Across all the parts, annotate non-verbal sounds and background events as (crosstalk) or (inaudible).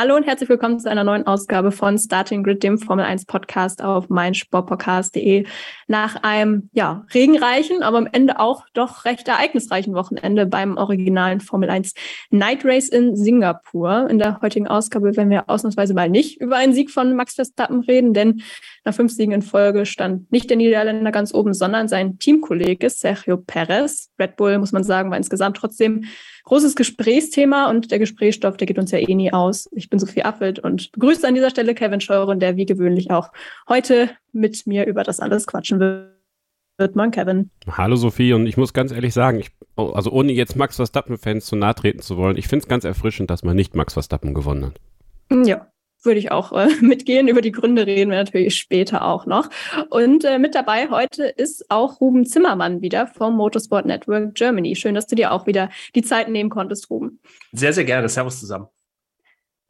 Hallo und herzlich willkommen zu einer neuen Ausgabe von Starting Grid, dem Formel 1 Podcast auf meinsportpodcast.de. Nach einem, ja, regenreichen, aber am Ende auch doch recht ereignisreichen Wochenende beim originalen Formel 1 Night Race in Singapur. In der heutigen Ausgabe werden wir ausnahmsweise mal nicht über einen Sieg von Max Verstappen reden, denn nach fünf Siegen in Folge stand nicht der Niederländer ganz oben, sondern sein Teamkollege Sergio Perez. Red Bull, muss man sagen, war insgesamt trotzdem großes Gesprächsthema und der Gesprächsstoff, der geht uns ja eh nie aus. Ich bin Sophie Affelt und begrüße an dieser Stelle Kevin Scheuren, der wie gewöhnlich auch heute mit mir über das alles quatschen wird. Moin, Kevin. Hallo Sophie und ich muss ganz ehrlich sagen, ich, also ohne jetzt Max Verstappen-Fans zu nahe treten zu wollen, ich finde es ganz erfrischend, dass man nicht Max Verstappen gewonnen hat. Ja, würde ich auch äh, (laughs) mitgehen. Über die Gründe reden wir natürlich später auch noch. Und äh, mit dabei heute ist auch Ruben Zimmermann wieder vom Motorsport Network Germany. Schön, dass du dir auch wieder die Zeit nehmen konntest, Ruben. Sehr, sehr gerne. Servus zusammen.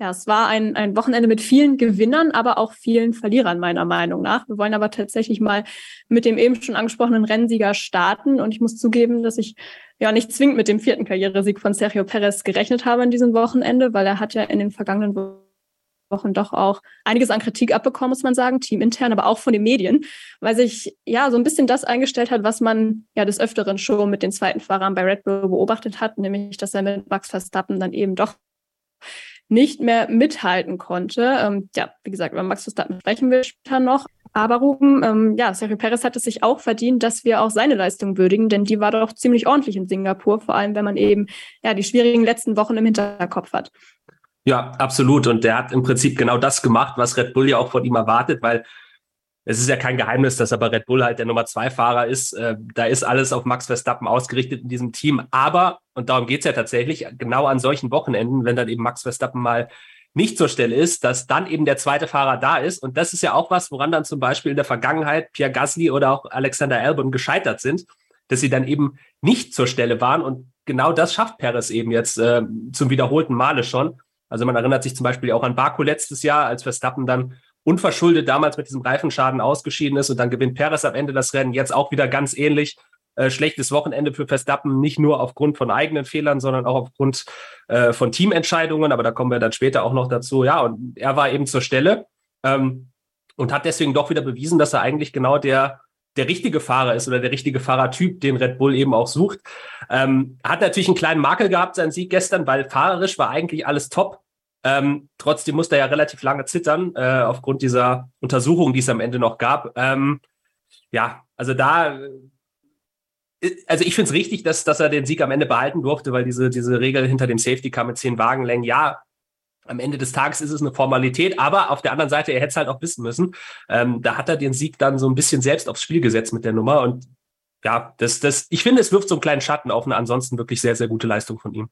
Ja, es war ein, ein Wochenende mit vielen Gewinnern, aber auch vielen Verlierern meiner Meinung nach. Wir wollen aber tatsächlich mal mit dem eben schon angesprochenen Rennsieger starten. Und ich muss zugeben, dass ich ja nicht zwingend mit dem vierten Karrieresieg von Sergio Perez gerechnet habe an diesem Wochenende, weil er hat ja in den vergangenen Wochen Wochen doch auch einiges an Kritik abbekommen, muss man sagen, teamintern, aber auch von den Medien, weil sich ja so ein bisschen das eingestellt hat, was man ja des Öfteren schon mit den zweiten Fahrern bei Red Bull beobachtet hat, nämlich, dass er mit Max Verstappen dann eben doch nicht mehr mithalten konnte. Ähm, ja, wie gesagt, über Max Verstappen sprechen wir später noch. Aber Ruben, ähm, ja, Sergio Perez hat es sich auch verdient, dass wir auch seine Leistung würdigen, denn die war doch ziemlich ordentlich in Singapur, vor allem wenn man eben ja die schwierigen letzten Wochen im Hinterkopf hat. Ja, absolut. Und der hat im Prinzip genau das gemacht, was Red Bull ja auch von ihm erwartet, weil es ist ja kein Geheimnis, dass er bei Red Bull halt der Nummer zwei Fahrer ist. Äh, da ist alles auf Max Verstappen ausgerichtet in diesem Team. Aber, und darum geht's ja tatsächlich, genau an solchen Wochenenden, wenn dann eben Max Verstappen mal nicht zur Stelle ist, dass dann eben der zweite Fahrer da ist. Und das ist ja auch was, woran dann zum Beispiel in der Vergangenheit Pierre Gasly oder auch Alexander Albon gescheitert sind, dass sie dann eben nicht zur Stelle waren. Und genau das schafft Perez eben jetzt äh, zum wiederholten Male schon. Also man erinnert sich zum Beispiel auch an Baku letztes Jahr, als Verstappen dann unverschuldet damals mit diesem Reifenschaden ausgeschieden ist und dann gewinnt Perez am Ende das Rennen. Jetzt auch wieder ganz ähnlich. Äh, schlechtes Wochenende für Verstappen, nicht nur aufgrund von eigenen Fehlern, sondern auch aufgrund äh, von Teamentscheidungen. Aber da kommen wir dann später auch noch dazu. Ja, und er war eben zur Stelle ähm, und hat deswegen doch wieder bewiesen, dass er eigentlich genau der der richtige Fahrer ist oder der richtige Fahrertyp, den Red Bull eben auch sucht. Ähm, hat natürlich einen kleinen Makel gehabt, sein Sieg gestern, weil fahrerisch war eigentlich alles top. Ähm, trotzdem musste er ja relativ lange zittern, äh, aufgrund dieser Untersuchung, die es am Ende noch gab. Ähm, ja, also da, äh, also ich finde es richtig, dass, dass er den Sieg am Ende behalten durfte, weil diese, diese Regel hinter dem Safety Car mit zehn Wagenlängen, ja, am Ende des Tages ist es eine Formalität, aber auf der anderen Seite, er hätte es halt auch wissen müssen. Ähm, da hat er den Sieg dann so ein bisschen selbst aufs Spiel gesetzt mit der Nummer. Und ja, das, das, ich finde, es wirft so einen kleinen Schatten auf eine ansonsten wirklich sehr, sehr gute Leistung von ihm.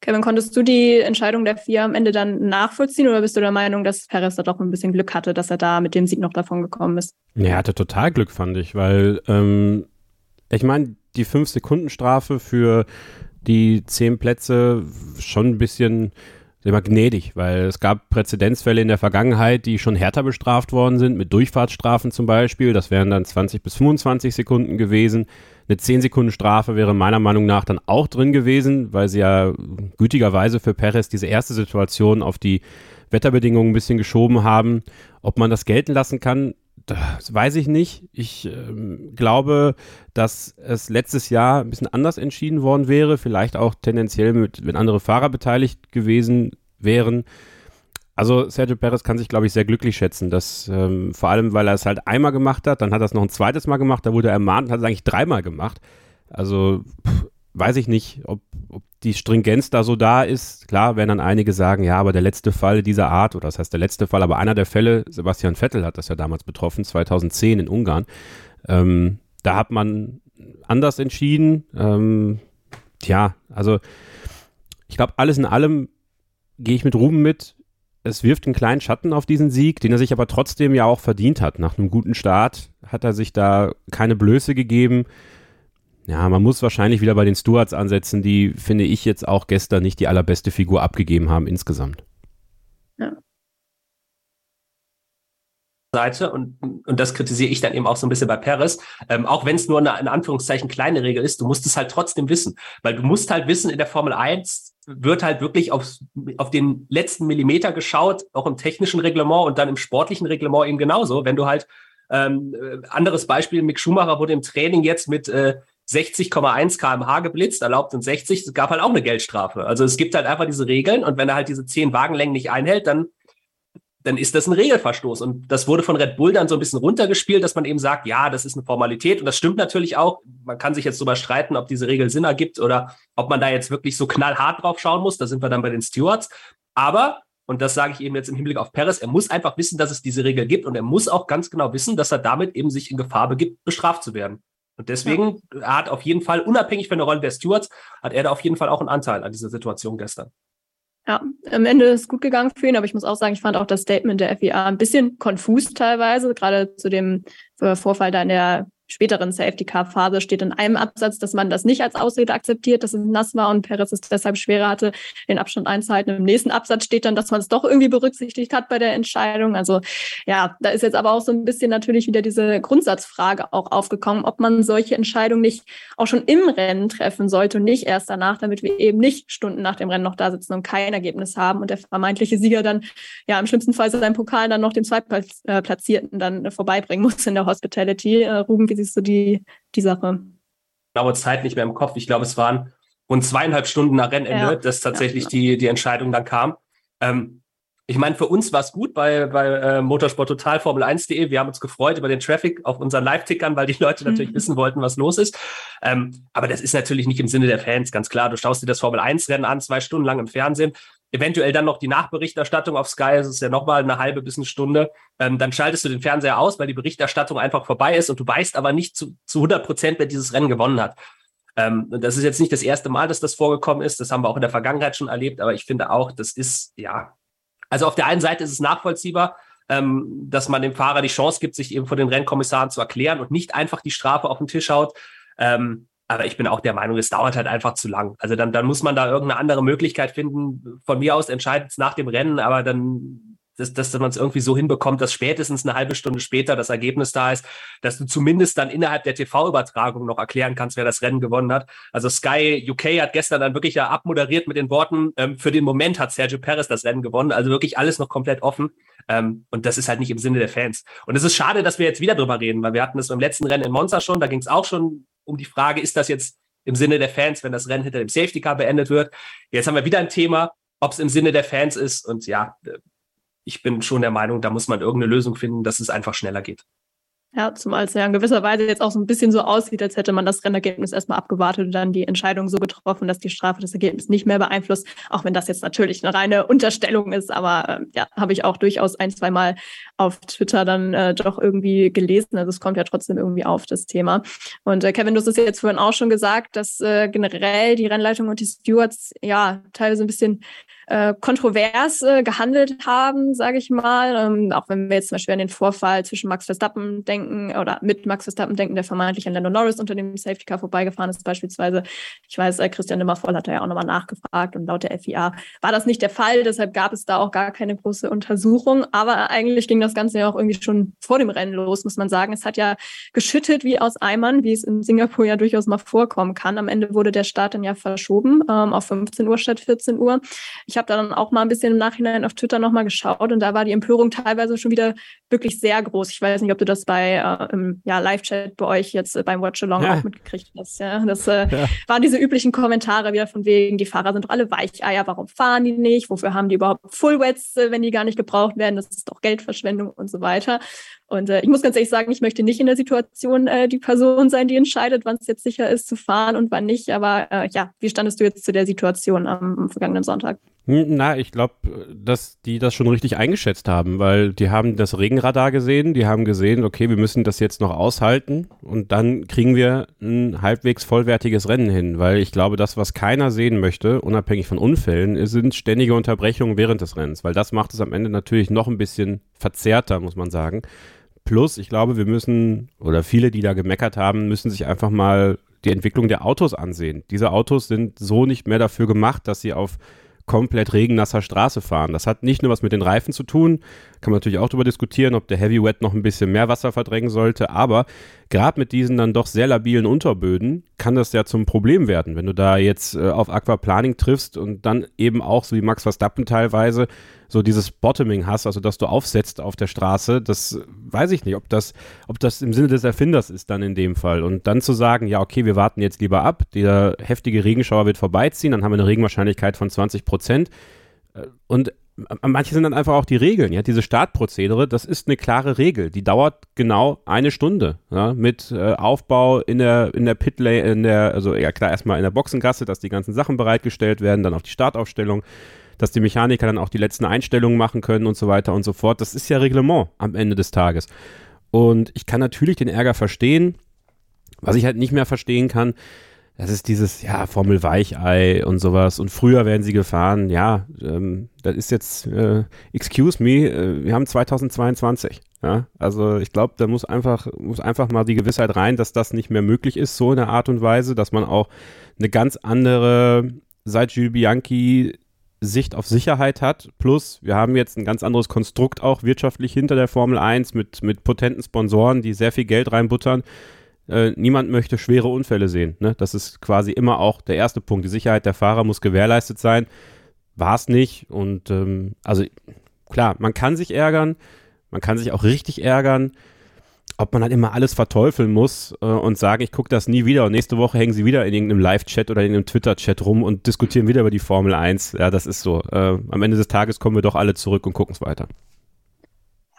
Kevin, konntest du die Entscheidung der vier am Ende dann nachvollziehen oder bist du der Meinung, dass Perez da doch ein bisschen Glück hatte, dass er da mit dem Sieg noch davon gekommen ist? Ja, er hatte total Glück, fand ich, weil ähm, ich meine, die fünf Sekunden Strafe für die zehn Plätze schon ein bisschen immer gnädig, weil es gab Präzedenzfälle in der Vergangenheit, die schon härter bestraft worden sind, mit Durchfahrtsstrafen zum Beispiel. Das wären dann 20 bis 25 Sekunden gewesen. Eine 10 Sekunden Strafe wäre meiner Meinung nach dann auch drin gewesen, weil sie ja gütigerweise für Perez diese erste Situation auf die Wetterbedingungen ein bisschen geschoben haben. Ob man das gelten lassen kann, das weiß ich nicht. Ich ähm, glaube, dass es letztes Jahr ein bisschen anders entschieden worden wäre, vielleicht auch tendenziell mit, wenn andere Fahrer beteiligt gewesen wären. Also Sergio Perez kann sich, glaube ich, sehr glücklich schätzen, dass ähm, vor allem, weil er es halt einmal gemacht hat, dann hat er es noch ein zweites Mal gemacht, da wurde er ermahnt und hat es eigentlich dreimal gemacht. Also pff, weiß ich nicht, ob, ob die Stringenz da so da ist. Klar werden dann einige sagen, ja, aber der letzte Fall dieser Art, oder das heißt der letzte Fall, aber einer der Fälle, Sebastian Vettel hat das ja damals betroffen, 2010 in Ungarn. Ähm, da hat man anders entschieden. Ähm, tja, also ich glaube, alles in allem gehe ich mit Ruben mit. Es wirft einen kleinen Schatten auf diesen Sieg, den er sich aber trotzdem ja auch verdient hat. Nach einem guten Start hat er sich da keine Blöße gegeben Ja, man muss wahrscheinlich wieder bei den Stewards ansetzen, die, finde ich, jetzt auch gestern nicht die allerbeste Figur abgegeben haben insgesamt. Ja. Seite und, und das kritisiere ich dann eben auch so ein bisschen bei Perez, ähm, auch wenn es nur eine in Anführungszeichen kleine Regel ist, du musst es halt trotzdem wissen, weil du musst halt wissen, in der Formel 1 wird halt wirklich auf, auf den letzten Millimeter geschaut, auch im technischen Reglement und dann im sportlichen Reglement eben genauso, wenn du halt ähm, äh, anderes Beispiel, Mick Schumacher wurde im Training jetzt mit äh, 60,1 kmh geblitzt, erlaubt und 60, es gab halt auch eine Geldstrafe. Also es gibt halt einfach diese Regeln und wenn er halt diese 10 Wagenlängen nicht einhält, dann dann ist das ein Regelverstoß. Und das wurde von Red Bull dann so ein bisschen runtergespielt, dass man eben sagt, ja, das ist eine Formalität. Und das stimmt natürlich auch. Man kann sich jetzt darüber streiten, ob diese Regel Sinn ergibt oder ob man da jetzt wirklich so knallhart drauf schauen muss. Da sind wir dann bei den Stewards. Aber, und das sage ich eben jetzt im Hinblick auf Perez, er muss einfach wissen, dass es diese Regel gibt. Und er muss auch ganz genau wissen, dass er damit eben sich in Gefahr begibt, bestraft zu werden. Und deswegen ja. hat auf jeden Fall, unabhängig von der Rolle der Stewards, hat er da auf jeden Fall auch einen Anteil an dieser Situation gestern. Ja, am Ende ist es gut gegangen für ihn, aber ich muss auch sagen, ich fand auch das Statement der FIA ein bisschen konfus teilweise, gerade zu dem Vorfall da in der späteren Safety-Car-Phase steht in einem Absatz, dass man das nicht als Ausrede akzeptiert, dass es nass war und Perez es deshalb schwerer hatte, den Abstand einzuhalten. Im nächsten Absatz steht dann, dass man es doch irgendwie berücksichtigt hat bei der Entscheidung. Also ja, da ist jetzt aber auch so ein bisschen natürlich wieder diese Grundsatzfrage auch aufgekommen, ob man solche Entscheidungen nicht auch schon im Rennen treffen sollte und nicht erst danach, damit wir eben nicht Stunden nach dem Rennen noch da sitzen und kein Ergebnis haben und der vermeintliche Sieger dann ja im schlimmsten Fall seinen Pokal dann noch dem Zweitplatzierten dann vorbeibringen muss in der Hospitality. Äh, Ruben, wie siehst du die, die Sache? Genaue Zeit nicht mehr im Kopf. Ich glaube, es waren rund zweieinhalb Stunden nach Rennende, ja. dass tatsächlich ja, Die, die Entscheidung dann kam. Ähm, ich meine, für uns war es gut bei, bei äh, Motorsport Total Formel 1.de. Wir haben uns gefreut über den Traffic auf unseren Live-Tickern, weil die Leute natürlich mhm. wissen wollten, was los ist. Ähm, aber das ist natürlich nicht im Sinne der Fans, ganz klar. Du schaust dir das Formel 1-Rennen an, zwei Stunden lang im Fernsehen eventuell dann noch die Nachberichterstattung auf Sky, das ist ja nochmal eine halbe bis eine Stunde, ähm, dann schaltest du den Fernseher aus, weil die Berichterstattung einfach vorbei ist und du weißt aber nicht zu, zu 100 Prozent, wer dieses Rennen gewonnen hat. Ähm, das ist jetzt nicht das erste Mal, dass das vorgekommen ist, das haben wir auch in der Vergangenheit schon erlebt, aber ich finde auch, das ist, ja, also auf der einen Seite ist es nachvollziehbar, ähm, dass man dem Fahrer die Chance gibt, sich eben vor den Rennkommissaren zu erklären und nicht einfach die Strafe auf den Tisch haut. Ähm, aber ich bin auch der Meinung, es dauert halt einfach zu lang. Also dann, dann muss man da irgendeine andere Möglichkeit finden. Von mir aus entscheidet es nach dem Rennen, aber dann, dass, dass man es irgendwie so hinbekommt, dass spätestens eine halbe Stunde später das Ergebnis da ist, dass du zumindest dann innerhalb der TV-Übertragung noch erklären kannst, wer das Rennen gewonnen hat. Also Sky UK hat gestern dann wirklich ja abmoderiert mit den Worten, ähm, für den Moment hat Sergio Perez das Rennen gewonnen. Also wirklich alles noch komplett offen. Ähm, und das ist halt nicht im Sinne der Fans. Und es ist schade, dass wir jetzt wieder drüber reden, weil wir hatten das beim letzten Rennen in Monza schon, da ging es auch schon um die Frage, ist das jetzt im Sinne der Fans, wenn das Rennen hinter dem Safety Car beendet wird? Jetzt haben wir wieder ein Thema, ob es im Sinne der Fans ist. Und ja, ich bin schon der Meinung, da muss man irgendeine Lösung finden, dass es einfach schneller geht. Ja, zumal es ja in gewisser Weise jetzt auch so ein bisschen so aussieht, als hätte man das Rennergebnis erstmal abgewartet und dann die Entscheidung so getroffen, dass die Strafe das Ergebnis nicht mehr beeinflusst, auch wenn das jetzt natürlich eine reine Unterstellung ist, aber äh, ja, habe ich auch durchaus ein, zwei Mal auf Twitter dann äh, doch irgendwie gelesen. Also es kommt ja trotzdem irgendwie auf das Thema. Und äh, Kevin, du hast es jetzt vorhin auch schon gesagt, dass äh, generell die Rennleitung und die Stewards ja teilweise ein bisschen äh, kontrovers äh, gehandelt haben, sage ich mal. Ähm, auch wenn wir jetzt zum Beispiel an den Vorfall zwischen Max Verstappen denken oder mit Max Verstappen denken, der vermeintlich an Lando Norris unter dem Safety Car vorbeigefahren ist, beispielsweise. Ich weiß, äh, Christian Nimmervoll hat da ja auch nochmal nachgefragt und laut der FIA war das nicht der Fall. Deshalb gab es da auch gar keine große Untersuchung. Aber eigentlich ging das Ganze ja auch irgendwie schon vor dem Rennen los, muss man sagen. Es hat ja geschüttet wie aus Eimern, wie es in Singapur ja durchaus mal vorkommen kann. Am Ende wurde der Start dann ja verschoben ähm, auf 15 Uhr statt 14 Uhr. Ich habe da dann auch mal ein bisschen im Nachhinein auf Twitter nochmal geschaut und da war die Empörung teilweise schon wieder wirklich sehr groß. Ich weiß nicht, ob du das bei äh, im ja, Live-Chat bei euch jetzt äh, beim Watch-Along ja. auch mitgekriegt hast. Ja? Das äh, ja. waren diese üblichen Kommentare wieder von wegen, die Fahrer sind doch alle Weicheier, warum fahren die nicht? Wofür haben die überhaupt Full-Wets, äh, wenn die gar nicht gebraucht werden? Das ist doch Geldverschwendung und so weiter. Und äh, ich muss ganz ehrlich sagen, ich möchte nicht in der Situation äh, die Person sein, die entscheidet, wann es jetzt sicher ist zu fahren und wann nicht. Aber ja, wie standest du jetzt zu der Situation am, am vergangenen Sonntag? Hm, na, ich glaube, dass die das schon richtig eingeschätzt haben, weil die haben das Regenradar gesehen, die haben gesehen, okay, wir müssen das jetzt noch aushalten und dann kriegen wir ein halbwegs vollwertiges Rennen hin, weil ich glaube, das, was keiner sehen möchte, unabhängig von Unfällen, sind ständige Unterbrechungen während des Rennens, weil das macht es am Ende natürlich noch ein bisschen verzerrter, muss man sagen. Plus, ich glaube, wir müssen, oder viele, die da gemeckert haben, müssen sich einfach mal die Entwicklung der Autos ansehen. Diese Autos sind so nicht mehr dafür gemacht, dass sie auf komplett regennasser Straße fahren. Das hat nicht nur was mit den Reifen zu tun, kann man natürlich auch darüber diskutieren, ob der Heavy Wet noch ein bisschen mehr Wasser verdrängen sollte, aber gerade mit diesen dann doch sehr labilen Unterböden kann das ja zum Problem werden, wenn du da jetzt äh, auf Aquaplaning triffst und dann eben auch, so wie Max Verstappen teilweise, so dieses Bottoming hast, also dass du aufsetzt auf der Straße, das weiß ich nicht, ob das, ob das im Sinne des Erfinders ist dann in dem Fall. Und dann zu sagen, ja, okay, wir warten jetzt lieber ab, der heftige Regenschauer wird vorbeiziehen, dann haben wir eine Regenwahrscheinlichkeit von 20 Prozent. Äh, und manche sind dann einfach auch die Regeln, ja, diese Startprozedere, das ist eine klare Regel, die dauert genau eine Stunde, ja, mit äh, Aufbau in der in der Pitlane, in der also ja klar erstmal in der Boxengasse, dass die ganzen Sachen bereitgestellt werden, dann auf die Startaufstellung, dass die Mechaniker dann auch die letzten Einstellungen machen können und so weiter und so fort. Das ist ja Reglement am Ende des Tages. Und ich kann natürlich den Ärger verstehen, was ich halt nicht mehr verstehen kann, das ist dieses, ja, Formel Weichei und sowas. Und früher werden sie gefahren, ja, ähm, das ist jetzt, äh, excuse me, äh, wir haben 2022. Ja, also ich glaube, da muss einfach, muss einfach mal die Gewissheit rein, dass das nicht mehr möglich ist, so in der Art und Weise, dass man auch eine ganz andere, seit Jules Bianchi Sicht auf Sicherheit hat. Plus, wir haben jetzt ein ganz anderes Konstrukt auch wirtschaftlich hinter der Formel 1 mit, mit potenten Sponsoren, die sehr viel Geld reinbuttern äh, niemand möchte schwere Unfälle sehen. Ne? Das ist quasi immer auch der erste Punkt. Die Sicherheit der Fahrer muss gewährleistet sein. War es nicht. Und ähm, also klar, man kann sich ärgern, man kann sich auch richtig ärgern. Ob man halt immer alles verteufeln muss äh, und sagen, ich gucke das nie wieder und nächste Woche hängen sie wieder in irgendeinem Live-Chat oder in irgendeinem Twitter-Chat rum und diskutieren wieder über die Formel 1. Ja, das ist so. Äh, am Ende des Tages kommen wir doch alle zurück und gucken es weiter.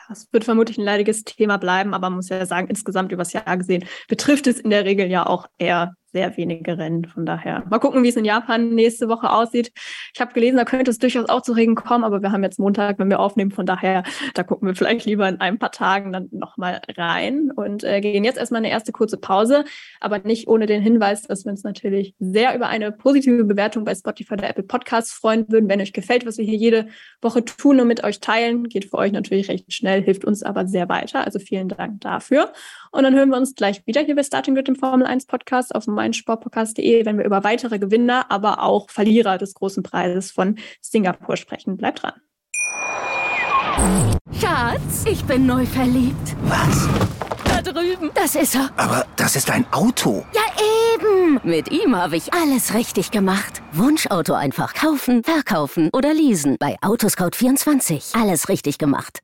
Es wird vermutlich ein leidiges Thema bleiben, aber man muss ja sagen, insgesamt übers Jahr gesehen betrifft es in der Regel ja auch eher sehr wenige Rennen. Von daher mal gucken, wie es in Japan nächste Woche aussieht. Ich habe gelesen, da könnte es durchaus auch zu Regen kommen, aber wir haben jetzt Montag, wenn wir aufnehmen. Von daher, da gucken wir vielleicht lieber in ein paar Tagen dann nochmal rein und äh, gehen jetzt erstmal eine erste kurze Pause, aber nicht ohne den Hinweis, dass wir uns natürlich sehr über eine positive Bewertung bei Spotify oder Apple Podcasts freuen würden. Wenn euch gefällt, was wir hier jede Woche tun und mit euch teilen, geht für euch natürlich recht schnell, hilft uns aber sehr weiter. Also vielen Dank dafür. Und dann hören wir uns gleich wieder hier bei Starting Grid im Formel 1 Podcast auf meinsportpodcast.de, wenn wir über weitere Gewinner, aber auch Verlierer des großen Preises von Singapur sprechen. Bleibt dran. Schatz, ich bin neu verliebt. Was? Da drüben. Das ist er. Aber das ist ein Auto. Ja, eben. Mit ihm habe ich alles richtig gemacht. Wunschauto einfach kaufen, verkaufen oder leasen. Bei Autoscout24. Alles richtig gemacht.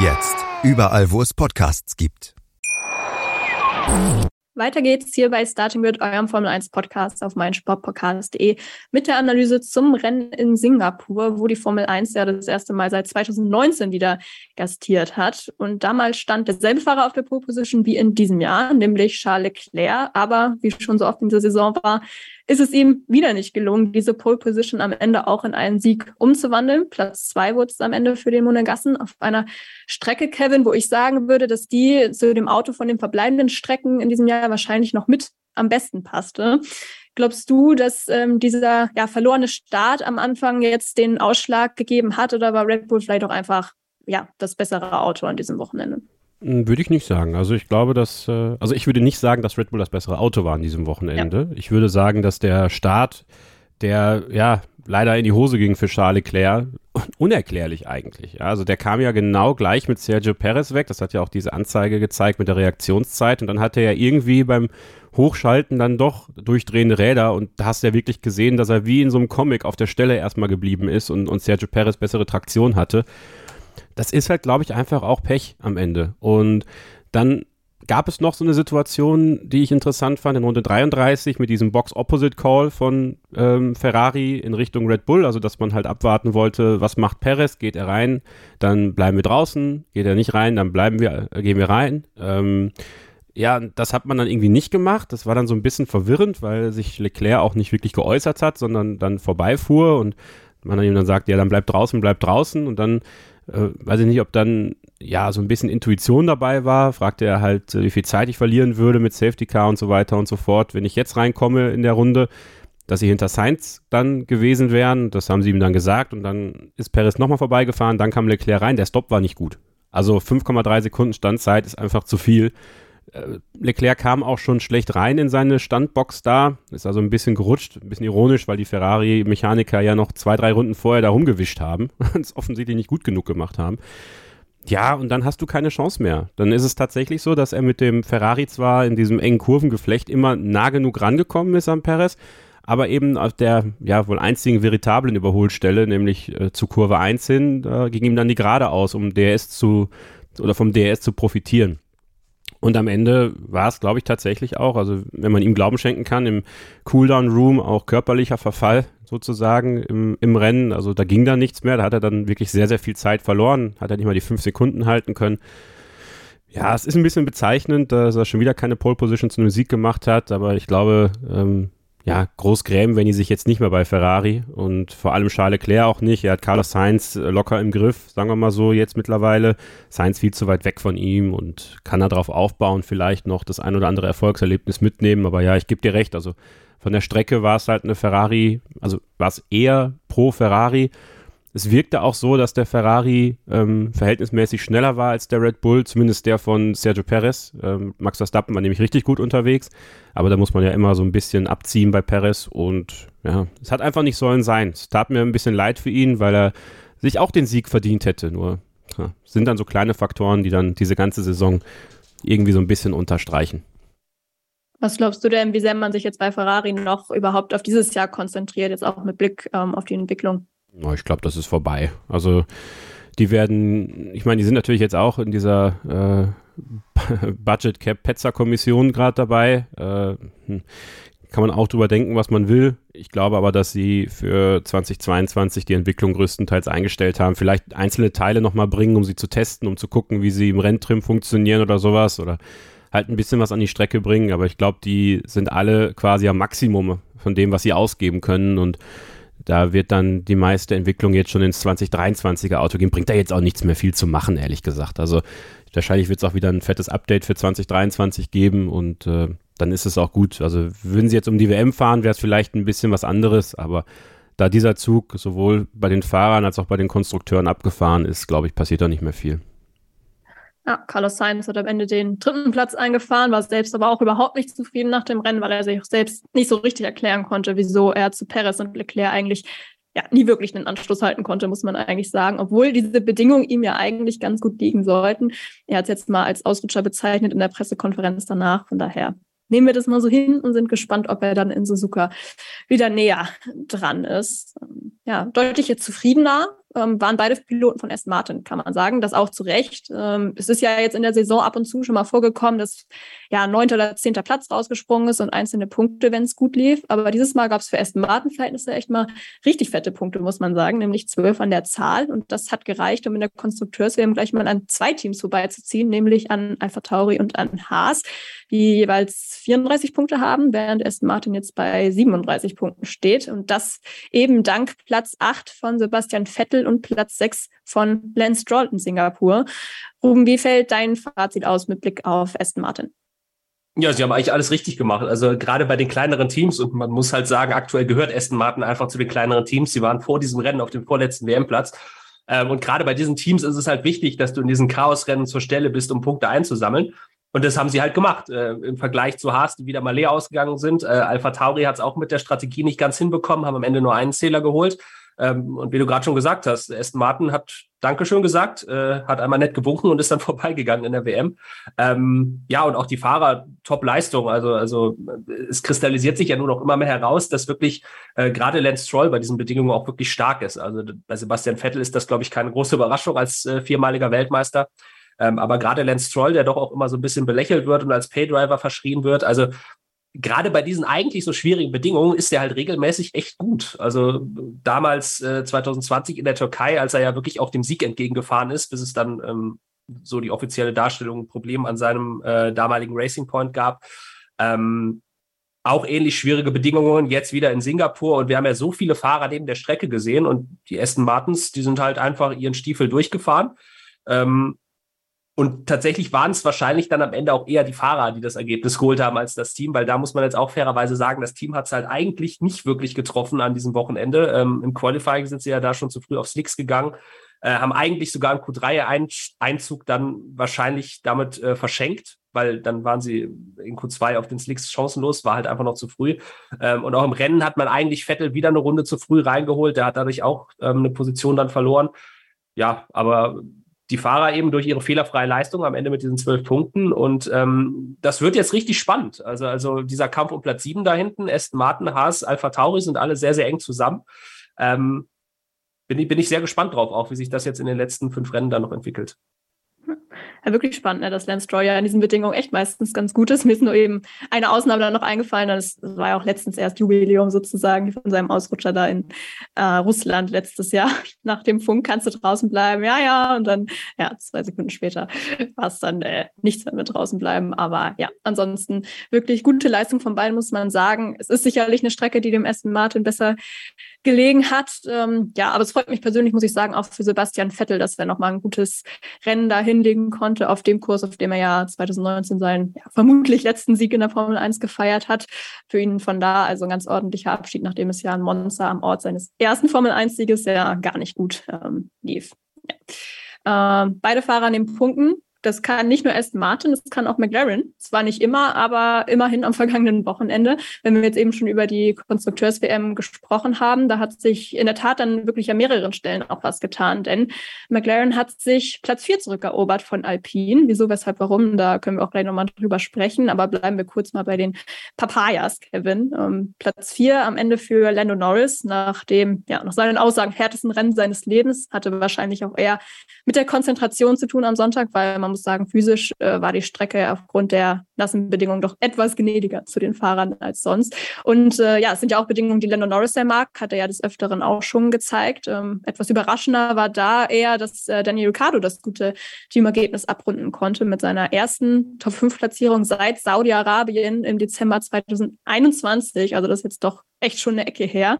Jetzt. Überall, wo es Podcasts gibt. Weiter geht's hier bei Starting Grid, eurem Formel 1 Podcast auf meinsportpodcast.de mit der Analyse zum Rennen in Singapur, wo die Formel 1 ja das erste Mal seit 2019 wieder gastiert hat. Und damals stand derselbe Fahrer auf der Pole Position wie in diesem Jahr, nämlich Charles Leclerc. Aber wie schon so oft in dieser Saison war, ist es ihm wieder nicht gelungen, diese Pole Position am Ende auch in einen Sieg umzuwandeln. Platz zwei wurde es am Ende für den Monegassen auf einer Strecke, Kevin, wo ich sagen würde, dass die zu dem Auto von den verbleibenden Strecken in diesem Jahr wahrscheinlich noch mit am besten passte. Glaubst du, dass ähm, dieser ja, verlorene Start am Anfang jetzt den Ausschlag gegeben hat oder war Red Bull vielleicht auch einfach ja, das bessere Auto an diesem Wochenende? Hm, würde ich nicht sagen. Also ich glaube, dass, äh, also ich würde nicht sagen, dass Red Bull das bessere Auto war an diesem Wochenende. Ja. Ich würde sagen, dass der Start, der ja leider in die Hose ging für Charles Leclerc, (laughs) unerklärlich eigentlich. Ja, also der kam ja genau gleich mit Sergio Perez weg. Das hat ja auch diese Anzeige gezeigt mit der Reaktionszeit. Und dann hat er ja irgendwie beim Hochschalten dann doch durchdrehende Räder und da hast du ja wirklich gesehen, dass er wie in so einem Comic auf der Stelle erstmal geblieben ist und, und Sergio Perez bessere Traktion hatte das ist halt, glaube ich, einfach auch Pech am Ende. Und dann gab es noch so eine Situation, die ich interessant fand, in Runde 33 mit diesem Box-Opposite-Call von ähm, Ferrari in Richtung Red Bull, also dass man halt abwarten wollte, was macht Perez, geht er rein, dann bleiben wir draußen, geht er nicht rein, dann bleiben wir, äh, gehen wir rein. Ähm, Ja, das hat man dann irgendwie nicht gemacht. Das war dann so ein bisschen verwirrend, weil sich Leclerc auch nicht wirklich geäußert hat, sondern dann vorbeifuhr und man dann ihm dann sagt, ja, dann bleib draußen, bleib draußen und dann äh, weiß ich nicht, ob dann ja so ein bisschen Intuition dabei war, fragte er halt, äh, wie viel Zeit ich verlieren würde mit Safety Car und so weiter und so fort, wenn ich jetzt reinkomme in der Runde, dass sie hinter Sainz dann gewesen wären. Das haben sie ihm dann gesagt und dann ist Perez nochmal vorbeigefahren, dann kam Leclerc rein, der Stopp war nicht gut. Also 5,3 Sekunden Standzeit ist einfach zu viel. Äh, Leclerc kam auch schon schlecht rein in seine Standbox da, ist also ein bisschen gerutscht, ein bisschen ironisch, weil die Ferrari-Mechaniker ja noch zwei, drei Runden vorher da rumgewischt haben (laughs) und es offensichtlich nicht gut genug gemacht haben. Ja, und dann hast du keine Chance mehr. Dann ist es tatsächlich so, dass er mit dem Ferrari zwar in diesem engen Kurvengeflecht immer nah genug rangekommen ist am Perez, aber eben auf der ja wohl einzigen veritablen Überholstelle, nämlich äh, zu Kurve 1 hin, da ging ihm dann die Gerade aus, um DRS zu oder vom DRS zu profitieren. Und am Ende war es, glaube ich, tatsächlich auch, also wenn man ihm Glauben schenken kann, im Cooldown-Room auch körperlicher Verfall sozusagen im, im Rennen. Also da ging da nichts mehr. Da hat er dann wirklich sehr, sehr viel Zeit verloren. Hat er nicht mal die fünf Sekunden halten können. Ja, es ist ein bisschen bezeichnend, dass er schon wieder keine Pole Position zu einem Sieg gemacht hat, aber ich glaube, ähm, ja, groß grämen wenn die sich jetzt nicht mehr bei Ferrari und vor allem Charles Leclerc auch nicht. Er hat Carlos Sainz äh, locker im Griff, sagen wir mal so, jetzt mittlerweile. Sainz viel zu weit weg von ihm und kann er darauf aufbauen, vielleicht noch das ein oder andere Erfolgserlebnis mitnehmen. Aber ja, ich gebe dir recht, also von der Strecke war es halt eine Ferrari, also war es eher pro Ferrari es wirkte auch so, dass der Ferrari ähm, verhältnismäßig schneller war als der Red Bull, zumindest der von Sergio Perez. Ähm, Max Verstappen war nämlich richtig gut unterwegs, aber da muss man ja immer so ein bisschen abziehen bei Perez und ja, es hat einfach nicht sollen sein. Es tat mir ein bisschen leid für ihn, weil er sich auch den Sieg verdient hätte. Nur ja, sind dann so kleine Faktoren, die dann diese ganze Saison irgendwie so ein bisschen unterstreichen. Was glaubst du denn, wie sehr man sich jetzt bei Ferrari noch überhaupt auf dieses Jahr konzentriert, jetzt auch mit Blick ähm, auf die Entwicklung? Oh, ich glaube, das ist vorbei. Also die werden, ich meine, die sind natürlich jetzt auch in dieser äh, (laughs) Budget Cap Petzer Kommission gerade dabei. Äh, hm, kann man auch drüber denken, was man will. Ich glaube aber, dass sie für 2022 die Entwicklung größtenteils eingestellt haben. Vielleicht einzelne Teile nochmal bringen, um sie zu testen, um zu gucken, wie sie im Renntrim funktionieren oder sowas. Oder halt ein bisschen was an die Strecke bringen. Aber ich glaube, die sind alle quasi am Maximum von dem, was sie ausgeben können. Und da wird dann die meiste Entwicklung jetzt schon ins 2023er Auto gehen. Bringt da jetzt auch nichts mehr viel zu machen, ehrlich gesagt. Also wahrscheinlich wird es auch wieder ein fettes Update für 2023 geben und äh, dann ist es auch gut. Also würden sie jetzt um die WM fahren, wäre es vielleicht ein bisschen was anderes, aber da dieser Zug sowohl bei den Fahrern als auch bei den Konstrukteuren abgefahren ist, glaube ich, passiert da nicht mehr viel. Ja, Carlos Sainz hat am Ende den dritten Platz eingefahren, war selbst aber auch überhaupt nicht zufrieden nach dem Rennen, weil er sich auch selbst nicht so richtig erklären konnte, wieso er zu Perez und Leclerc eigentlich ja, nie wirklich einen Anschluss halten konnte, muss man eigentlich sagen, obwohl diese Bedingungen ihm ja eigentlich ganz gut liegen sollten. Er hat es jetzt mal als Ausrutscher bezeichnet in der Pressekonferenz danach. Von daher nehmen wir das mal so hin und sind gespannt, ob er dann in Suzuka wieder näher dran ist. Ja, deutlich jetzt zufriedener ähm, waren beide Piloten von Aston Martin, kann man sagen. Das auch zu Recht. Ähm, es ist ja jetzt in der Saison ab und zu schon mal vorgekommen, dass ja neunter oder zehnter Platz rausgesprungen ist und einzelne Punkte, wenn es gut lief. Aber dieses Mal gab es für Aston Martin Verhältnisse echt mal richtig fette Punkte, muss man sagen, nämlich zwölf an der Zahl. Und das hat gereicht, um in der Konstrukteurswärme gleich mal an zwei Teams vorbeizuziehen, nämlich an Alpha Tauri und an Haas, die jeweils 34 Punkte haben, während Aston Martin jetzt bei 37 Punkten steht. Und das eben dank Platz acht von Sebastian Vettel und Platz 6 von Lance Stroll in Singapur. Ruben, wie fällt dein Fazit aus mit Blick auf Aston Martin? Ja, sie haben eigentlich alles richtig gemacht. Also gerade bei den kleineren Teams und man muss halt sagen, aktuell gehört Aston Martin einfach zu den kleineren Teams. Sie waren vor diesem Rennen auf dem vorletzten WM-Platz. Ähm, und gerade bei diesen Teams ist es halt wichtig, dass du in diesen Chaosrennen zur Stelle bist, um Punkte einzusammeln. Und das haben sie halt gemacht. Äh, Im Vergleich zu Haas, die wieder mal leer ausgegangen sind. Äh, Alpha Tauri hat es auch mit der Strategie nicht ganz hinbekommen, haben am Ende nur einen Zähler geholt. Ähm, und wie du gerade schon gesagt hast, Aston Martin hat Dankeschön gesagt, äh, hat einmal nett gewunken und ist dann (laughs) vorbeigegangen in der WM. Ähm, ja, und auch die Fahrer, Top-Leistung. Also, also es kristallisiert sich ja nur noch immer mehr heraus, dass wirklich äh, gerade Lance Stroll bei diesen Bedingungen auch wirklich stark ist. Also bei Sebastian Vettel ist das, glaube ich, keine große Überraschung als äh, viermaliger Weltmeister. Ähm, aber gerade Lance Stroll, der doch auch immer so ein bisschen belächelt wird und als Paydriver verschrien wird, also gerade bei diesen eigentlich so schwierigen Bedingungen ist er halt regelmäßig echt gut. Also damals äh, 2020 in der Türkei, als er ja wirklich auch dem Sieg entgegengefahren ist, bis es dann ähm, so die offizielle Darstellung, ein Problem an seinem äh, damaligen Racing Point gab. Ähm, auch ähnlich schwierige Bedingungen jetzt wieder in Singapur und wir haben ja so viele Fahrer neben der Strecke gesehen und die Aston Martins, die sind halt einfach ihren Stiefel durchgefahren. Ähm, und tatsächlich waren es wahrscheinlich dann am Ende auch eher die Fahrer, die das Ergebnis geholt haben, als das Team, weil da muss man jetzt auch fairerweise sagen, das Team hat es halt eigentlich nicht wirklich getroffen an diesem Wochenende. Ähm, Im Qualifying sind sie ja da schon zu früh auf Slicks gegangen, äh, haben eigentlich sogar einen Q3-Einzug dann wahrscheinlich damit äh, verschenkt, weil dann waren sie in Q2 auf den Slicks chancenlos, war halt einfach noch zu früh. Ähm, und auch im Rennen hat man eigentlich Vettel wieder eine Runde zu früh reingeholt, der hat dadurch auch ähm, eine Position dann verloren. Ja, aber die Fahrer eben durch ihre fehlerfreie Leistung am Ende mit diesen zwölf Punkten. Und ähm, das wird jetzt richtig spannend. Also, also dieser Kampf um Platz sieben da hinten, Aston Martin, Haas, Alpha Tauri sind alle sehr, sehr eng zusammen. Ähm, bin, ich, bin ich sehr gespannt drauf, auch wie sich das jetzt in den letzten fünf Rennen dann noch entwickelt ja, wirklich spannend, ne, dass Lance Stroll ja in diesen Bedingungen echt meistens ganz gut ist. Mir ist nur eben eine Ausnahme dann noch eingefallen. Das war ja auch letztens erst Jubiläum sozusagen von seinem Ausrutscher da in äh, Russland letztes Jahr. (laughs) Nach dem Funk kannst du draußen bleiben. Ja, ja. Und dann, ja, zwei Sekunden später war es dann äh, nichts mehr mit draußen bleiben. Aber ja, ansonsten wirklich gute Leistung von beiden, muss man sagen. Es ist sicherlich eine Strecke, die dem Aston Martin besser gelegen hat. Ähm, ja, aber es freut mich persönlich, muss ich sagen, auch für Sebastian Vettel, dass er nochmal ein gutes Rennen da hinlegen konnte auf dem Kurs, auf dem er ja 2019 seinen ja, vermutlich letzten Sieg in der Formel 1 gefeiert hat. Für ihn von da also ein ganz ordentlicher Abschied, nachdem es ja in Monza am Ort seines ersten Formel 1-Sieges ja gar nicht gut ähm, lief. Ja. Ähm, beide Fahrer nehmen Punkten. Das kann nicht nur Aston Martin, das kann auch McLaren. Zwar nicht immer, aber immerhin am vergangenen Wochenende. Wenn wir jetzt eben schon über die Konstrukteurs-WM gesprochen haben, da hat sich in der Tat dann wirklich an mehreren Stellen auch was getan. Denn McLaren hat sich Platz vier zurückerobert von Alpine. Wieso, weshalb, warum? Da können wir auch gleich nochmal drüber sprechen. Aber bleiben wir kurz mal bei den Papayas, Kevin. Ähm, Platz vier am Ende für Lando Norris nach dem, ja, nach seinen Aussagen härtesten Rennen seines Lebens. Hatte wahrscheinlich auch eher mit der Konzentration zu tun am Sonntag, weil man man muss sagen, physisch äh, war die Strecke aufgrund der nassen Bedingungen doch etwas gnädiger zu den Fahrern als sonst. Und äh, ja, es sind ja auch Bedingungen, die Lando Norris sehr mag, hat er ja des Öfteren auch schon gezeigt. Ähm, etwas überraschender war da eher, dass äh, Daniel Ricciardo das gute Teamergebnis abrunden konnte mit seiner ersten Top-5-Platzierung seit Saudi-Arabien im Dezember 2021. Also das ist jetzt doch echt schon eine Ecke her.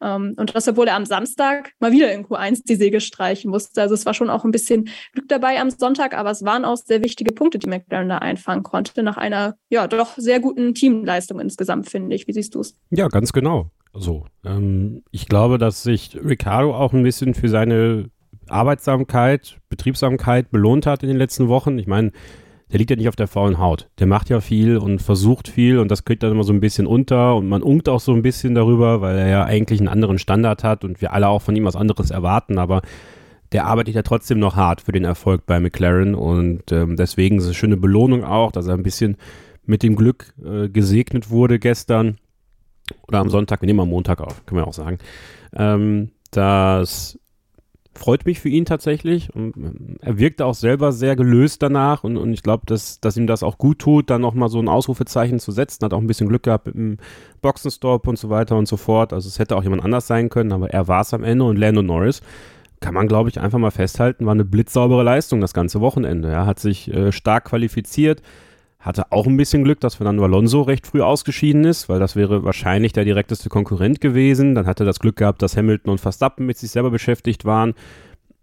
Ähm, und das, obwohl er am Samstag mal wieder in Q1 die Säge streichen musste. Also es war schon auch ein bisschen Glück dabei am Sonntag, aber es waren auch sehr wichtige Punkte, die McLaren da einfangen konnte, nach einer ja doch sehr guten Teamleistung insgesamt, finde ich. Wie siehst du es? Ja, ganz genau. So, ähm, ich glaube, dass sich Ricardo auch ein bisschen für seine Arbeitsamkeit, Betriebsamkeit belohnt hat in den letzten Wochen. Ich meine, der liegt ja nicht auf der faulen Haut. Der macht ja viel und versucht viel und das kriegt dann immer so ein bisschen unter und man unkt auch so ein bisschen darüber, weil er ja eigentlich einen anderen Standard hat und wir alle auch von ihm was anderes erwarten, aber der arbeitet ja trotzdem noch hart für den Erfolg bei McLaren und ähm, deswegen ist es eine schöne Belohnung auch, dass er ein bisschen mit dem Glück äh, gesegnet wurde gestern oder am Sonntag, wir nehmen am Montag auf, können wir auch sagen, ähm, dass freut mich für ihn tatsächlich. Und ähm, er wirkte auch selber sehr gelöst danach und, und ich glaube, dass, dass ihm das auch gut tut, dann nochmal so ein Ausrufezeichen zu setzen. Hat auch ein bisschen Glück gehabt mit dem Boxenstopp und so weiter und so fort. Also es hätte auch jemand anders sein können, aber er war es am Ende und Lando Norris kann man, glaube ich, einfach mal festhalten, war eine blitzsaubere Leistung das ganze Wochenende. Er hat sich äh, stark qualifiziert, hatte auch ein bisschen Glück, dass Fernando Alonso recht früh ausgeschieden ist, weil das wäre wahrscheinlich der direkteste Konkurrent gewesen. Dann hatte das Glück gehabt, dass Hamilton und Verstappen mit sich selber beschäftigt waren.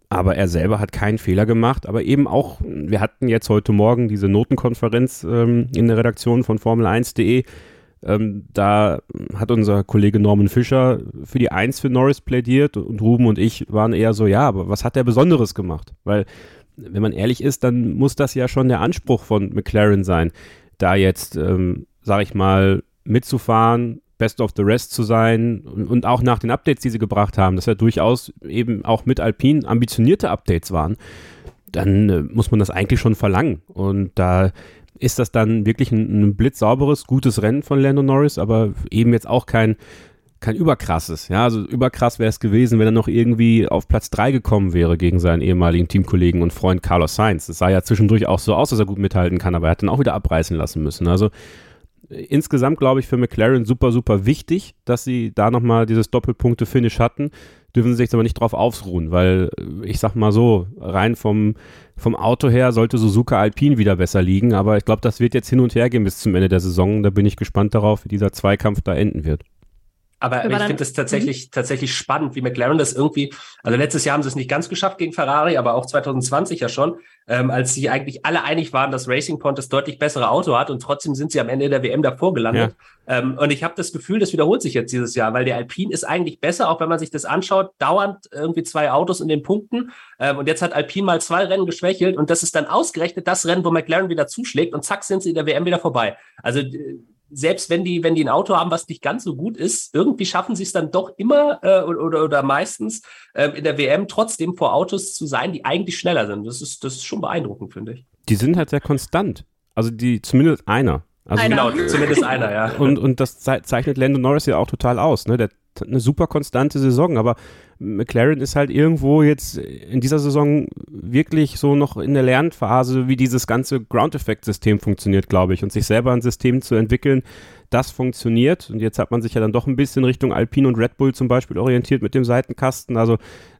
Aber er selber hat keinen Fehler gemacht. Aber eben auch, wir hatten jetzt heute Morgen diese Notenkonferenz ähm, in der Redaktion von Formel1.de. Ähm, da hat unser Kollege Norman Fischer für die Eins für Norris plädiert und Ruben und ich waren eher so, ja, aber was hat er Besonderes gemacht? Weil wenn man ehrlich ist, dann muss das ja schon der Anspruch von McLaren sein, da jetzt, ähm, sag ich mal, mitzufahren, Best of the Rest zu sein und, und, auch nach den Updates, die sie gebracht haben, dass ja durchaus eben auch mit Alpine ambitionierte Updates waren, dann äh, muss man das eigentlich schon verlangen. Und da ist das dann wirklich ein, ein blitzsauberes, gutes Rennen von Lando Norris, aber eben jetzt auch kein kein überkrasses. Ja, also überkrass wäre es gewesen, wenn er noch irgendwie auf Platz 3 gekommen wäre gegen seinen ehemaligen Teamkollegen und Freund Carlos Sainz. Es sah ja zwischendurch auch so aus, dass er gut mithalten kann, aber er hat dann auch wieder abreißen lassen müssen. Also insgesamt, glaube ich, für McLaren super, super wichtig, dass sie da nochmal dieses Doppelpunkte-Finish hatten. Dürfen sie sich aber nicht drauf ausruhen, weil äh, ich sag mal so, rein vom, vom Auto her sollte Suzuka Alpine wieder besser liegen, aber ich glaube, das wird jetzt hin und her gehen bis zum Ende der Saison. Da bin ich gespannt darauf, wie dieser Zweikampf da enden wird. Aber, aber ich finde es tatsächlich, mhm. tatsächlich spannend, wie McLaren das irgendwie, also letztes Jahr haben sie es nicht ganz geschafft gegen Ferrari, aber auch 2020 ja schon, ähm, als sie eigentlich alle einig waren, dass Racing Point das deutlich bessere Auto hat und trotzdem sind sie am Ende der WM davor gelandet. Ja. Ähm, und ich habe das Gefühl, das wiederholt sich jetzt dieses Jahr, weil der Alpine ist eigentlich besser, auch wenn man sich das anschaut, dauernd irgendwie zwei Autos in den Punkten. Ähm, und jetzt hat Alpine mal zwei Rennen geschwächelt und das ist dann ausgerechnet das Rennen, wo McLaren wieder zuschlägt und zack sind sie in der WM wieder vorbei. Also selbst wenn die, wenn die ein Auto haben, was nicht ganz so gut ist, irgendwie schaffen sie es dann doch immer äh, oder, oder meistens äh, in der WM trotzdem vor Autos zu sein, die eigentlich schneller sind. Das ist, das ist schon beeindruckend, finde ich. Die sind halt sehr konstant. Also die, zumindest einer. Also einer. Genau, zumindest einer, ja. Und, und das zeichnet Lando Norris ja auch total aus. Ne? Der eine super konstante Saison, aber McLaren ist halt irgendwo jetzt in dieser Saison wirklich so noch in der Lernphase, wie dieses ganze Ground-Effect-System funktioniert, glaube ich. Und sich selber ein System zu entwickeln, das funktioniert. Und jetzt hat man sich ja dann doch ein bisschen Richtung Alpine und Red Bull zum Beispiel orientiert mit dem Seitenkasten. Also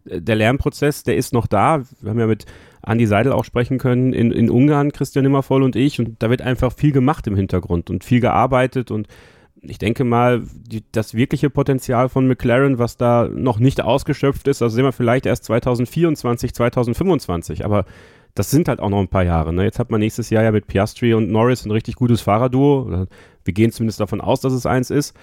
äh, der Lernprozess, der ist noch da. Wir haben ja mit Andi Seidel auch sprechen können in, in Ungarn, Christian Nimmervoll und ich. Und da wird einfach viel gemacht im Hintergrund und viel gearbeitet und ich denke mal, die, das wirkliche Potenzial von McLaren, was da noch nicht ausgeschöpft ist, das sehen wir vielleicht erst 2024, 2025. Aber das sind halt auch noch ein paar Jahre. Ne? Jetzt hat man nächstes Jahr ja mit Piastri und Norris ein richtig gutes Fahrerduo. Wir gehen zumindest davon aus, dass es eins ist.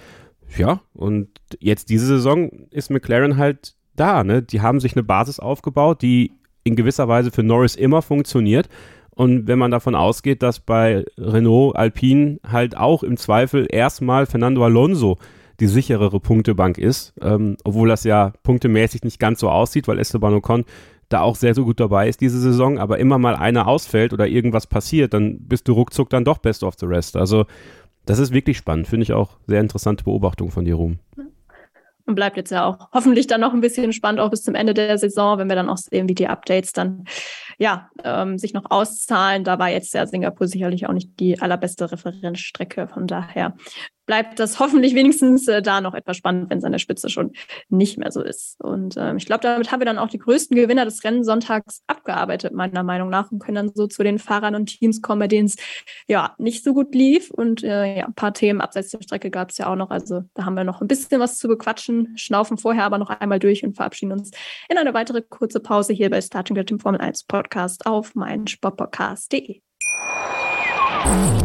Ja, und jetzt diese Saison ist McLaren halt da. Ne? Die haben sich eine Basis aufgebaut, die in gewisser Weise für Norris immer funktioniert. Und wenn man davon ausgeht, dass bei Renault Alpine halt auch im Zweifel erstmal Fernando Alonso die sicherere Punktebank ist, ähm, obwohl das ja punktemäßig nicht ganz so aussieht, weil Esteban Ocon da auch sehr, sehr gut dabei ist diese Saison, aber immer mal einer ausfällt oder irgendwas passiert, dann bist du ruckzuck dann doch best of the rest. Also das ist wirklich spannend, finde ich auch sehr interessante Beobachtung von dir, Ruhm. Und bleibt jetzt ja auch hoffentlich dann noch ein bisschen spannend, auch bis zum Ende der Saison, wenn wir dann auch sehen, wie die Updates dann ja, ähm, sich noch auszahlen. Da war jetzt ja Singapur sicherlich auch nicht die allerbeste Referenzstrecke. Von daher bleibt das (laughs) hoffentlich wenigstens äh, da noch etwas spannend, wenn es an der Spitze schon nicht mehr so ist. Und ähm, ich glaube, damit haben wir dann auch die größten Gewinner des Rennsonntags abgearbeitet, meiner Meinung nach, und können dann so zu den Fahrern und Teams kommen, bei denen es ja nicht so gut lief. Und äh, ja, ein paar Themen abseits der Strecke gab es ja auch noch. Also da haben wir noch ein bisschen was zu bequatschen, schnaufen vorher aber noch einmal durch und verabschieden uns in eine weitere kurze Pause hier bei Starting Grid, dem Formel 1 Podcast auf meinsportpodcast.de.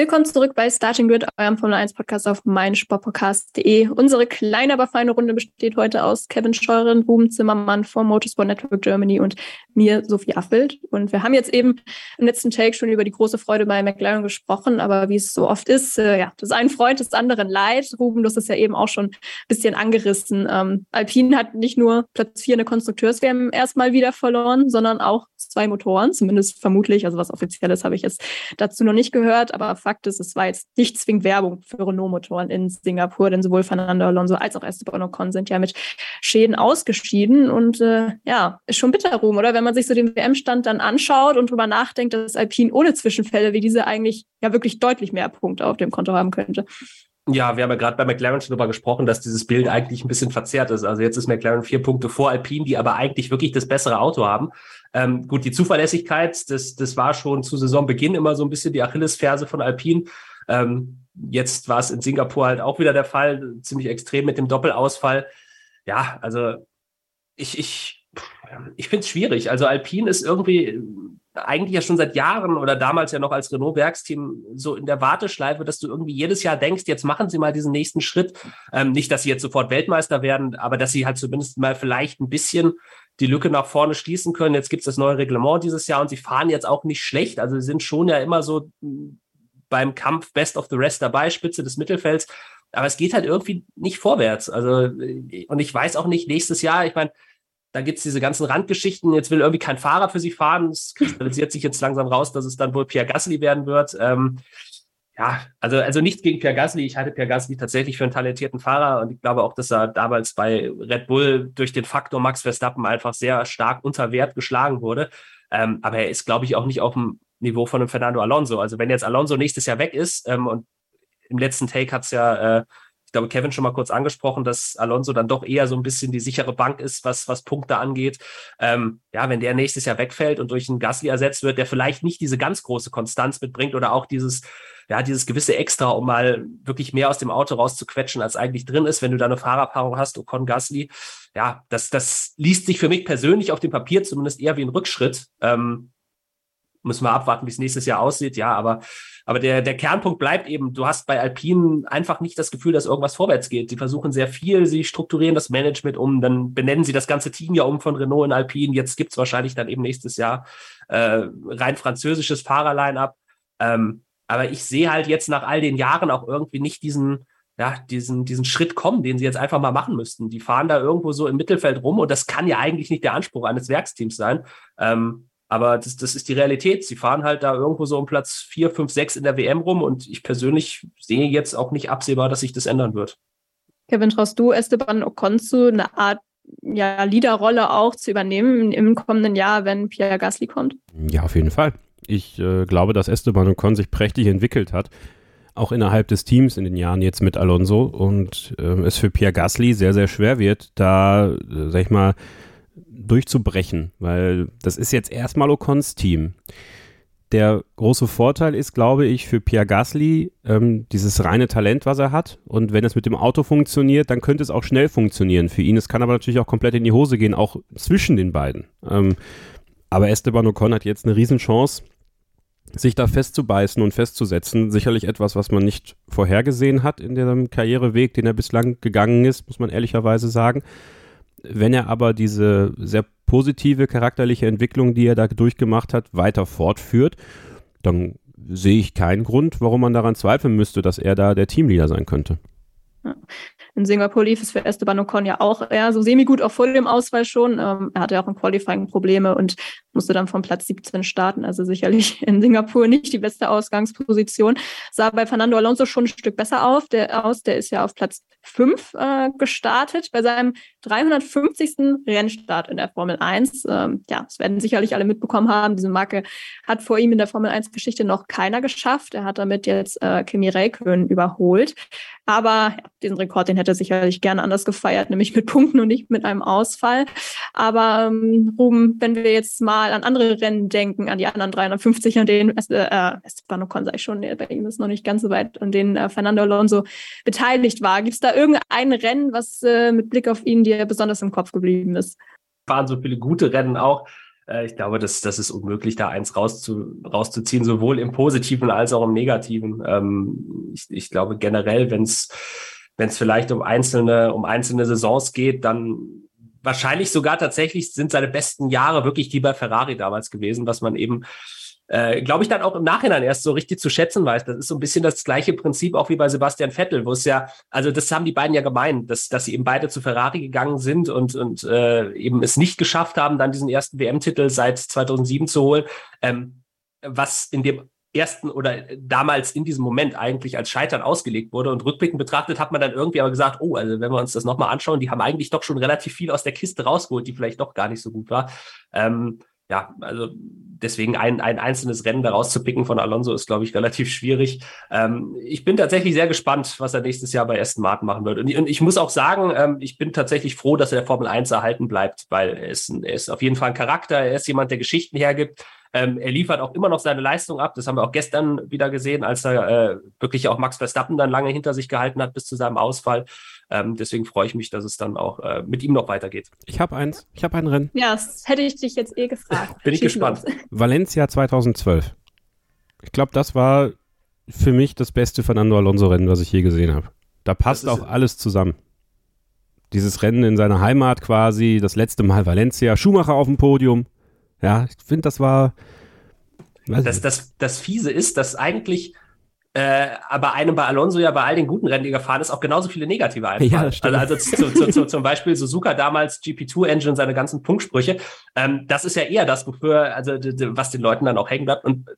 Willkommen zurück bei Starting Grid, eurem Formel 1 Podcast auf meinsportpodcast.de. Unsere kleine, aber feine Runde besteht heute aus Kevin Scheuren, Ruben Zimmermann vom Motorsport Network Germany und mir, Sophie Affelt. Und wir haben jetzt eben im letzten Take schon über die große Freude bei McLaren gesprochen, aber wie es so oft ist, äh, ja, das einen freut, das anderen leid. Ruben, du hast es ja eben auch schon ein bisschen angerissen. Ähm, Alpine hat nicht nur Platz 4 in der Konstrukteurswärme erstmal wieder verloren, sondern auch zwei Motoren, zumindest vermutlich. Also was offizielles habe ich jetzt dazu noch nicht gehört, aber Fakt ist, es war jetzt nicht zwingend Werbung für Renault-Motoren in Singapur, denn sowohl Fernando Alonso als auch Esteban Ocon sind ja mit Schäden ausgeschieden und äh, ja, ist schon bitter rum, oder? Wenn man sich so den WM-Stand dann anschaut und drüber nachdenkt, dass Alpine ohne Zwischenfälle wie diese eigentlich ja wirklich deutlich mehr Punkte auf dem Konto haben könnte. Ja, wir haben ja gerade bei McLaren schon darüber gesprochen, dass dieses Bild eigentlich ein bisschen verzerrt ist. Also jetzt ist McLaren vier Punkte vor Alpine, die aber eigentlich wirklich das bessere Auto haben. Ähm, gut, die Zuverlässigkeit, das, das war schon zu Saisonbeginn immer so ein bisschen die Achillesferse von Alpine. Ähm, jetzt war es in Singapur halt auch wieder der Fall, ziemlich extrem mit dem Doppelausfall. Ja, also ich, ich, ich finde es schwierig. Also Alpine ist irgendwie eigentlich ja schon seit Jahren oder damals ja noch als Renault-Werksteam so in der Warteschleife, dass du irgendwie jedes Jahr denkst, jetzt machen sie mal diesen nächsten Schritt. Ähm, nicht, dass sie jetzt sofort Weltmeister werden, aber dass sie halt zumindest mal vielleicht ein bisschen die Lücke nach vorne schließen können. Jetzt gibt es das neue Reglement dieses Jahr und sie fahren jetzt auch nicht schlecht. Also sie sind schon ja immer so hm, beim Kampf Best of the Rest dabei, Spitze des Mittelfelds. Aber es geht halt irgendwie nicht vorwärts. Also, äh, und ich weiß auch nicht, nächstes Jahr, ich meine, da gibt's diese ganzen Randgeschichten. Jetzt will irgendwie kein Fahrer für sie fahren. Es kristallisiert sich jetzt langsam raus, dass es dann wohl Pierre Gasly werden wird. Ähm, ja, also, also nichts gegen Pierre Gasly. Ich halte Pierre Gasly tatsächlich für einen talentierten Fahrer und ich glaube auch, dass er damals bei Red Bull durch den Faktor Max Verstappen einfach sehr stark unter Wert geschlagen wurde. Ähm, aber er ist, glaube ich, auch nicht auf dem Niveau von einem Fernando Alonso. Also wenn jetzt Alonso nächstes Jahr weg ist ähm, und im letzten Take hat's ja äh, ich glaube, Kevin schon mal kurz angesprochen, dass Alonso dann doch eher so ein bisschen die sichere Bank ist, was, was Punkte angeht. Ähm, ja, wenn der nächstes Jahr wegfällt und durch einen Gasly ersetzt wird, der vielleicht nicht diese ganz große Konstanz mitbringt oder auch dieses, ja, dieses gewisse Extra, um mal wirklich mehr aus dem Auto rauszuquetschen, als eigentlich drin ist, wenn du da eine Fahrerpaarung hast, Ocon Gasly. Ja, das, das liest sich für mich persönlich auf dem Papier zumindest eher wie ein Rückschritt. Ähm, müssen wir abwarten, wie es nächstes Jahr aussieht. Ja, aber, aber der, der Kernpunkt bleibt eben, du hast bei Alpinen einfach nicht das Gefühl, dass irgendwas vorwärts geht. Die versuchen sehr viel, sie strukturieren das Management um, dann benennen sie das ganze Team ja um von Renault in Alpine. Jetzt gibt's wahrscheinlich dann eben nächstes Jahr äh, rein französisches Fahrerline-up. Ähm, aber ich sehe halt jetzt nach all den Jahren auch irgendwie nicht diesen, ja, diesen, diesen Schritt kommen, den sie jetzt einfach mal machen müssten. Die fahren da irgendwo so im Mittelfeld rum und das kann ja eigentlich nicht der Anspruch eines Werksteams sein. Ähm, aber das, das ist die Realität. Sie fahren halt da irgendwo so um Platz 4, 5, 6 in der WM rum und ich persönlich sehe jetzt auch nicht absehbar, dass sich das ändern wird. Kevin, traust du Esteban Ocon zu, eine Art ja, Leaderrolle auch zu übernehmen im kommenden Jahr, wenn Pierre Gasly kommt? Ja, auf jeden Fall. Ich äh, glaube, dass Esteban Ocon sich prächtig entwickelt hat, auch innerhalb des Teams in den Jahren jetzt mit Alonso und äh, es für Pierre Gasly sehr, sehr schwer wird, da, äh, sag ich mal, durchzubrechen, weil das ist jetzt erstmal Ocons Team. Der große Vorteil ist, glaube ich, für Pierre Gasly ähm, dieses reine Talent, was er hat. Und wenn es mit dem Auto funktioniert, dann könnte es auch schnell funktionieren für ihn. Es kann aber natürlich auch komplett in die Hose gehen, auch zwischen den beiden. Ähm, aber Esteban Ocon hat jetzt eine Riesenchance, sich da festzubeißen und festzusetzen. Sicherlich etwas, was man nicht vorhergesehen hat in dem Karriereweg, den er bislang gegangen ist, muss man ehrlicherweise sagen. Wenn er aber diese sehr positive charakterliche Entwicklung, die er da durchgemacht hat, weiter fortführt, dann sehe ich keinen Grund, warum man daran zweifeln müsste, dass er da der Teamleader sein könnte. In Singapur lief es für Esteban Ocon ja auch eher so semi-gut, auch vor dem Ausfall schon. Ähm, er hatte ja auch im Qualifying Probleme und musste dann von Platz 17 starten. Also sicherlich (laughs) in Singapur nicht die beste Ausgangsposition. Sah bei Fernando Alonso schon ein Stück besser auf, der, aus. Der ist ja auf Platz 5 äh, gestartet bei seinem 350. Rennstart in der Formel 1. Ähm, ja, das werden sicherlich alle mitbekommen haben. Diese Marke hat vor ihm in der Formel 1 Geschichte noch keiner geschafft. Er hat damit jetzt äh, Kimi Räikkönen überholt. Aber ja, diesen Rekord, den hätte er sicherlich gerne anders gefeiert, nämlich mit Punkten und nicht mit einem Ausfall. Aber ähm, Ruben, wenn wir jetzt mal an andere Rennen denken, an die anderen 350, an denen äh, Esteban Ocon sei schon, bei ihm ist noch nicht ganz so weit, an denen äh, Fernando Alonso beteiligt war. Gibt es da irgendein Rennen, was äh, mit Blick auf ihn dir besonders im Kopf geblieben ist? Fahren so viele gute Rennen auch. Äh, ich glaube, das, das ist unmöglich, da eins rauszu, rauszuziehen, sowohl im Positiven als auch im Negativen. Ähm, ich, ich glaube generell, wenn es wenn es vielleicht um einzelne, um einzelne Saisons geht, dann wahrscheinlich sogar tatsächlich sind seine besten Jahre wirklich die bei Ferrari damals gewesen, was man eben äh, glaube ich, dann auch im Nachhinein erst so richtig zu schätzen weiß. Das ist so ein bisschen das gleiche Prinzip auch wie bei Sebastian Vettel, wo es ja, also das haben die beiden ja gemeint, dass, dass sie eben beide zu Ferrari gegangen sind und, und äh, eben es nicht geschafft haben, dann diesen ersten WM-Titel seit 2007 zu holen, ähm, was in dem ersten oder damals in diesem Moment eigentlich als Scheitern ausgelegt wurde. Und rückblickend betrachtet hat man dann irgendwie aber gesagt, oh, also wenn wir uns das nochmal anschauen, die haben eigentlich doch schon relativ viel aus der Kiste rausgeholt, die vielleicht doch gar nicht so gut war. Ähm, ja, also deswegen ein, ein einzelnes Rennen da rauszupicken von Alonso ist, glaube ich, relativ schwierig. Ähm, ich bin tatsächlich sehr gespannt, was er nächstes Jahr bei Aston Martin machen wird. Und, und ich muss auch sagen, ähm, ich bin tatsächlich froh, dass er der Formel 1 erhalten bleibt, weil er ist, er ist auf jeden Fall ein Charakter, er ist jemand, der Geschichten hergibt. Ähm, er liefert auch immer noch seine Leistung ab. Das haben wir auch gestern wieder gesehen, als er äh, wirklich auch Max Verstappen dann lange hinter sich gehalten hat bis zu seinem Ausfall. Ähm, deswegen freue ich mich, dass es dann auch äh, mit ihm noch weitergeht. Ich habe eins. Ich habe ein Rennen. Ja, das hätte ich dich jetzt eh gefragt. Bin ich gespannt. (laughs) Valencia 2012. Ich glaube, das war für mich das beste Fernando Alonso-Rennen, was ich je gesehen habe. Da passt auch alles zusammen. Dieses Rennen in seiner Heimat quasi, das letzte Mal Valencia, Schumacher auf dem Podium. Ja, ich finde, das war. Das, das, das Fiese ist, dass eigentlich äh, aber einem bei Alonso ja bei all den guten Rennen, die gefahren ist, auch genauso viele negative (laughs) einfallen. Ja, also, also zu, zu, zu, zum Beispiel Suzuka damals GP2-Engine, seine ganzen Punksprüche. Ähm, das ist ja eher das, wofür, also was den Leuten dann auch hängen bleibt und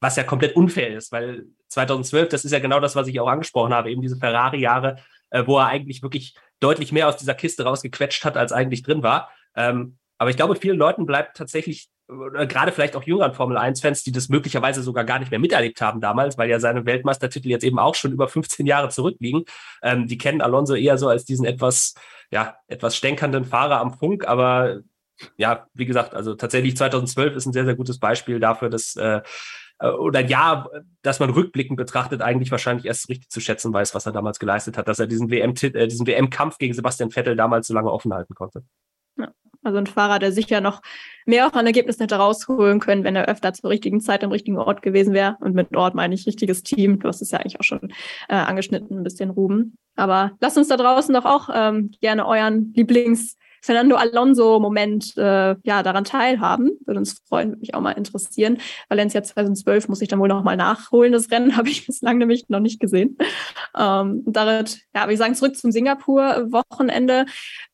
was ja komplett unfair ist, weil 2012, das ist ja genau das, was ich auch angesprochen habe, eben diese Ferrari-Jahre, äh, wo er eigentlich wirklich deutlich mehr aus dieser Kiste rausgequetscht hat, als eigentlich drin war. Ähm, aber ich glaube, vielen Leuten bleibt tatsächlich oder gerade vielleicht auch jüngeren Formel 1-Fans, die das möglicherweise sogar gar nicht mehr miterlebt haben damals, weil ja seine Weltmeistertitel jetzt eben auch schon über 15 Jahre zurückliegen. Ähm, die kennen Alonso eher so als diesen etwas, ja, etwas stänkernden Fahrer am Funk, aber ja, wie gesagt, also tatsächlich 2012 ist ein sehr, sehr gutes Beispiel dafür, dass äh, oder ja, dass man rückblickend betrachtet eigentlich wahrscheinlich erst richtig zu schätzen weiß, was er damals geleistet hat, dass er diesen WM äh, diesen WM-Kampf gegen Sebastian Vettel damals so lange offen halten konnte. Also ein Fahrer, der sicher noch mehr auch an Ergebnissen hätte rausholen können, wenn er öfter zur richtigen Zeit am richtigen Ort gewesen wäre. Und mit Ort meine ich richtiges Team. Du hast es ja eigentlich auch schon äh, angeschnitten, ein bisschen Ruben. Aber lasst uns da draußen doch auch ähm, gerne euren Lieblings- Fernando Alonso-Moment äh, ja, daran teilhaben. Würde uns freuen, würde mich auch mal interessieren. Valencia 2012 muss ich dann wohl noch mal nachholen. Das Rennen (laughs) habe ich bislang nämlich noch nicht gesehen. Ähm, damit, ja, aber ich sagen, zurück zum Singapur-Wochenende,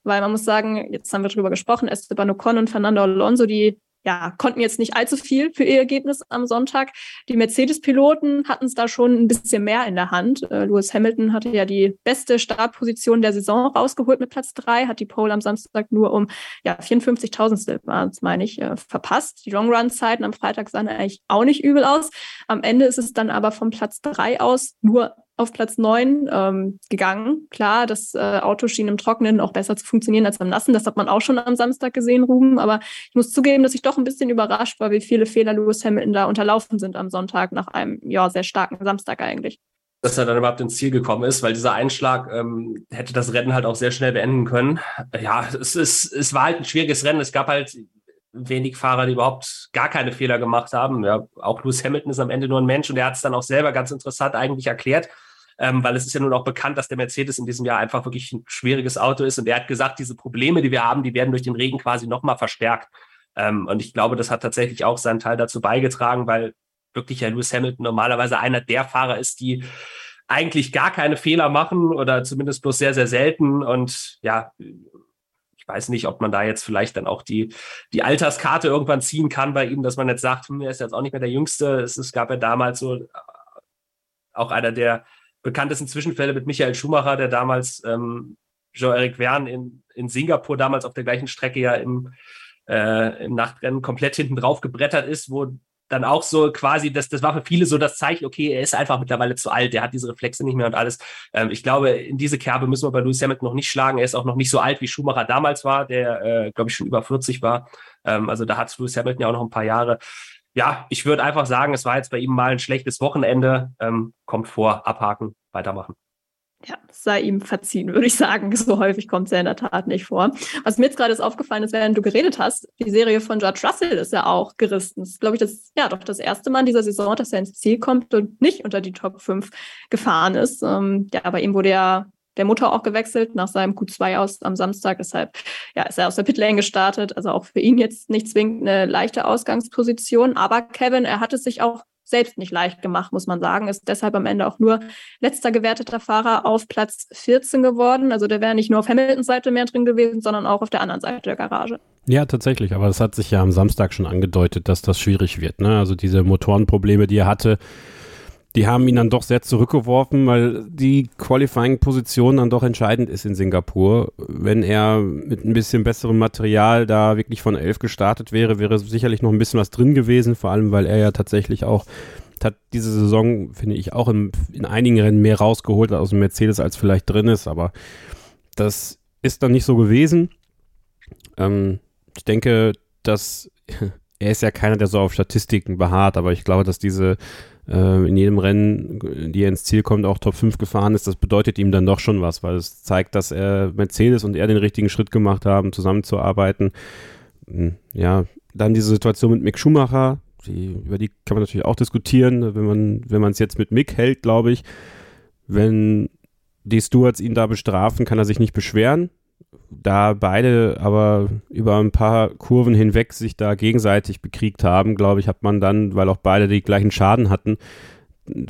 weil man muss sagen, jetzt haben wir drüber gesprochen, Esteban Ocon und Fernando Alonso, die ja, konnten jetzt nicht allzu viel für ihr Ergebnis am Sonntag. Die Mercedes-Piloten hatten es da schon ein bisschen mehr in der Hand. Äh, Lewis Hamilton hatte ja die beste Startposition der Saison rausgeholt mit Platz drei, hat die Pole am Samstag nur um ja, 54.000 waren meine ich, äh, verpasst. Die Long-Run-Zeiten am Freitag sahen eigentlich auch nicht übel aus. Am Ende ist es dann aber vom Platz drei aus nur auf Platz 9 ähm, gegangen. Klar, das äh, Auto schien im Trockenen auch besser zu funktionieren als am Nassen. Das hat man auch schon am Samstag gesehen, Ruben. Aber ich muss zugeben, dass ich doch ein bisschen überrascht war, wie viele Fehler Lewis Hamilton da unterlaufen sind am Sonntag nach einem ja, sehr starken Samstag eigentlich. Dass er dann überhaupt ins Ziel gekommen ist, weil dieser Einschlag ähm, hätte das Rennen halt auch sehr schnell beenden können. Ja, es, ist, es war halt ein schwieriges Rennen. Es gab halt wenig Fahrer, die überhaupt gar keine Fehler gemacht haben. Ja, auch Lewis Hamilton ist am Ende nur ein Mensch und er hat es dann auch selber ganz interessant eigentlich erklärt ähm, weil es ist ja nun auch bekannt, dass der Mercedes in diesem Jahr einfach wirklich ein schwieriges Auto ist. Und er hat gesagt, diese Probleme, die wir haben, die werden durch den Regen quasi nochmal verstärkt. Ähm, und ich glaube, das hat tatsächlich auch seinen Teil dazu beigetragen, weil wirklich ja Lewis Hamilton normalerweise einer der Fahrer ist, die eigentlich gar keine Fehler machen oder zumindest bloß sehr, sehr selten. Und ja, ich weiß nicht, ob man da jetzt vielleicht dann auch die, die Alterskarte irgendwann ziehen kann bei ihm, dass man jetzt sagt, hm, er ist jetzt auch nicht mehr der Jüngste. Es, es gab ja damals so äh, auch einer der bekanntesten Zwischenfälle mit Michael Schumacher, der damals ähm, Jean-Eric Verne in, in Singapur damals auf der gleichen Strecke ja im, äh, im Nachtrennen komplett hinten drauf gebrettert ist, wo dann auch so quasi, das, das war für viele so das Zeichen, okay, er ist einfach mittlerweile zu alt, er hat diese Reflexe nicht mehr und alles. Ähm, ich glaube, in diese Kerbe müssen wir bei Lewis Hamilton noch nicht schlagen. Er ist auch noch nicht so alt, wie Schumacher damals war, der, äh, glaube ich, schon über 40 war. Ähm, also da hat Lewis Hamilton ja auch noch ein paar Jahre ja, ich würde einfach sagen, es war jetzt bei ihm mal ein schlechtes Wochenende. Ähm, kommt vor, abhaken, weitermachen. Ja, sei ihm verziehen, würde ich sagen. (laughs) So häufig kommt es ja in der Tat nicht vor. Was mir jetzt gerade ist aufgefallen ist, während du geredet hast, die Serie von George Russell ist ja auch gerissen. Das ist, glaube ich, das, ja, doch das erste Mal in dieser Saison, dass er ins Ziel kommt und nicht unter die Top 5 gefahren ist. Ähm, ja, bei ihm wurde ja der Motor auch gewechselt nach seinem Q2 aus am Samstag. Deshalb ja, ist er aus der Pitlane gestartet. Also auch für ihn jetzt nicht zwingend eine leichte Ausgangsposition. Aber Kevin, er hat es sich auch selbst nicht leicht gemacht, muss man sagen. Ist deshalb am Ende auch nur letzter gewerteter Fahrer auf Platz 14 geworden. Also der wäre nicht nur auf Hamiltons Seite mehr drin gewesen, sondern auch auf der anderen Seite der Garage. Ja, tatsächlich. Aber das hat sich ja am Samstag schon angedeutet, dass das schwierig wird. Ne? Also diese Motorenprobleme, die er hatte, die haben ihn dann doch sehr zurückgeworfen, weil die Qualifying-Position dann doch entscheidend ist in Singapur. Wenn er mit ein bisschen besserem Material da wirklich von elf gestartet wäre, wäre sicherlich noch ein bisschen was drin gewesen, vor allem weil er ja tatsächlich auch hat diese Saison, finde ich, auch in, in einigen Rennen mehr rausgeholt aus dem Mercedes, als vielleicht drin ist, aber das ist dann nicht so gewesen. Ähm, ich denke, dass (laughs) er ist ja keiner, der so auf Statistiken beharrt, aber ich glaube, dass diese äh, in jedem Rennen, die er ins Ziel kommt, auch Top 5 gefahren ist, das bedeutet ihm dann doch schon was, weil es zeigt, dass er Mercedes und er den richtigen Schritt gemacht haben, zusammenzuarbeiten. Hm, ja, dann diese Situation mit Mick Schumacher, die, über die kann man natürlich auch diskutieren, wenn man wenn man es jetzt mit Mick hält, glaube ich. Wenn die Stewards ihn da bestrafen, kann er sich nicht beschweren da beide aber über ein paar Kurven hinweg sich da gegenseitig bekriegt haben, glaube ich, hat man dann, weil auch beide die gleichen Schaden hatten,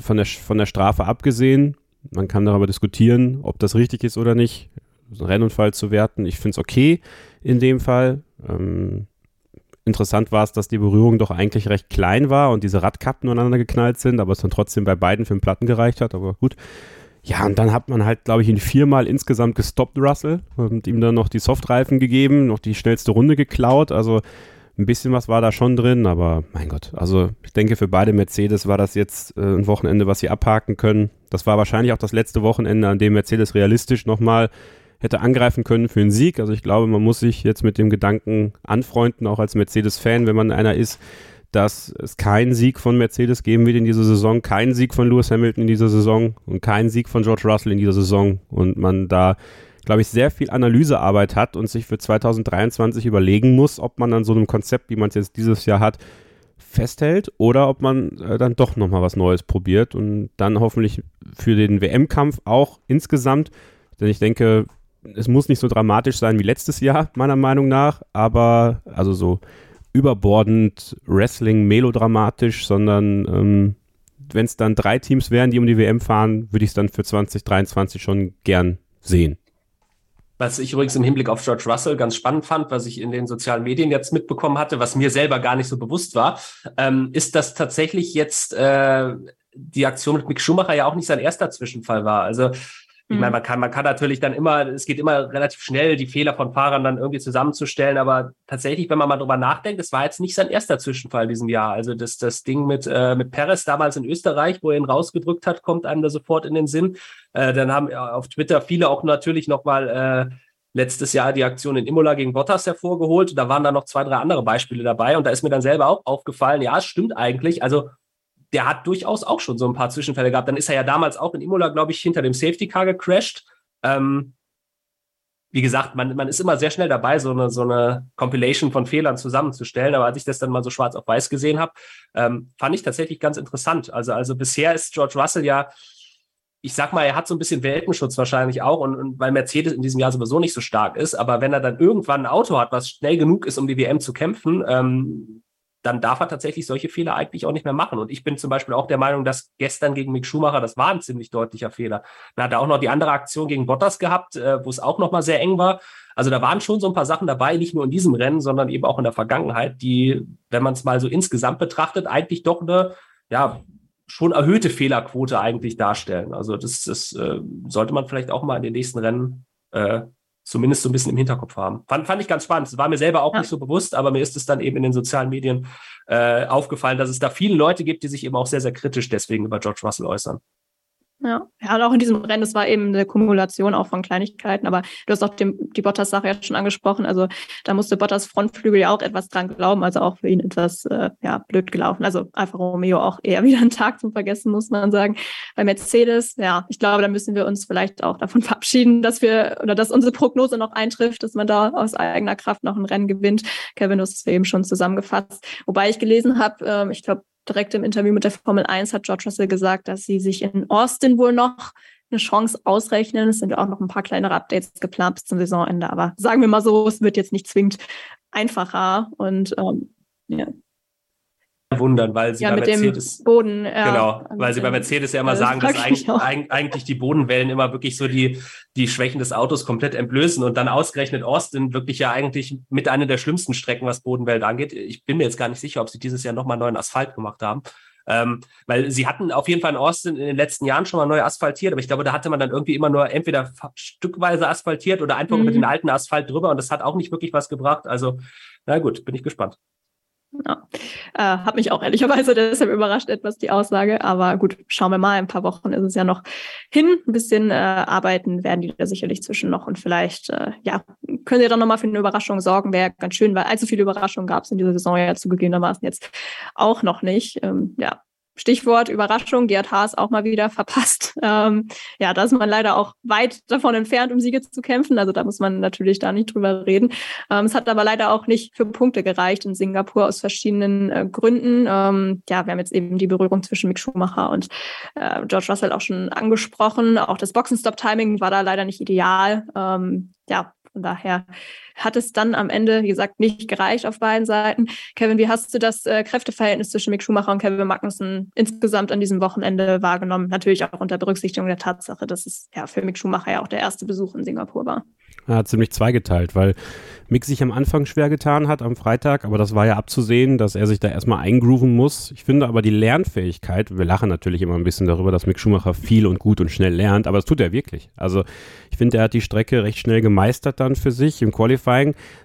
von der, von der Strafe abgesehen, man kann darüber diskutieren, ob das richtig ist oder nicht, einen Rennunfall zu werten. Ich finde es okay in dem Fall. Ähm, interessant war es, dass die Berührung doch eigentlich recht klein war und diese Radkappen aneinander geknallt sind, aber es dann trotzdem bei beiden für den Platten gereicht hat. Aber gut. Ja, und dann hat man halt, glaube ich, ihn viermal insgesamt gestoppt, Russell, und ihm dann noch die Softreifen gegeben, noch die schnellste Runde geklaut. Also ein bisschen was war da schon drin, aber mein Gott, also ich denke, für beide Mercedes war das jetzt äh, ein Wochenende, was sie abhaken können. Das war wahrscheinlich auch das letzte Wochenende, an dem Mercedes realistisch nochmal hätte angreifen können für einen Sieg. Also ich glaube, man muss sich jetzt mit dem Gedanken anfreunden, auch als Mercedes-Fan, wenn man einer ist, dass es keinen Sieg von Mercedes geben wird in dieser Saison, keinen Sieg von Lewis Hamilton in dieser Saison und keinen Sieg von George Russell in dieser Saison. Und man da glaube ich, sehr viel Analysearbeit hat und sich für 2023 überlegen muss, ob man an so einem Konzept, wie man es jetzt dieses Jahr hat, festhält oder ob man äh, dann doch nochmal was Neues probiert und dann hoffentlich für den WM-Kampf auch insgesamt, denn ich denke, es muss nicht so dramatisch sein wie letztes Jahr, meiner Meinung nach, aber also so überbordend Wrestling, melodramatisch, sondern ähm, wenn es dann drei Teams wären, die um die WM fahren, würde ich es dann für 2023 schon gern sehen. Was ich übrigens im Hinblick auf George Russell ganz spannend fand, was ich in den sozialen Medien jetzt mitbekommen hatte, was mir selber gar nicht so bewusst war, ähm, ist, dass tatsächlich jetzt äh, die Aktion mit Mick Schumacher ja auch nicht sein erster Zwischenfall war. Also ich meine, mhm. man kann, man kann natürlich dann immer, es geht immer relativ schnell, die Fehler von Fahrern dann irgendwie zusammenzustellen, aber tatsächlich, wenn man mal drüber nachdenkt, es war jetzt nicht sein erster Zwischenfall in diesem Jahr. Also das, das Ding mit, äh, mit Perez damals in Österreich, wo er ihn rausgedrückt hat, kommt einem da sofort in den Sinn. Äh, dann haben auf Twitter viele auch natürlich nochmal äh, letztes Jahr die Aktion in Imola gegen Bottas hervorgeholt. Da waren dann noch zwei, drei andere Beispiele dabei und da ist mir dann selber auch aufgefallen, ja, es stimmt eigentlich. Also der hat durchaus auch schon so ein paar Zwischenfälle gehabt. Dann ist er ja damals auch in Imola, glaube ich, hinter dem Safety Car gecrashed. Ähm, wie gesagt, man, man ist immer sehr schnell dabei, so eine, so eine Compilation von Fehlern zusammenzustellen. Aber als ich das dann mal so schwarz auf weiß gesehen habe, ähm, fand ich tatsächlich ganz interessant. Also, also bisher ist George Russell ja, ich sag mal, er hat so ein bisschen Welpenschutz wahrscheinlich auch und, und weil Mercedes in diesem Jahr sowieso nicht so stark ist. Aber wenn er dann irgendwann ein Auto hat, was schnell genug ist, um die WM zu kämpfen, ähm, dann darf er tatsächlich solche Fehler eigentlich auch nicht mehr machen. Und ich bin zum Beispiel auch der Meinung, dass gestern gegen Mick Schumacher, das war ein ziemlich deutlicher Fehler. Dann hat er auch noch die andere Aktion gegen Bottas gehabt, äh, wo es auch noch mal sehr eng war. Also da waren schon so ein paar Sachen dabei, nicht nur in diesem Rennen, sondern eben auch in der Vergangenheit, die, wenn man es mal so insgesamt betrachtet, eigentlich doch eine, ja, schon erhöhte Fehlerquote eigentlich darstellen. Also das, das äh, sollte man vielleicht auch mal in den nächsten Rennen äh, zumindest so ein bisschen im Hinterkopf haben. Fand, fand ich ganz spannend. Das war mir selber auch ja. nicht so bewusst, aber mir ist es dann eben in den sozialen Medien äh, aufgefallen, dass es da viele Leute gibt, die sich eben auch sehr, sehr kritisch deswegen über George Russell äußern. Ja. ja, und auch in diesem Rennen, das war eben eine Kumulation auch von Kleinigkeiten, aber du hast auch den, die Bottas-Sache ja schon angesprochen. Also da musste Bottas Frontflügel ja auch etwas dran glauben, also auch für ihn etwas äh, ja, blöd gelaufen. Also Alfa Romeo auch eher (laughs) wieder einen Tag zum Vergessen, muss man sagen. Bei Mercedes, ja, ich glaube, da müssen wir uns vielleicht auch davon (laughs) verabschieden, dass wir oder dass unsere Prognose noch eintrifft, dass man da aus eigener Kraft noch ein Rennen gewinnt. Kevin, du hast es eben schon zusammengefasst. Wobei ich gelesen habe, äh, ich glaube, direkt im Interview mit der Formel 1 hat George Russell gesagt, dass sie sich in Austin wohl noch eine Chance ausrechnen. Es sind auch noch ein paar kleinere Updates geplant bis zum Saisonende. Aber sagen wir mal so, es wird jetzt nicht zwingend einfacher. Und ähm, ja, wundern, weil sie ja, bei Mercedes Boden, ja, genau, weil sie bei Mercedes ja immer sagen, dass eigentlich, eigentlich, die Bodenwellen immer wirklich so die die Schwächen des Autos komplett entblößen und dann ausgerechnet Austin wirklich ja eigentlich mit einer der schlimmsten Strecken, was Bodenwellen angeht. Ich bin mir jetzt gar nicht sicher, ob sie dieses Jahr nochmal neuen Asphalt gemacht haben. Ähm, weil sie hatten auf jeden Fall in Austin in den letzten Jahren schon mal neu asphaltiert, aber ich glaube, da hatte man dann irgendwie immer nur entweder stückweise asphaltiert oder einfach mhm. mit dem alten Asphalt drüber und das hat auch nicht wirklich was gebracht. Also, na gut, bin ich gespannt. Ja. Äh, hat mich auch ehrlicherweise (laughs) deshalb überrascht etwas die Aussage. Aber gut, schauen wir mal. In ein paar Wochen ist es ja noch hin. Ein bisschen äh, arbeiten werden die da sicherlich zwischen noch. Und vielleicht, äh, ja, können sie dann nochmal für eine Überraschung sorgen. Wäre ganz schön, weil allzu viele Überraschungen gab es in dieser Saison ja zugegebenermaßen jetzt auch noch nicht. Ähm, ja, Stichwort Überraschung, Gerd Haas auch mal wieder verpasst. (laughs) Ähm, ja, da ist man leider auch weit davon entfernt, um Siege zu kämpfen. Also da muss man natürlich da nicht drüber reden. Ähm, es hat aber leider auch nicht für Punkte gereicht in Singapur aus verschiedenen äh, Gründen. Ähm, ja, wir haben jetzt eben die Berührung zwischen Mick Schumacher und äh, George Russell auch schon angesprochen. Auch das Boxenstopp-Timing war da leider nicht ideal. Ähm, ja, von daher hat es dann am Ende, wie gesagt, nicht gereicht auf beiden Seiten. Kevin, wie hast du das äh, Kräfteverhältnis zwischen Mick Schumacher und Kevin Magnussen insgesamt an diesem Wochenende wahrgenommen? Natürlich auch unter Berücksichtigung der Tatsache, dass es ja für Mick Schumacher ja auch der erste Besuch in Singapur war. Ja, ziemlich zweigeteilt, weil Mick sich am Anfang schwer getan hat am Freitag, aber das war ja abzusehen, dass er sich da erstmal eingrooven muss. Ich finde aber die Lernfähigkeit, wir lachen natürlich immer ein bisschen darüber, dass Mick Schumacher viel und gut und schnell lernt, aber das tut er wirklich. Also ich finde, er hat die Strecke recht schnell gemeistert dann für sich. Im Qualifying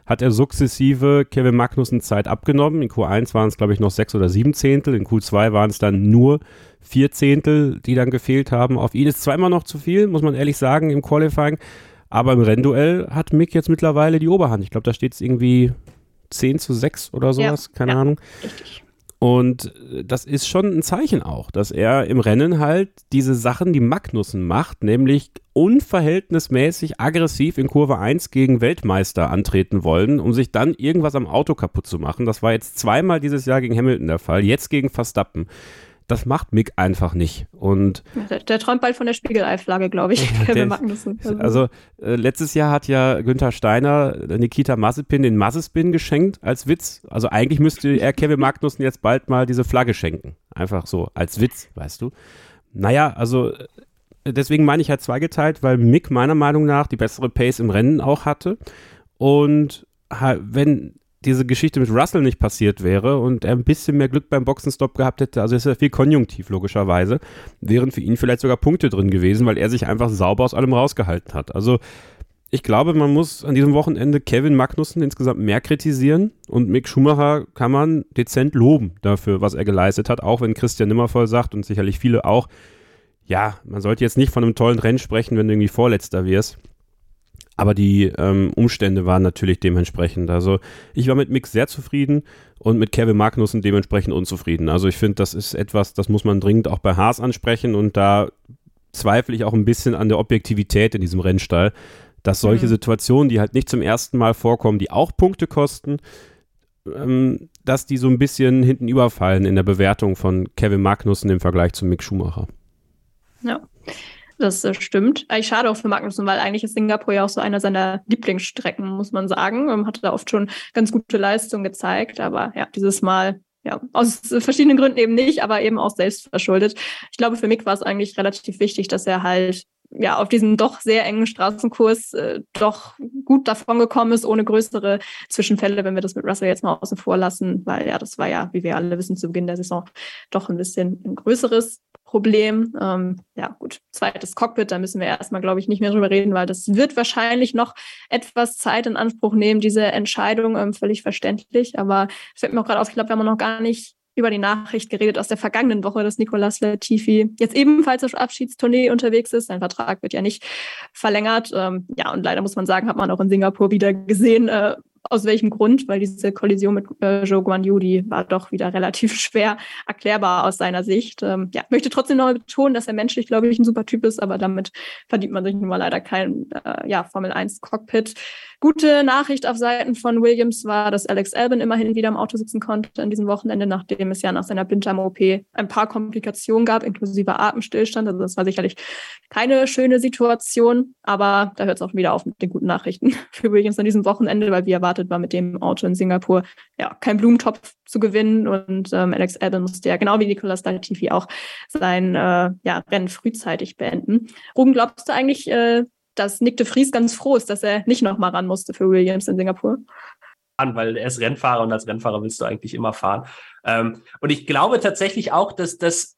hat er sukzessive Kevin Magnussen Zeit abgenommen. In Q1 waren es, glaube ich, noch sechs oder sieben Zehntel, in Q2 waren es dann nur vier Zehntel, die dann gefehlt haben. Auf ihn ist immer noch zu viel, muss man ehrlich sagen, im Qualifying. Aber im Rennduell hat Mick jetzt mittlerweile die Oberhand. Ich glaube, da steht es irgendwie 10 zu 6 oder sowas, ja, keine ja, Ahnung. Richtig. Und äh, das ist schon ein Zeichen auch, dass er im Rennen halt diese Sachen, die Magnussen macht, nämlich unverhältnismäßig aggressiv in Kurve 1 gegen Weltmeister antreten wollen, um sich dann irgendwas am Auto kaputt zu machen. Das war jetzt zweimal dieses Jahr gegen Hamilton der Fall, jetzt gegen Verstappen. Das macht Mick einfach nicht. Und der, der träumt bald von der Spiegeleiflagge, glaube ich. (laughs) Der. Also äh, letztes Jahr hat ja Günther Steiner äh, Nikita Mazepin den Mazespin geschenkt als Witz. Also eigentlich müsste er Kevin Magnussen jetzt bald mal diese Flagge schenken. Einfach so als Witz, weißt du. Naja, also äh, deswegen meine ich halt zweigeteilt, weil Mick meiner Meinung nach die bessere Pace im Rennen auch hatte. Und wenn diese Geschichte mit Russell nicht passiert wäre und er ein bisschen mehr Glück beim Boxenstopp gehabt hätte, also ist ja viel konjunktiv logischerweise, wären für ihn vielleicht sogar Punkte drin gewesen, weil er sich einfach sauber aus allem rausgehalten hat. Also ich glaube, man muss an diesem Wochenende Kevin Magnussen insgesamt mehr kritisieren und Mick Schumacher kann man dezent loben dafür, was er geleistet hat, auch wenn Christian Nimmervoll sagt und sicherlich viele auch, ja, man sollte jetzt nicht von einem tollen Rennen sprechen, wenn du irgendwie Vorletzter wirst. Aber die ähm, Umstände waren natürlich dementsprechend. Also ich war mit Mick sehr zufrieden und mit Kevin Magnussen dementsprechend unzufrieden. Also ich finde, das ist etwas, das muss man dringend auch bei Haas ansprechen und da zweifle ich auch ein bisschen an der Objektivität in diesem Rennstall, dass solche mhm. Situationen, die halt nicht zum ersten Mal vorkommen, die auch Punkte kosten, ähm, dass die so ein bisschen hinten überfallen in der Bewertung von Kevin Magnussen im Vergleich zu Mick Schumacher. Ja. Das äh, stimmt. Eigentlich schade auch für Magnussen, weil eigentlich ist Singapur ja auch so einer seiner Lieblingsstrecken, muss man sagen. Ähm, hatte da oft schon ganz gute Leistungen gezeigt, aber ja, dieses Mal ja, aus verschiedenen Gründen eben nicht, aber eben auch selbst verschuldet. Ich glaube, für Mick war es eigentlich relativ wichtig, dass er halt ja auf diesem doch sehr engen Straßenkurs äh, doch gut davon gekommen ist, ohne größere Zwischenfälle, wenn wir das mit Russell jetzt mal außen vor lassen, weil ja, das war ja, wie wir alle wissen, zu Beginn der Saison doch ein bisschen ein größeres Problem. Ähm, ja, gut, zweites Cockpit, da müssen wir erstmal, glaube ich, nicht mehr drüber reden, weil das wird wahrscheinlich noch etwas Zeit in Anspruch nehmen, diese Entscheidung, ähm, völlig verständlich. Aber es fällt mir auch gerade auf, ich glaube, wir haben noch gar nicht über die Nachricht geredet aus der vergangenen Woche, dass Nicolas Latifi jetzt ebenfalls auf Abschiedstournee unterwegs ist. Sein Vertrag wird ja nicht verlängert. Ähm, ja, und leider muss man sagen, hat man auch in Singapur wieder gesehen, äh, aus welchem Grund, weil diese Kollision mit äh, Zhou Guanyu, die war doch wieder relativ (laughs) schwer erklärbar aus seiner Sicht. Ähm, ja, möchte trotzdem noch betonen, dass er menschlich, glaube ich, ein super Typ ist, aber damit verdient man sich nun mal leider kein äh, ja, Formel 1 Cockpit. Gute Nachricht auf Seiten von Williams war, dass Alex Albin immerhin wieder im Auto sitzen konnte an diesem Wochenende, nachdem es ja nach seiner Blinddarm-OP ein paar Komplikationen gab, inklusive Atemstillstand. Also das war sicherlich keine schöne Situation, aber da hört es auch wieder auf mit den guten Nachrichten (laughs) für Williams an diesem Wochenende, weil wie erwartet war mit dem Auto in Singapur ja kein Blumentopf zu gewinnen und ähm, Alex Albin musste ja genau wie Nicolas Latifi auch sein äh, ja, Rennen frühzeitig beenden. Ruben, glaubst du eigentlich, äh, dass Nick de Vries ganz froh ist, dass er nicht nochmal ran musste für Williams in Singapur. Weil er ist Rennfahrer und als Rennfahrer willst du eigentlich immer fahren. Ähm, und ich glaube tatsächlich auch, dass das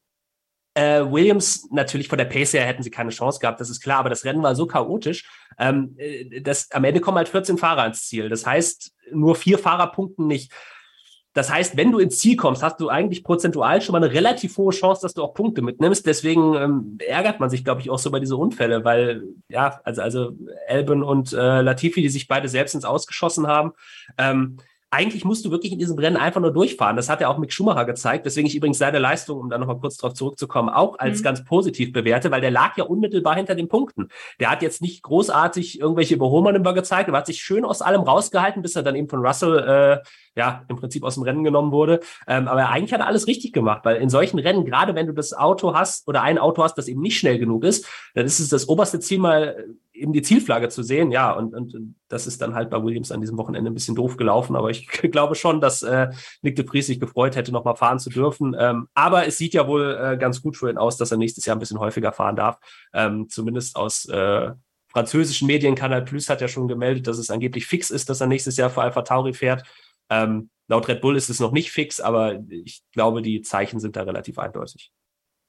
äh, Williams natürlich von der Pace her hätten sie keine Chance gehabt, das ist klar, aber das Rennen war so chaotisch, ähm, äh, dass am Ende kommen halt 14 Fahrer ans Ziel. Das heißt, nur vier Fahrer punkten nicht. Das heißt, wenn du ins Ziel kommst, hast du eigentlich prozentual schon mal eine relativ hohe Chance, dass du auch Punkte mitnimmst. Deswegen ähm, ärgert man sich, glaube ich, auch so bei diese Unfälle, weil ja, also also Albin und äh, Latifi, die sich beide selbst ins Ausgeschossen haben. Ähm, eigentlich musst du wirklich in diesem Rennen einfach nur durchfahren. Das hat ja auch Mick Schumacher gezeigt, weswegen ich übrigens seine Leistung, um da nochmal kurz drauf zurückzukommen, auch als mhm. ganz positiv bewerte, weil der lag ja unmittelbar hinter den Punkten. Der hat jetzt nicht großartig irgendwelche Überholmanöver gezeigt, aber hat sich schön aus allem rausgehalten, bis er dann eben von Russell äh, ja im Prinzip aus dem Rennen genommen wurde. Ähm, aber eigentlich hat er alles richtig gemacht, weil in solchen Rennen, gerade wenn du das Auto hast oder ein Auto hast, das eben nicht schnell genug ist, dann ist es das oberste Ziel mal eben die Zielflagge zu sehen, ja, und, und das ist dann halt bei Williams an diesem Wochenende ein bisschen doof gelaufen, aber ich (laughs) glaube schon, dass äh, Nick de Vries sich gefreut hätte, nochmal fahren zu dürfen. Ähm, aber es sieht ja wohl äh, ganz gut für ihn aus, dass er nächstes Jahr ein bisschen häufiger fahren darf. Ähm, zumindest aus äh, französischen Medien, Plus hat ja schon gemeldet, dass es angeblich fix ist, dass er nächstes Jahr für Alpha Tauri fährt. Ähm, laut Red Bull ist es noch nicht fix, aber ich glaube, die Zeichen sind da relativ eindeutig.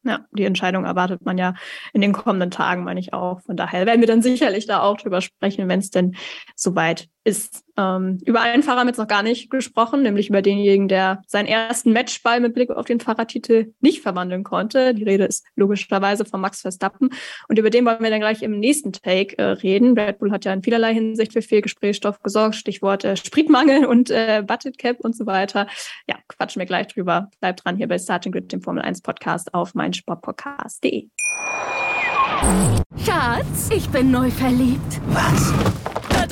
Ja, die Entscheidung erwartet man ja in den kommenden Tagen, meine ich auch. Von daher werden wir dann sicherlich da auch drüber sprechen, wenn es denn soweit ist. Ähm, über einen Fahrer haben wir jetzt noch gar nicht gesprochen, nämlich über denjenigen, der seinen ersten Matchball mit Blick auf den Fahrertitel nicht verwandeln konnte. Die Rede ist logischerweise von Max Verstappen. Und über den wollen wir dann gleich im nächsten Take äh, reden. Red Bull hat ja in vielerlei Hinsicht für viel Gesprächsstoff gesorgt. Stichwort äh, Spritmangel und äh, Budget Cap und so weiter. Ja, quatschen wir gleich drüber. Bleibt dran hier bei Starting Grid, dem Formel 1 Podcast auf meinsportpodcast.de. Schatz, ich bin neu verliebt. Was?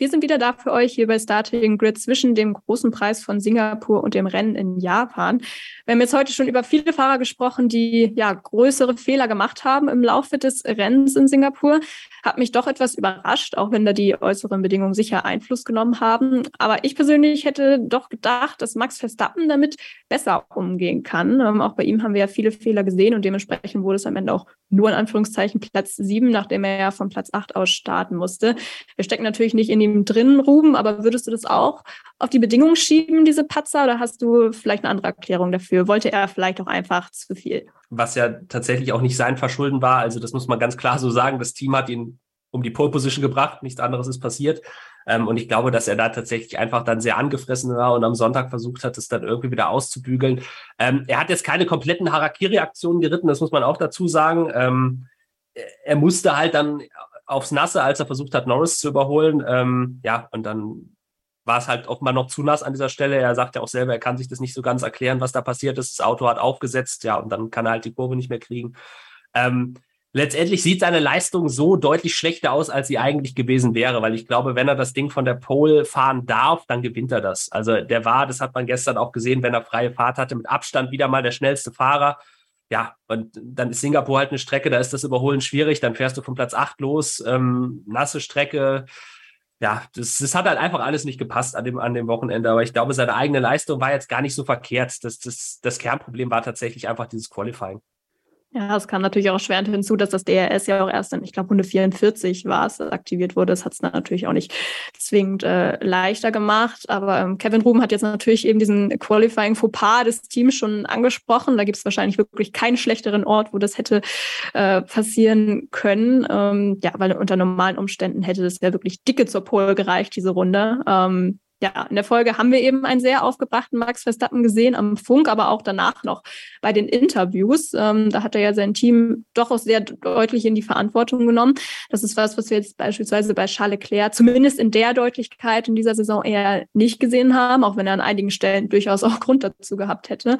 Wir sind wieder da für euch hier bei Starting Grid zwischen dem großen Preis von Singapur und dem Rennen in Japan. Wir haben jetzt heute schon über viele Fahrer gesprochen, die ja größere Fehler gemacht haben im Laufe des Rennens in Singapur. Hat mich doch etwas überrascht, auch wenn da die äußeren Bedingungen sicher Einfluss genommen haben. Aber ich persönlich hätte doch gedacht, dass Max Verstappen damit besser umgehen kann. Ähm, auch bei ihm haben wir ja viele Fehler gesehen und dementsprechend wurde es am Ende auch nur in Anführungszeichen Platz sieben, nachdem er ja von Platz acht aus starten musste. Wir stecken natürlich nicht in ihm drin, Ruben, aber würdest du das auch auf die Bedingungen schieben, diese Patzer, oder hast du vielleicht eine andere Erklärung dafür? Wollte er vielleicht auch einfach zu viel? Was ja tatsächlich auch nicht sein Verschulden war. Also das muss man ganz klar so sagen. Das Team hat ihn um die Pole Position gebracht. Nichts anderes ist passiert. Ähm, und ich glaube, dass er da tatsächlich einfach dann sehr angefressen war und am Sonntag versucht hat, es dann irgendwie wieder auszubügeln. Ähm, er hat jetzt keine kompletten Harakiri-Aktionen geritten, das muss man auch dazu sagen. Ähm, er musste halt dann aufs Nasse, als er versucht hat, Norris zu überholen. Ähm, ja, und dann war es halt offenbar noch zu nass an dieser Stelle. Er sagt ja auch selber, er kann sich das nicht so ganz erklären, was da passiert ist. Das Auto hat aufgesetzt, ja, und dann kann er halt die Kurve nicht mehr kriegen. Ähm, letztendlich sieht seine Leistung so deutlich schlechter aus, als sie eigentlich gewesen wäre, weil ich glaube, wenn er das Ding von der Pole fahren darf, dann gewinnt er das. Also der war, das hat man gestern auch gesehen, wenn er freie Fahrt hatte, mit Abstand wieder mal der schnellste Fahrer ja, und dann ist Singapur halt eine Strecke, da ist das Überholen schwierig, dann fährst du von Platz 8 los, ähm, nasse Strecke. Ja, das, das hat halt einfach alles nicht gepasst an dem, an dem Wochenende. Aber ich glaube, seine eigene Leistung war jetzt gar nicht so verkehrt. Das, das, das Kernproblem war tatsächlich einfach dieses Qualifying. Ja, es kam natürlich auch schwer hinzu, dass das DRS ja auch erst in, ich glaube, Runde 44 war es, aktiviert wurde. Das hat es natürlich auch nicht zwingend äh, leichter gemacht. Aber ähm, Kevin Ruben hat jetzt natürlich eben diesen Qualifying Fauxpas des Teams schon angesprochen. Da gibt es wahrscheinlich wirklich keinen schlechteren Ort, wo das hätte äh, passieren können. Ähm, ja, weil unter normalen Umständen hätte das ja wirklich dicke zur Pole gereicht, diese Runde. Ähm, ja, in der Folge haben wir eben einen sehr aufgebrachten Max Verstappen gesehen am Funk, aber auch danach noch bei den Interviews. Ähm, da hat er ja sein Team doch auch sehr deutlich in die Verantwortung genommen. Das ist was, was wir jetzt beispielsweise bei Charles Leclerc zumindest in der Deutlichkeit in dieser Saison eher nicht gesehen haben, auch wenn er an einigen Stellen durchaus auch Grund dazu gehabt hätte.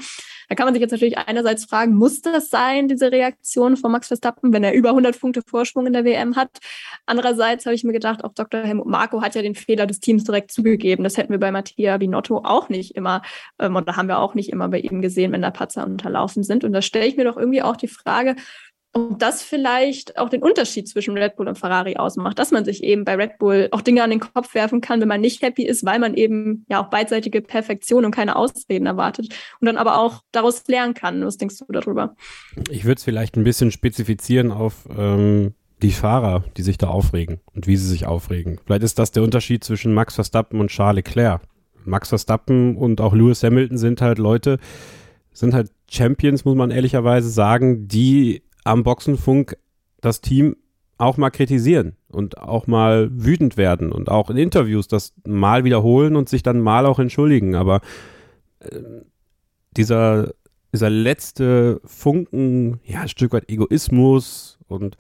Da kann man sich jetzt natürlich einerseits fragen, muss das sein, diese Reaktion von Max Verstappen, wenn er über 100 Punkte Vorsprung in der WM hat? Andererseits habe ich mir gedacht, auch Dr. Helmut Marko hat ja den Fehler des Teams direkt zugegeben das hätten wir bei Mattia Binotto auch nicht immer, ähm, oder haben wir auch nicht immer bei ihm gesehen, wenn da Patzer unterlaufen sind. Und da stelle ich mir doch irgendwie auch die Frage, ob das vielleicht auch den Unterschied zwischen Red Bull und Ferrari ausmacht, dass man sich eben bei Red Bull auch Dinge an den Kopf werfen kann, wenn man nicht happy ist, weil man eben ja auch beidseitige Perfektion und keine Ausreden erwartet und dann aber auch daraus lernen kann. Was denkst du darüber? Ich würde es vielleicht ein bisschen spezifizieren auf ähm, die Fahrer, die sich da aufregen und wie sie sich aufregen. Vielleicht ist das der Unterschied zwischen Max Verstappen und Charles Leclerc. Max Verstappen und auch Lewis Hamilton sind halt Leute, sind halt Champions, muss man ehrlicherweise sagen, die am Boxenfunk das Team auch mal kritisieren und auch mal wütend werden und auch in Interviews das mal wiederholen und sich dann mal auch entschuldigen. Aber äh, dieser, dieser letzte Funken, ja, ein Stück weit Egoismus und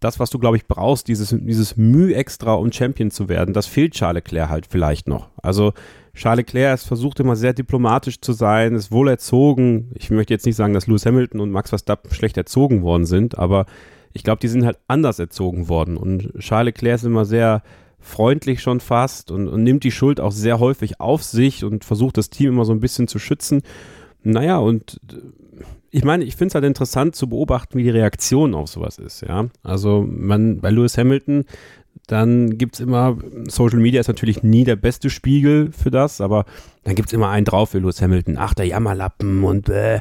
das, was du, glaube ich, brauchst, dieses, dieses Mühe extra, um Champion zu werden, das fehlt Charles Leclerc halt vielleicht noch. Also Charles Leclerc ist versucht immer sehr diplomatisch zu sein, ist wohl erzogen. Ich möchte jetzt nicht sagen, dass Lewis Hamilton und Max Verstappen schlecht erzogen worden sind, aber ich glaube, die sind halt anders erzogen worden. Und Charles Leclerc ist immer sehr freundlich schon fast und, und nimmt die Schuld auch sehr häufig auf sich und versucht das Team immer so ein bisschen zu schützen. Naja, und ich meine, ich finde es halt interessant zu beobachten, wie die Reaktion auf sowas ist, ja. Also man, bei Lewis Hamilton, dann gibt es immer, Social Media ist natürlich nie der beste Spiegel für das, aber dann gibt es immer einen drauf für Lewis Hamilton, ach, der Jammerlappen und äh,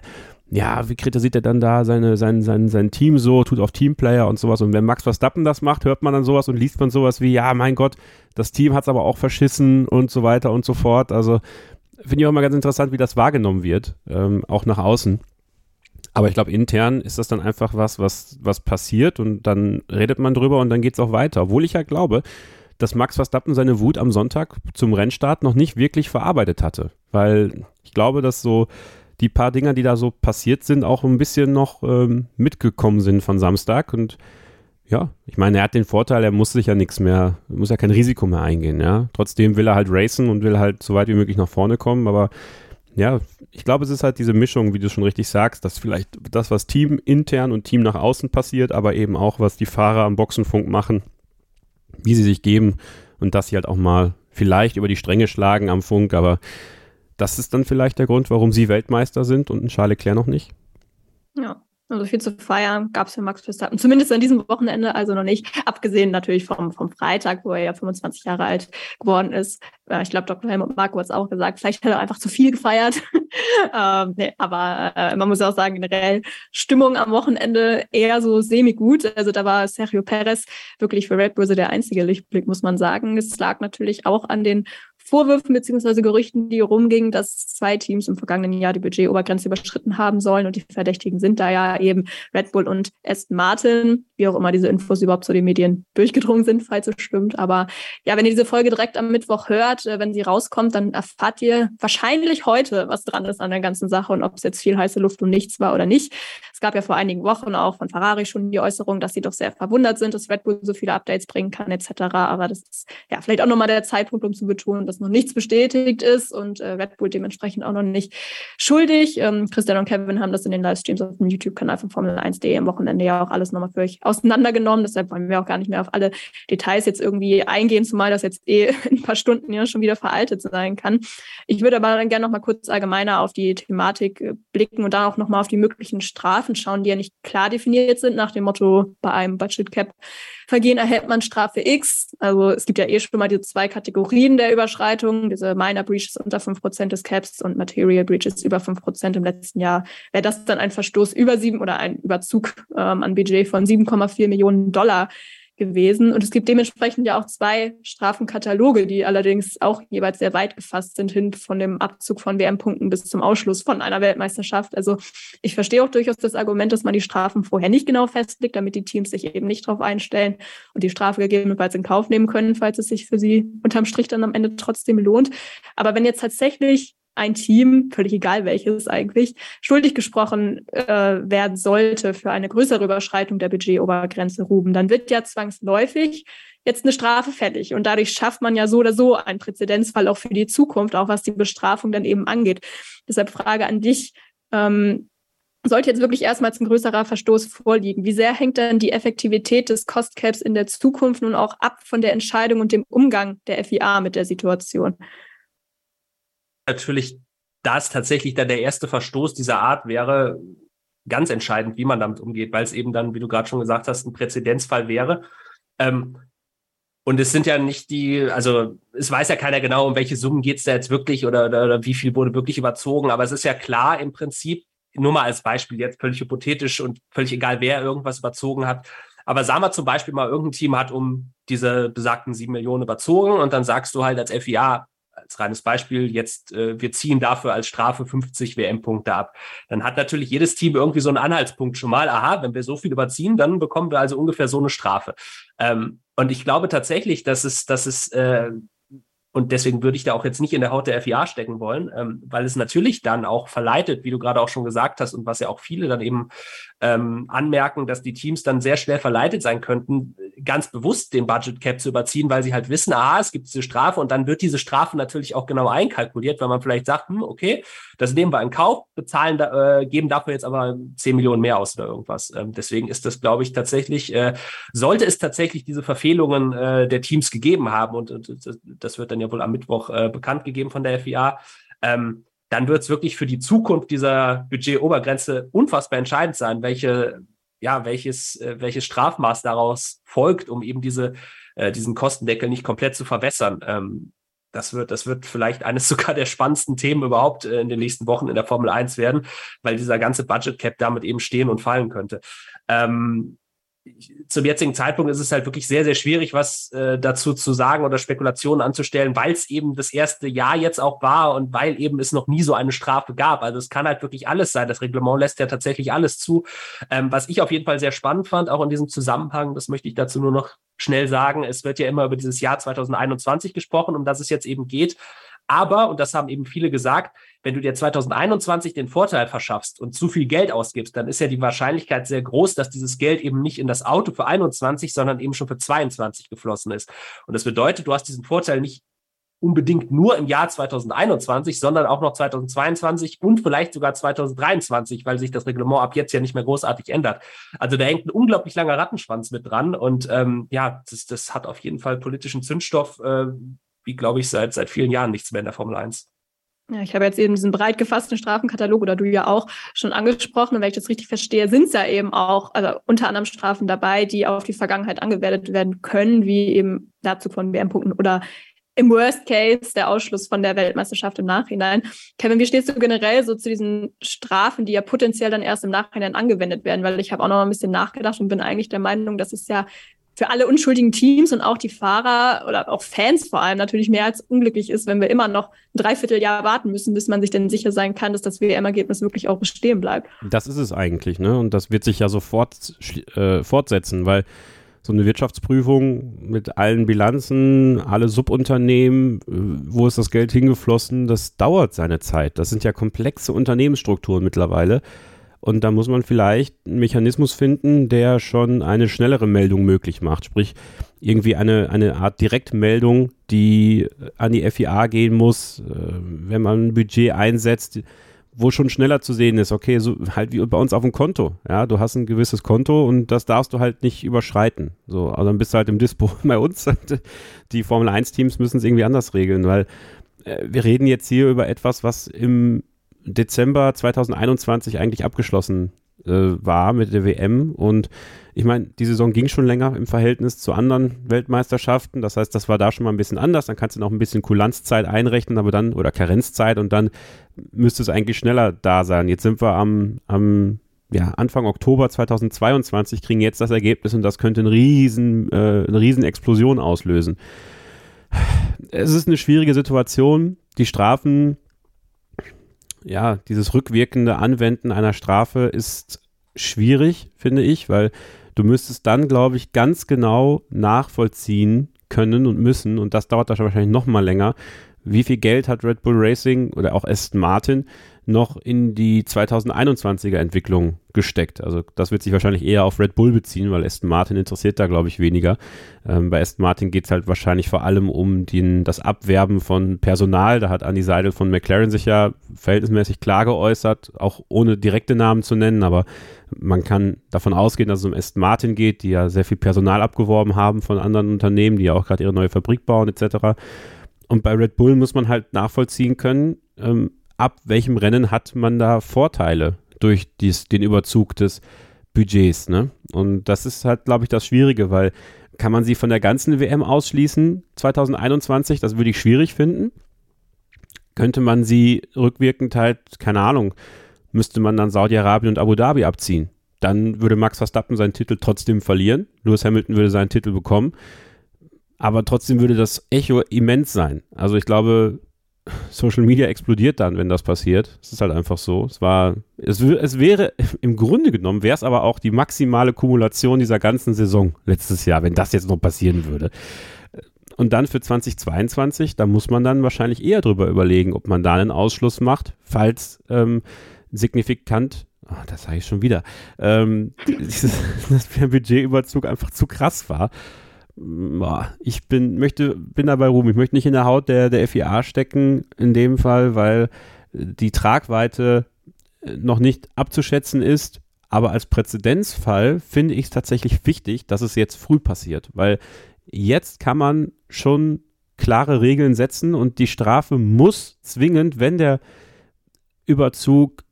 ja, wie kritisiert er dann da seine, sein, sein, sein Team so, tut auf Teamplayer und sowas. Und wenn Max Verstappen das macht, hört man dann sowas und liest man sowas wie, ja, mein Gott, das Team hat es aber auch verschissen und so weiter und so fort. Also finde ich auch immer ganz interessant, wie das wahrgenommen wird, ähm, auch nach außen. Aber ich glaube, intern ist das dann einfach was, was, was passiert und dann redet man drüber und dann geht es auch weiter. Obwohl ich ja glaube, dass Max Verstappen seine Wut am Sonntag zum Rennstart noch nicht wirklich verarbeitet hatte. Weil ich glaube, dass so die paar Dinger, die da so passiert sind, auch ein bisschen noch ähm, mitgekommen sind von Samstag. Und ja, ich meine, er hat den Vorteil, er muss sich ja nichts mehr, muss ja kein Risiko mehr eingehen, ja. Trotzdem will er halt racen und will halt so weit wie möglich nach vorne kommen, aber ja, ich glaube, es ist halt diese Mischung, wie du schon richtig sagst, dass vielleicht das, was Team intern und Team nach außen passiert, aber eben auch, was die Fahrer am Boxenfunk machen, wie sie sich geben und dass sie halt auch mal vielleicht über die Stränge schlagen am Funk, aber das ist dann vielleicht der Grund, warum sie Weltmeister sind und ein Charles Leclerc noch nicht. Ja. Also viel zu feiern gab es für Max Verstappen, zumindest an diesem Wochenende also noch nicht, abgesehen natürlich vom, vom Freitag, wo er ja 25 Jahre alt geworden ist. Ich glaube, Dr. Helmut Marko hat es auch gesagt, vielleicht hat er einfach zu viel gefeiert. (laughs) ähm, nee, aber äh, man muss auch sagen, generell Stimmung am Wochenende eher so semi-gut. Also da war Sergio Perez wirklich für Red Bull der einzige Lichtblick, muss man sagen. Es lag natürlich auch an den Vorwürfen beziehungsweise Gerüchten, die rumgingen, dass zwei Teams im vergangenen Jahr die Budgetobergrenze überschritten haben sollen und die Verdächtigen sind da ja eben Red Bull und Aston Martin, wie auch immer diese Infos überhaupt zu den Medien durchgedrungen sind, falls es stimmt. Aber ja, wenn ihr diese Folge direkt am Mittwoch hört, äh, wenn sie rauskommt, dann erfahrt ihr wahrscheinlich heute, was dran ist an der ganzen Sache und ob es jetzt viel heiße Luft und nichts war oder nicht. Es gab ja vor einigen Wochen auch von Ferrari schon die Äußerung, dass sie doch sehr verwundert sind, dass Red Bull so viele Updates bringen kann etc. Aber das ist ja vielleicht auch nochmal der Zeitpunkt, um zu betonen, dass noch nichts bestätigt ist und äh, Red Bull dementsprechend auch noch nicht schuldig. Ähm, Christian und Kevin haben das in den Livestreams auf dem YouTube-Kanal von Formel1.de am Wochenende ja auch alles nochmal für euch auseinandergenommen. Deshalb wollen wir auch gar nicht mehr auf alle Details jetzt irgendwie eingehen, zumal das jetzt eh (laughs) in ein paar Stunden ja schon wieder veraltet sein kann. Ich würde aber dann gerne nochmal kurz allgemeiner auf die Thematik äh, blicken und dann auch nochmal auf die möglichen Strafen schauen, die ja nicht klar definiert sind, nach dem Motto, bei einem Budget Cap Vergehen erhält man Strafe X. Also es gibt ja eh schon mal diese zwei Kategorien der Überschreitung, diese Minor Breaches unter 5% des Caps und Material Breaches über 5% im letzten Jahr. Wäre das dann ein Verstoß über sieben oder ein Überzug ähm, an Budget von 7,4 Millionen Dollar, gewesen. Und es gibt dementsprechend ja auch zwei Strafenkataloge, die allerdings auch jeweils sehr weit gefasst sind, hin von dem Abzug von WM-Punkten bis zum Ausschluss von einer Weltmeisterschaft. Also ich verstehe auch durchaus das Argument, dass man die Strafen vorher nicht genau festlegt, damit die Teams sich eben nicht darauf einstellen und die Strafe gegebenenfalls in Kauf nehmen können, falls es sich für sie unterm Strich dann am Ende trotzdem lohnt. Aber wenn jetzt tatsächlich ein Team, völlig egal welches eigentlich, schuldig gesprochen äh, werden sollte für eine größere Überschreitung der Budgetobergrenze Ruben, dann wird ja zwangsläufig jetzt eine Strafe fällig. Und dadurch schafft man ja so oder so einen Präzedenzfall auch für die Zukunft, auch was die Bestrafung dann eben angeht. Deshalb Frage an dich. Ähm, sollte jetzt wirklich erstmals ein größerer Verstoß vorliegen, wie sehr hängt dann die Effektivität des Cost Caps in der Zukunft nun auch ab von der Entscheidung und dem Umgang der FIA mit der Situation? Natürlich das tatsächlich dann der erste Verstoß dieser Art wäre, ganz entscheidend, wie man damit umgeht, weil es eben dann, wie du gerade schon gesagt hast, ein Präzedenzfall wäre. Ähm, und es sind ja nicht die, also es weiß ja keiner genau, um welche Summen geht es da jetzt wirklich oder, oder, oder wie viel wurde wirklich überzogen, aber es ist ja klar im Prinzip, nur mal als Beispiel jetzt völlig hypothetisch und völlig egal, wer irgendwas überzogen hat. Aber sagen wir zum Beispiel mal, irgendein Team hat um diese besagten sieben Millionen überzogen und dann sagst du halt als FIA, als reines Beispiel, jetzt äh, wir ziehen dafür als Strafe 50 WM-Punkte ab. Dann hat natürlich jedes Team irgendwie so einen Anhaltspunkt schon mal. Aha, wenn wir so viel überziehen, dann bekommen wir also ungefähr so eine Strafe. Ähm, und ich glaube tatsächlich, dass es, dass es äh, und deswegen würde ich da auch jetzt nicht in der Haut der FIA stecken wollen, ähm, weil es natürlich dann auch verleitet, wie du gerade auch schon gesagt hast und was ja auch viele dann eben ähm, anmerken, dass die Teams dann sehr schwer verleitet sein könnten, ganz bewusst den Budget Cap zu überziehen, weil sie halt wissen, ah, es gibt diese Strafe und dann wird diese Strafe natürlich auch genau einkalkuliert, weil man vielleicht sagt, hm, okay, das nehmen wir in Kauf, bezahlen, äh, geben dafür jetzt aber 10 Millionen mehr aus oder irgendwas. Ähm, deswegen ist das, glaube ich, tatsächlich, äh, sollte es tatsächlich diese Verfehlungen äh, der Teams gegeben haben und, und das wird dann ja wohl am Mittwoch äh, bekannt gegeben von der FIA, ähm, dann wird es wirklich für die Zukunft dieser Budgetobergrenze unfassbar entscheidend sein, welche, ja, welches, äh, welches Strafmaß daraus folgt, um eben diese, äh, diesen Kostendeckel nicht komplett zu verwässern. Ähm, das wird, das wird vielleicht eines (laughs) sogar der spannendsten Themen überhaupt äh, in den nächsten Wochen in der Formel 1 werden, weil dieser ganze Budget Cap damit eben stehen und fallen könnte. Ähm, zum jetzigen Zeitpunkt ist es halt wirklich sehr, sehr schwierig, was äh, dazu zu sagen oder Spekulationen anzustellen, weil es eben das erste Jahr jetzt auch war und weil eben es noch nie so eine Strafe gab. Also es kann halt wirklich alles sein. Das Reglement lässt ja tatsächlich alles zu. Ähm, was ich auf jeden Fall sehr spannend fand, auch in diesem Zusammenhang, das möchte ich dazu nur noch schnell sagen, es wird ja immer über dieses Jahr 2021 gesprochen, um das es jetzt eben geht. Aber, und das haben eben viele gesagt, wenn du dir 2021 den Vorteil verschaffst und zu viel Geld ausgibst, dann ist ja die Wahrscheinlichkeit sehr groß, dass dieses Geld eben nicht in das Auto für 21, sondern eben schon für 22 geflossen ist. Und das bedeutet, du hast diesen Vorteil nicht unbedingt nur im Jahr 2021, sondern auch noch 2022 und vielleicht sogar 2023, weil sich das Reglement ab jetzt ja nicht mehr großartig ändert. Also da hängt ein unglaublich langer Rattenschwanz mit dran und ähm, ja, das, das hat auf jeden Fall politischen Zündstoff, äh, wie glaube ich seit seit vielen Jahren nichts mehr in der Formel 1. Ja, ich habe jetzt eben diesen breit gefassten Strafenkatalog oder du ja auch schon angesprochen. Und wenn ich das richtig verstehe, sind es ja eben auch, also unter anderem Strafen dabei, die auf die Vergangenheit angewendet werden können, wie eben dazu von WM-Punkten oder im Worst Case der Ausschluss von der Weltmeisterschaft im Nachhinein. Kevin, wie stehst du generell so zu diesen Strafen, die ja potenziell dann erst im Nachhinein angewendet werden? Weil ich habe auch noch ein bisschen nachgedacht und bin eigentlich der Meinung, dass es ja für alle unschuldigen Teams und auch die Fahrer oder auch Fans vor allem natürlich mehr als unglücklich ist, wenn wir immer noch ein Dreivierteljahr warten müssen, bis man sich dann sicher sein kann, dass das WM-Ergebnis wirklich auch bestehen bleibt. Das ist es eigentlich, ne? Und das wird sich ja sofort äh, fortsetzen, weil so eine Wirtschaftsprüfung mit allen Bilanzen, alle Subunternehmen, äh, wo ist das Geld hingeflossen, das dauert seine Zeit. Das sind ja komplexe Unternehmensstrukturen mittlerweile. Und da muss man vielleicht einen Mechanismus finden, der schon eine schnellere Meldung möglich macht. Sprich, irgendwie eine, eine Art Direktmeldung, die an die FIA gehen muss, äh, wenn man ein Budget einsetzt, wo schon schneller zu sehen ist, okay, so halt wie bei uns auf dem Konto. Ja, du hast ein gewisses Konto und das darfst du halt nicht überschreiten. So, also dann bist du halt im Dispo (laughs) bei uns. Die Formel 1 Teams müssen es irgendwie anders regeln, weil äh, wir reden jetzt hier über etwas, was im Dezember 2021 eigentlich abgeschlossen äh, war mit der WM. Und ich meine, die Saison ging schon länger im Verhältnis zu anderen Weltmeisterschaften. Das heißt, das war da schon mal ein bisschen anders. Dann kannst du noch ein bisschen Kulanzzeit einrechnen, aber dann, oder Karenzzeit und dann müsste es eigentlich schneller da sein. Jetzt sind wir am, am ja, Anfang Oktober 2022, kriegen jetzt das Ergebnis und das könnte einen riesen, äh, eine riesen Explosion auslösen. Es ist eine schwierige Situation. Die Strafen ja, dieses rückwirkende Anwenden einer Strafe ist schwierig, finde ich, weil du müsstest dann, glaube ich, ganz genau nachvollziehen können und müssen, und das dauert wahrscheinlich noch mal länger, wie viel Geld hat Red Bull Racing oder auch Aston Martin noch in die 2021er Entwicklung gesteckt. Also das wird sich wahrscheinlich eher auf Red Bull beziehen, weil Aston Martin interessiert da, glaube ich, weniger. Ähm, bei Aston Martin geht es halt wahrscheinlich vor allem um den, das Abwerben von Personal. Da hat Andy Seidel von McLaren sich ja verhältnismäßig klar geäußert, auch ohne direkte Namen zu nennen, aber man kann davon ausgehen, dass es um Aston Martin geht, die ja sehr viel Personal abgeworben haben von anderen Unternehmen, die ja auch gerade ihre neue Fabrik bauen etc. Und bei Red Bull muss man halt nachvollziehen können, ähm, ab welchem Rennen hat man da Vorteile durch dies, den Überzug des Budgets. Ne? Und das ist halt, glaube ich, das Schwierige, weil kann man sie von der ganzen WM ausschließen 2021? Das würde ich schwierig finden. Könnte man sie rückwirkend halt, keine Ahnung, müsste man dann Saudi-Arabien und Abu Dhabi abziehen. Dann würde Max Verstappen seinen Titel trotzdem verlieren. Lewis Hamilton würde seinen Titel bekommen. Aber trotzdem würde das Echo immens sein. Also ich glaube, Social Media explodiert dann, wenn das passiert. Es ist halt einfach so. Es war, es, es wäre, (laughs) im Grunde genommen wäre es aber auch die maximale Kumulation dieser ganzen Saison letztes Jahr, wenn das jetzt noch passieren würde. und dann für 2022, da muss man dann wahrscheinlich eher drüber überlegen, ob man da einen Ausschluss macht, falls ähm, signifikant, oh, das sage ich schon wieder, ähm, (laughs) dieses, (laughs) dass der Budgetüberzug einfach zu krass war. Ich bin, möchte, bin dabei Ruhm. Ich möchte nicht in der Haut der, der FIA stecken, in dem Fall, weil die Tragweite noch nicht abzuschätzen ist. Aber als Präzedenzfall finde ich es tatsächlich wichtig, dass es jetzt früh passiert, weil jetzt kann man schon klare Regeln setzen und die Strafe muss zwingend, wenn der Überzug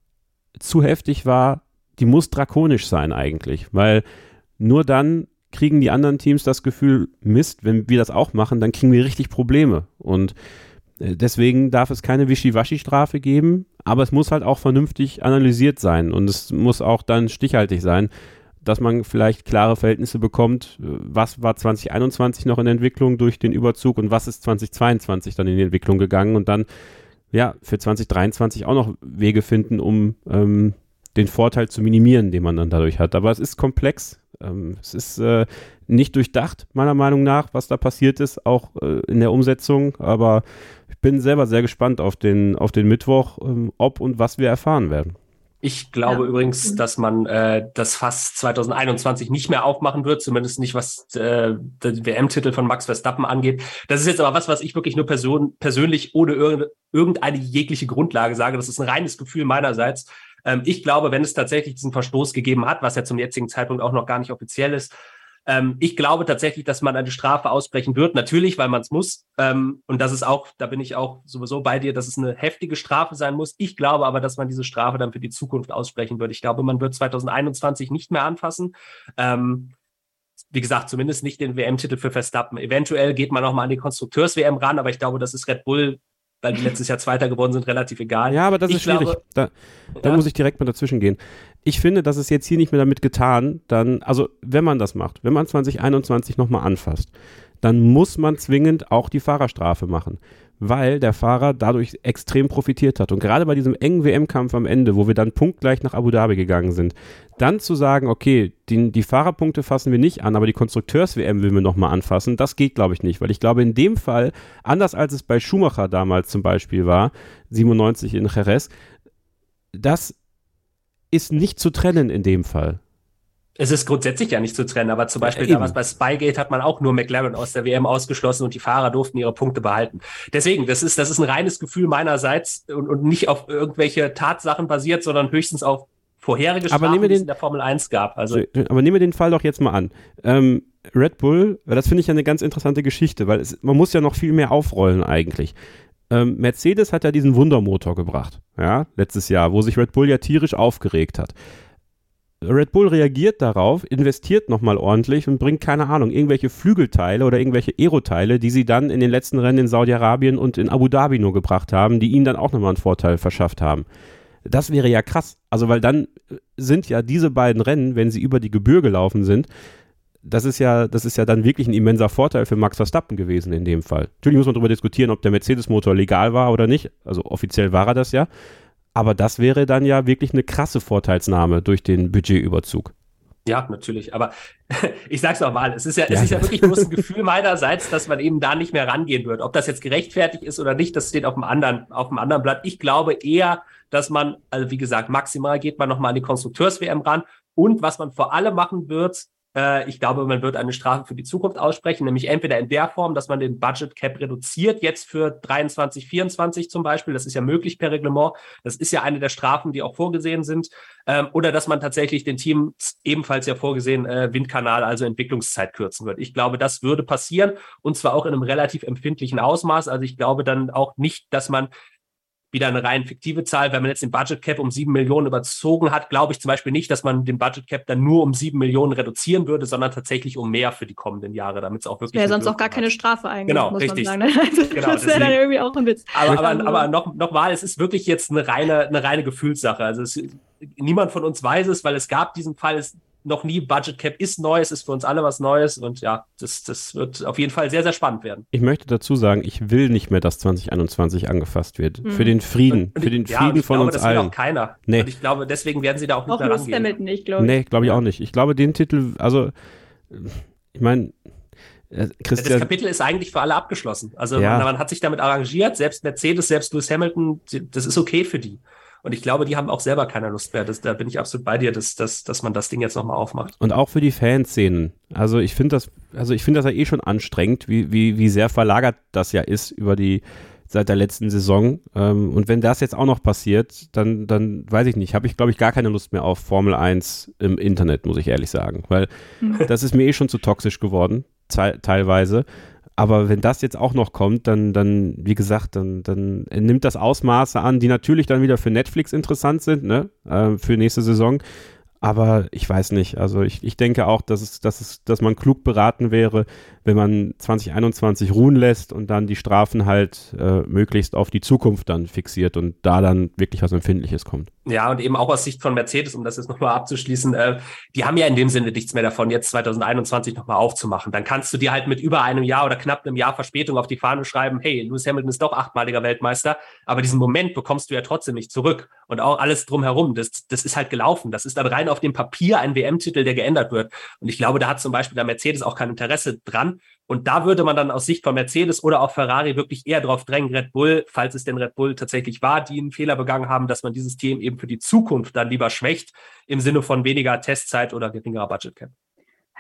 zu heftig war, die muss drakonisch sein eigentlich, weil nur dann kriegen die anderen Teams das Gefühl, Mist, wenn wir das auch machen, dann kriegen wir richtig Probleme. Und äh, deswegen darf es keine Wischiwaschi-Strafe geben, aber es muss halt auch vernünftig analysiert sein und es muss auch dann stichhaltig sein, dass man vielleicht klare Verhältnisse bekommt, äh, was war 2021 noch in Entwicklung durch den Überzug und was ist 2022 dann in die Entwicklung gegangen und dann ja für 2023 auch noch Wege finden, um ähm, den Vorteil zu minimieren, den man dann dadurch hat. Aber es ist komplex, ähm, es ist äh, nicht durchdacht, meiner Meinung nach, was da passiert ist, auch äh, in der Umsetzung. Aber ich bin selber sehr gespannt auf den, auf den Mittwoch, ähm, ob und was wir erfahren werden. Ich glaube ja. übrigens, dass man äh, das Fass 2021 nicht mehr aufmachen wird, zumindest nicht was äh, den WM-Titel von Max Verstappen angeht. Das ist jetzt aber was, was ich wirklich nur person persönlich ohne irgendeine jegliche Grundlage sage. Das ist ein reines Gefühl meinerseits. Ähm, ich glaube, wenn es tatsächlich diesen Verstoß gegeben hat, was ja zum jetzigen Zeitpunkt auch noch gar nicht offiziell ist, ähm, ich glaube tatsächlich, dass man eine Strafe ausbrechen wird. Natürlich, weil man es muss. Ähm, und das ist auch, da bin ich auch sowieso bei dir, dass es eine heftige Strafe sein muss. Ich glaube aber, dass man diese Strafe dann für die Zukunft aussprechen wird. Ich glaube, man wird 2021 nicht mehr anfassen. Ähm, wie gesagt, zumindest nicht den WM-Titel für Verstappen. Eventuell geht man noch mal an die Konstrukteurs-WM ran, aber ich glaube, das ist Red Bull weil die letztes Jahr Zweiter geworden sind, relativ egal. Ja, aber das ich ist schwierig. Glaube, da, da ja. muss ich direkt mal dazwischen gehen. Ich finde, das ist jetzt hier nicht mehr damit getan, dann, also wenn man das macht, wenn man 2021 nochmal anfasst, dann muss man zwingend auch die Fahrerstrafe machen weil der Fahrer dadurch extrem profitiert hat. Und gerade bei diesem engen WM-Kampf am Ende, wo wir dann punktgleich nach Abu Dhabi gegangen sind, dann zu sagen, okay, die, die Fahrerpunkte fassen wir nicht an, aber die Konstrukteurs-WM will wir nochmal anfassen, das geht, glaube ich, nicht. Weil ich glaube, in dem Fall, anders als es bei Schumacher damals zum Beispiel war, 97 in Jerez, das ist nicht zu trennen in dem Fall. Es ist grundsätzlich ja nicht zu trennen, aber zum Beispiel ja, damals bei Spygate hat man auch nur McLaren aus der WM ausgeschlossen und die Fahrer durften ihre Punkte behalten. Deswegen, das ist, das ist ein reines Gefühl meinerseits und, und nicht auf irgendwelche Tatsachen basiert, sondern höchstens auf vorherige Strafen, aber den, die es in der Formel 1 gab. Also, aber nehmen wir den Fall doch jetzt mal an. Ähm, Red Bull, das finde ich ja eine ganz interessante Geschichte, weil es, man muss ja noch viel mehr aufrollen eigentlich. Ähm, Mercedes hat ja diesen Wundermotor gebracht, ja, letztes Jahr, wo sich Red Bull ja tierisch aufgeregt hat. Red Bull reagiert darauf, investiert nochmal ordentlich und bringt, keine Ahnung, irgendwelche Flügelteile oder irgendwelche Aeroteile, die sie dann in den letzten Rennen in Saudi-Arabien und in Abu Dhabi nur gebracht haben, die ihnen dann auch nochmal einen Vorteil verschafft haben. Das wäre ja krass. Also, weil dann sind ja diese beiden Rennen, wenn sie über die Gebühr gelaufen sind, das ist ja, das ist ja dann wirklich ein immenser Vorteil für Max Verstappen gewesen in dem Fall. Natürlich muss man darüber diskutieren, ob der Mercedes-Motor legal war oder nicht. Also offiziell war er das ja. Aber das wäre dann ja wirklich eine krasse Vorteilsnahme durch den Budgetüberzug. Ja, natürlich. Aber (laughs) ich sag's nochmal, es ist ja, ja, es ist ja wirklich bloß ein Gefühl meinerseits, dass man eben da nicht mehr rangehen wird. Ob das jetzt gerechtfertigt ist oder nicht, das steht auf dem anderen, auf dem anderen Blatt. Ich glaube eher, dass man, also wie gesagt, maximal geht man nochmal an die Konstrukteurs-WM ran. Und was man vor allem machen wird, äh, ich glaube, man wird eine Strafe für die Zukunft aussprechen, nämlich entweder in der Form, dass man den Budget Cap reduziert, jetzt für 23, 24 zum Beispiel. Das ist ja möglich per Reglement. Das ist ja eine der Strafen, die auch vorgesehen sind. Ähm, oder dass man tatsächlich den Teams ebenfalls ja vorgesehen äh, Windkanal, also Entwicklungszeit kürzen wird. Ich glaube, das würde passieren und zwar auch in einem relativ empfindlichen Ausmaß. Also ich glaube dann auch nicht, dass man wieder eine rein fiktive Zahl. Wenn man jetzt den Budget Cap um sieben Millionen überzogen hat, glaube ich zum Beispiel nicht, dass man den Budget Cap dann nur um sieben Millionen reduzieren würde, sondern tatsächlich um mehr für die kommenden Jahre, damit es auch wirklich. Wäre sonst auch gar keine Strafe eigentlich. Genau, muss richtig. Man sagen. (laughs) Also, genau, das wäre dann irgendwie auch ein Witz. Aber, aber, aber noch, noch mal, es ist wirklich jetzt eine reine, eine reine Gefühlssache. Also es, niemand von uns weiß es, weil es gab diesen Fall, es, noch nie. Budget Cap ist neu, es ist für uns alle was Neues und ja, das, das wird auf jeden Fall sehr, sehr spannend werden. Ich möchte dazu sagen, ich will nicht mehr, dass 2021 angefasst wird. Mhm. Für den Frieden, und, und für den ja, Frieden von glaube, uns das allen. will auch keiner. Nee. Und ich glaube, deswegen werden sie da auch nicht auch mehr rangehen. Hamilton nicht, glaube ich. Nee, glaube ich auch nicht. Ich glaube, den Titel, also ich meine, äh, Christian, das Kapitel ist eigentlich für alle abgeschlossen. Also ja. man, man, hat sich damit arrangiert, selbst Mercedes, selbst Lewis Hamilton, das ist okay für die. Und ich glaube, die haben auch selber keine Lust mehr. Das, da bin ich absolut bei dir, dass, dass, dass man das Ding jetzt nochmal aufmacht. Und auch für die Fanszenen. Also ich finde das, also ich finde das ja eh schon anstrengend, wie, wie, wie sehr verlagert das ja ist über die, seit der letzten Saison. Ähm, und wenn das jetzt auch noch passiert, dann, dann weiß ich nicht, habe ich, glaube ich, gar keine Lust mehr auf Formel 1 im Internet, muss ich ehrlich sagen. Weil das ist mir eh schon zu toxisch geworden, teilweise. Aber wenn das jetzt auch noch kommt, dann, dann, wie gesagt, dann, dann nimmt das Ausmaße an, die natürlich dann wieder für Netflix interessant sind, ne, äh, für nächste Saison. Aber ich weiß nicht. Also ich, ich denke auch, dass es, dass es, dass man klug beraten wäre, wenn man 2021 ruhen lässt und dann die Strafen halt äh, möglichst auf die Zukunft dann fixiert und da dann wirklich was Empfindliches kommt. Ja, und eben auch aus Sicht von Mercedes, um das jetzt nochmal abzuschließen, äh, die haben ja in dem Sinne nichts mehr davon, jetzt 2021 nochmal aufzumachen. Dann kannst du dir halt mit über einem Jahr oder knapp einem Jahr Verspätung auf die Fahne schreiben, hey, Lewis Hamilton ist doch achtmaliger Weltmeister, aber diesen Moment bekommst du ja trotzdem nicht zurück. Und auch alles drumherum, das, das ist halt gelaufen. Das ist dann rein auf dem Papier ein WM-Titel, der geändert wird. Und ich glaube, da hat zum Beispiel der Mercedes auch kein Interesse dran, und da würde man dann aus Sicht von Mercedes oder auch Ferrari wirklich eher darauf drängen, Red Bull, falls es denn Red Bull tatsächlich war, die einen Fehler begangen haben, dass man dieses Team eben für die Zukunft dann lieber schwächt, im Sinne von weniger Testzeit oder geringerer Budgetcap.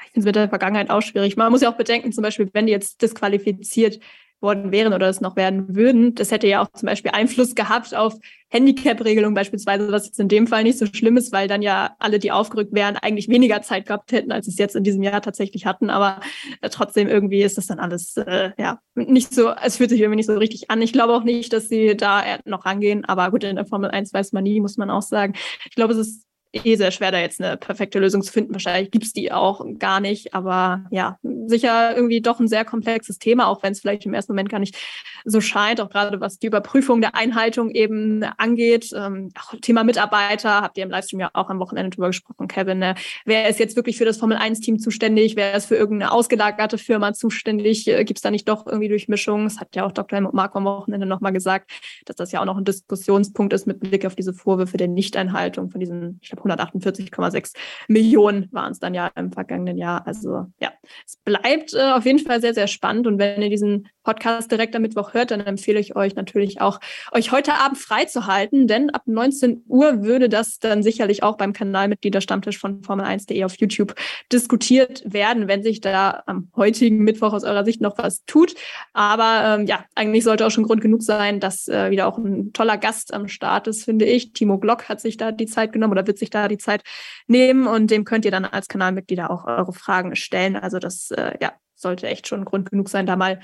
Ich finde es mit der Vergangenheit auch schwierig. Man muss ja auch bedenken, zum Beispiel, wenn die jetzt disqualifiziert worden wären oder es noch werden würden. Das hätte ja auch zum Beispiel Einfluss gehabt auf Handicap-Regelungen beispielsweise, was jetzt in dem Fall nicht so schlimm ist, weil dann ja alle, die aufgerückt wären, eigentlich weniger Zeit gehabt hätten, als sie es jetzt in diesem Jahr tatsächlich hatten. Aber äh, trotzdem irgendwie ist das dann alles äh, ja nicht so, es fühlt sich irgendwie nicht so richtig an. Ich glaube auch nicht, dass sie da noch rangehen. Aber gut, in der Formel 1 weiß man nie, muss man auch sagen. Ich glaube, es ist eh sehr schwer, da jetzt eine perfekte Lösung zu finden. Wahrscheinlich gibt es die auch gar nicht, aber ja, sicher irgendwie doch ein sehr komplexes Thema, auch wenn es vielleicht im ersten Moment gar nicht so scheint, auch gerade was die Überprüfung der Einhaltung eben angeht. Ähm, auch Thema Mitarbeiter, habt ihr im Livestream ja auch am Wochenende drüber gesprochen, Kevin. Ne? Wer ist jetzt wirklich für das Formel-1-Team zuständig? Wer ist für irgendeine ausgelagerte Firma zuständig? Äh, gibt es da nicht doch irgendwie Durchmischungen? Das hat ja auch Dr. Helmut Mark am Wochenende nochmal gesagt, dass das ja auch noch ein Diskussionspunkt ist mit Blick auf diese Vorwürfe der Nichteinhaltung von diesen, ich glaube, 148,6 Millionen waren es dann ja im vergangenen Jahr. Also ja, es bleibt äh, auf jeden Fall sehr, sehr spannend. Und wenn ihr diesen Podcast direkt am Mittwoch hört, dann empfehle ich euch natürlich auch, euch heute Abend freizuhalten, denn ab 19 Uhr würde das dann sicherlich auch beim Kanalmitglieder Stammtisch von Formel1.de auf YouTube diskutiert werden, wenn sich da am heutigen Mittwoch aus eurer Sicht noch was tut. Aber ähm, ja, eigentlich sollte auch schon Grund genug sein, dass äh, wieder auch ein toller Gast am Start ist, finde ich. Timo Glock hat sich da die Zeit genommen oder wird sich da die Zeit nehmen und dem könnt ihr dann als Kanalmitglieder auch eure Fragen stellen. Also das äh, ja, sollte echt schon Grund genug sein, da mal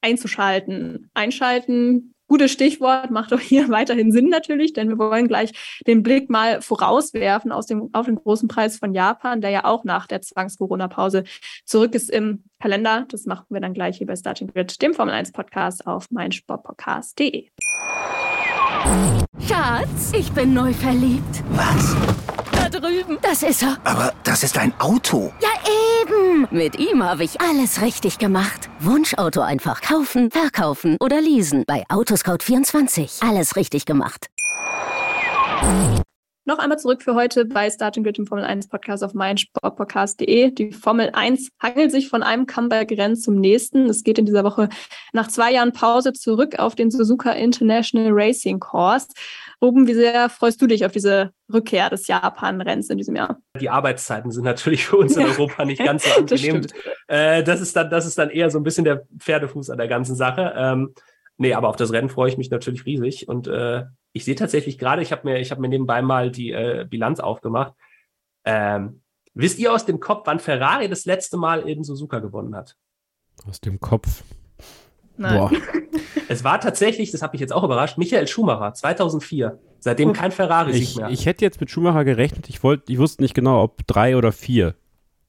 einzuschalten. Einschalten, gutes Stichwort, macht auch hier (laughs) weiterhin Sinn natürlich, denn wir wollen gleich den Blick mal vorauswerfen aus dem, auf den großen Preis von Japan, der ja auch nach der Zwangs-Corona-Pause zurück ist im Kalender. Das machen wir dann gleich hier bei Starting Grid, dem Formel 1 Podcast auf meinsportpodcast.de. Schatz, ich bin neu verliebt. Was? Drüben. Das ist er. Aber das ist ein Auto. Ja, eben. Mit ihm habe ich alles richtig gemacht. Wunschauto einfach kaufen, verkaufen oder leasen. Bei Autoscout24. Alles richtig gemacht. Noch einmal zurück für heute bei Starting Grid im Formel 1 Podcast auf meinsportpodcast.de. Die Formel 1 hangelt sich von einem Comeback-Rennen zum nächsten. Es geht in dieser Woche nach zwei Jahren Pause zurück auf den Suzuka International Racing Course. Ruben, wie sehr freust du dich auf diese Rückkehr des Japan-Renns in diesem Jahr? Die Arbeitszeiten sind natürlich für uns in Europa nicht ganz so (laughs) angenehm. das, äh, das, ist dann, das ist dann eher so ein bisschen der Pferdefuß an der ganzen Sache. Ähm, nee, aber auf das Rennen freue ich mich natürlich riesig und äh, ich sehe tatsächlich gerade, ich habe mir, ich habe mir nebenbei mal die äh, Bilanz aufgemacht. Ähm, wisst ihr aus dem Kopf, wann Ferrari das letzte Mal in Suzuka gewonnen hat? Aus dem Kopf. Nein. Boah. (laughs) es war tatsächlich, das hat mich jetzt auch überrascht, Michael Schumacher, 2004. Seitdem kein Ferrari-Sieg mehr. Ich hätte jetzt mit Schumacher gerechnet. Ich wollte, ich wusste nicht genau, ob drei oder vier.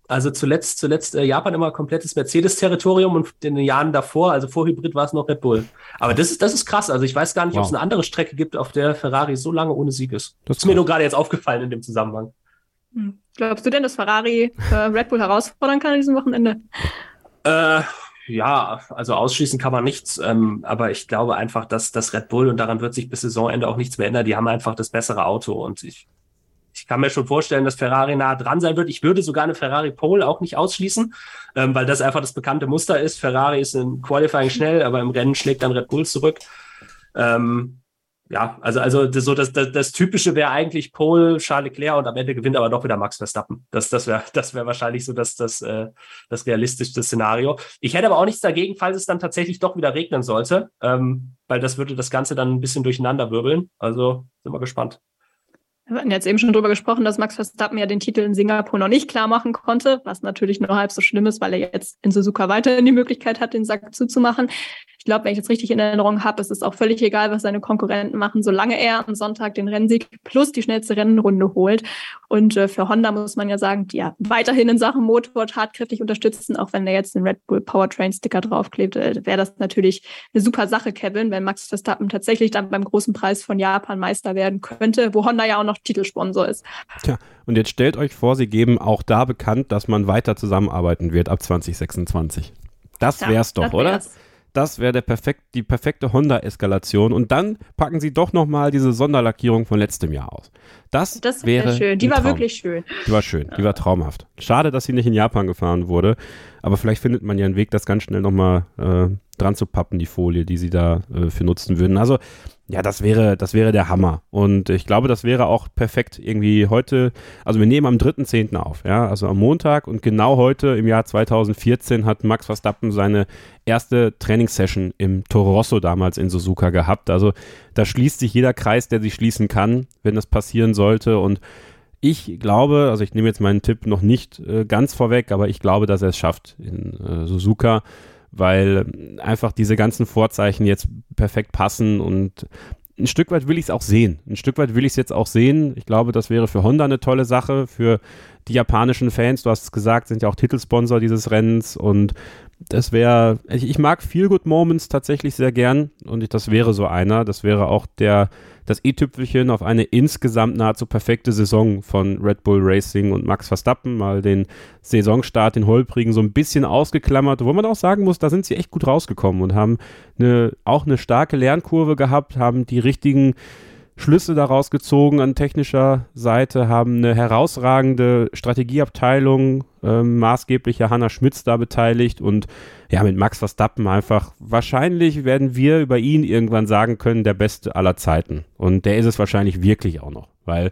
Also zuletzt, zuletzt äh, Japan immer komplettes Mercedes-Territorium und in den Jahren davor, also vor Hybrid war es noch Red Bull. Aber das ist, das ist krass. Also ich weiß gar nicht, wow. ob es eine andere Strecke gibt, auf der Ferrari so lange ohne Sieg ist. Das ist mir nur gerade jetzt aufgefallen in dem Zusammenhang. Hm. Glaubst du denn, dass Ferrari äh, Red Bull herausfordern kann an diesem Wochenende? Äh, ja, also ausschließen kann man nichts, ähm, aber ich glaube einfach, dass das Red Bull und daran wird sich bis Saisonende auch nichts mehr ändern. Die haben einfach das bessere Auto und ich, ich kann mir schon vorstellen, dass Ferrari nah dran sein wird. Ich würde sogar eine Ferrari Pole auch nicht ausschließen, ähm, weil das einfach das bekannte Muster ist. Ferrari ist im Qualifying schnell, aber im Rennen schlägt dann Red Bull zurück. Ähm, ja, also, also das, so das, das, das Typische wäre eigentlich Pole, Charles Leclerc und am Ende gewinnt aber doch wieder Max Verstappen. Das, das wäre (laughs) das wäre wahrscheinlich so das, das, äh, das realistischste Szenario. Ich hätte aber auch nichts dagegen, falls es dann tatsächlich doch wieder regnen sollte, ähm, weil das würde das Ganze dann ein bisschen durcheinander wirbeln. Also sind wir gespannt. Wir hatten jetzt eben schon drüber gesprochen, dass Max Verstappen ja den Titel in Singapur noch nicht klar machen konnte, was natürlich nur halb so schlimm ist, weil er jetzt in Suzuka weiterhin die Möglichkeit hat, den Sack zuzumachen. Ich glaube, wenn ich das richtig in Erinnerung habe, ist es auch völlig egal, was seine Konkurrenten machen, solange er am Sonntag den Rennsieg plus die schnellste Rennrunde holt. Und äh, für Honda muss man ja sagen, die ja weiterhin in Sachen Motor tatkräftig unterstützen, auch wenn da jetzt ein Red Bull Powertrain Sticker draufklebt, äh, wäre das natürlich eine super Sache, Kevin, wenn Max Verstappen tatsächlich dann beim großen Preis von Japan Meister werden könnte, wo Honda ja auch noch Titelsponsor ist. Tja, und jetzt stellt euch vor, sie geben auch da bekannt, dass man weiter zusammenarbeiten wird ab 2026. Das wär's ja, doch, das oder? Wär's. Das wäre perfekt, die perfekte Honda-Eskalation. Und dann packen sie doch nochmal diese Sonderlackierung von letztem Jahr aus. Das, das wäre schön. Die war Traum. wirklich schön. Die war schön. Die war traumhaft. Schade, dass sie nicht in Japan gefahren wurde. Aber vielleicht findet man ja einen Weg, das ganz schnell nochmal äh, dran zu pappen, die Folie, die sie da äh, für nutzen würden. Also ja, das wäre, das wäre der Hammer. Und ich glaube, das wäre auch perfekt irgendwie heute. Also wir nehmen am 3.10. auf, ja, also am Montag und genau heute im Jahr 2014 hat Max Verstappen seine erste Trainingssession im Toro Rosso damals in Suzuka gehabt. Also da schließt sich jeder Kreis, der sich schließen kann, wenn das passieren sollte. Und ich glaube, also ich nehme jetzt meinen Tipp noch nicht äh, ganz vorweg, aber ich glaube, dass er es schafft in äh, Suzuka weil einfach diese ganzen Vorzeichen jetzt perfekt passen und ein Stück weit will ich es auch sehen. Ein Stück weit will ich es jetzt auch sehen. Ich glaube, das wäre für Honda eine tolle Sache, für die japanischen Fans. Du hast es gesagt, sind ja auch Titelsponsor dieses Rennens und das wäre, ich, ich, mag Feel Good Moments tatsächlich sehr gern und ich, das wäre so einer. Das wäre auch der das i-Tüpfelchen auf eine insgesamt nahezu perfekte Saison von Red Bull Racing und Max Verstappen. Mal den Saisonstart, den Holprigen so ein bisschen ausgeklammert, wo man auch sagen muss, da sind sie echt gut rausgekommen und haben eine, auch eine starke Lernkurve gehabt, haben die richtigen Schlüsse daraus gezogen an technischer Seite, haben eine herausragende Strategieabteilung, äh, maßgeblich Hanna Schmitz da beteiligt und ja, mit Max Verstappen einfach, wahrscheinlich werden wir über ihn irgendwann sagen können, der Beste aller Zeiten. Und der ist es wahrscheinlich wirklich auch noch, weil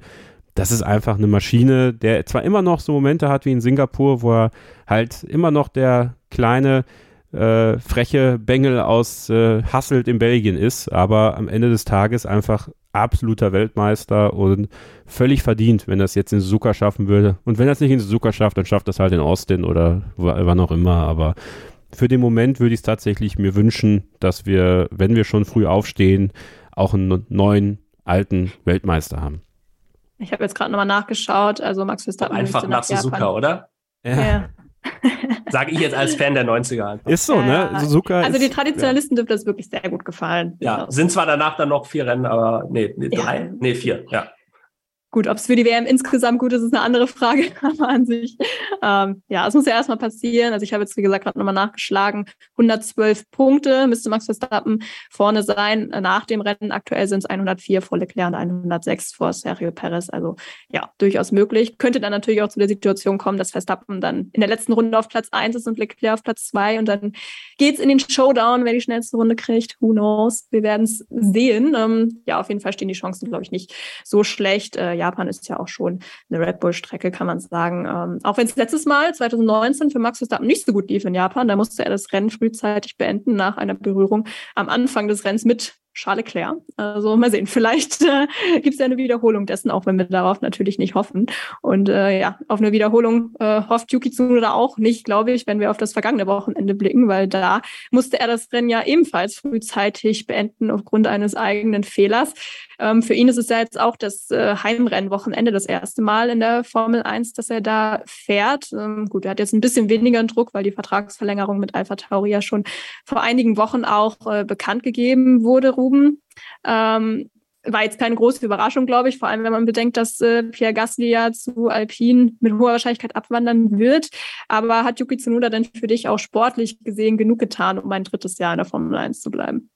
das ist einfach eine Maschine, der zwar immer noch so Momente hat wie in Singapur, wo er halt immer noch der kleine, äh, freche Bengel aus äh, Hasselt in Belgien ist, aber am Ende des Tages einfach absoluter Weltmeister und völlig verdient, wenn er es jetzt in Suzuka schaffen würde. Und wenn er es nicht in Suzuka schafft, dann schafft er es halt in Austin oder wann auch immer. Aber für den Moment würde ich es tatsächlich mir wünschen, dass wir, wenn wir schon früh aufstehen, auch einen neuen, alten Weltmeister haben. Ich habe jetzt gerade nochmal nachgeschaut. Also Max Verstappen. Einfach nach, nach Suzuka, oder? Ja. ja. Sage ich jetzt als Fan der 90er einfach. Ist so, ne? Suzuka also die ist, Traditionalisten ja. dürfte das wirklich sehr gut gefallen. Ja, sind zwar danach dann noch vier Rennen, aber nee, nee drei, ja. nee, vier, ja. Gut, ob es für die WM insgesamt gut ist, ist eine andere Frage, (laughs) aber an sich. Ähm, ja, es muss ja erstmal passieren. Also ich habe jetzt, wie gesagt, gerade nochmal nachgeschlagen. 112 Punkte müsste Max Verstappen vorne sein. Nach dem Rennen aktuell sind es 104 vor Leclerc und 106 vor Sergio Perez. Also ja, durchaus möglich. Könnte dann natürlich auch zu der Situation kommen, dass Verstappen dann in der letzten Runde auf Platz 1 ist und Leclerc auf Platz 2 und dann geht's in den Showdown, wer die schnellste Runde kriegt. Who knows? Wir werden es sehen. Ähm, ja, auf jeden Fall stehen die Chancen, glaube ich, nicht so schlecht. Äh, ja, Japan ist ja auch schon eine Red Bull-Strecke, kann man sagen. Ähm, auch wenn es letztes Mal, 2019, für Max Verstappen nicht so gut lief in Japan, da musste er das Rennen frühzeitig beenden nach einer Berührung am Anfang des Rennens mit Charles Leclerc. Also mal sehen, (laughs) vielleicht äh, gibt es ja eine Wiederholung dessen, auch wenn wir darauf natürlich nicht hoffen. Und äh, ja, auf eine Wiederholung äh, hofft Yuki Tsunoda auch nicht, glaube ich, wenn wir auf das vergangene Wochenende blicken, weil da musste er das Rennen ja ebenfalls frühzeitig beenden aufgrund eines eigenen Fehlers. Ähm, für ihn ist es ja jetzt auch das äh, Heimrennwochenende, das erste Mal in der Formel 1, dass er da fährt. Ähm, gut, er hat jetzt ein bisschen weniger Druck, weil die Vertragsverlängerung mit Alpha Tauri ja schon vor einigen Wochen auch äh, bekannt gegeben wurde, Ruben. Ähm, war jetzt keine große Überraschung, glaube ich, vor allem wenn man bedenkt, dass äh, Pierre Gasly ja zu Alpine mit hoher Wahrscheinlichkeit abwandern wird. Aber hat Yuki Tsunoda denn für dich auch sportlich gesehen genug getan, um ein drittes Jahr in der Formel 1 zu bleiben?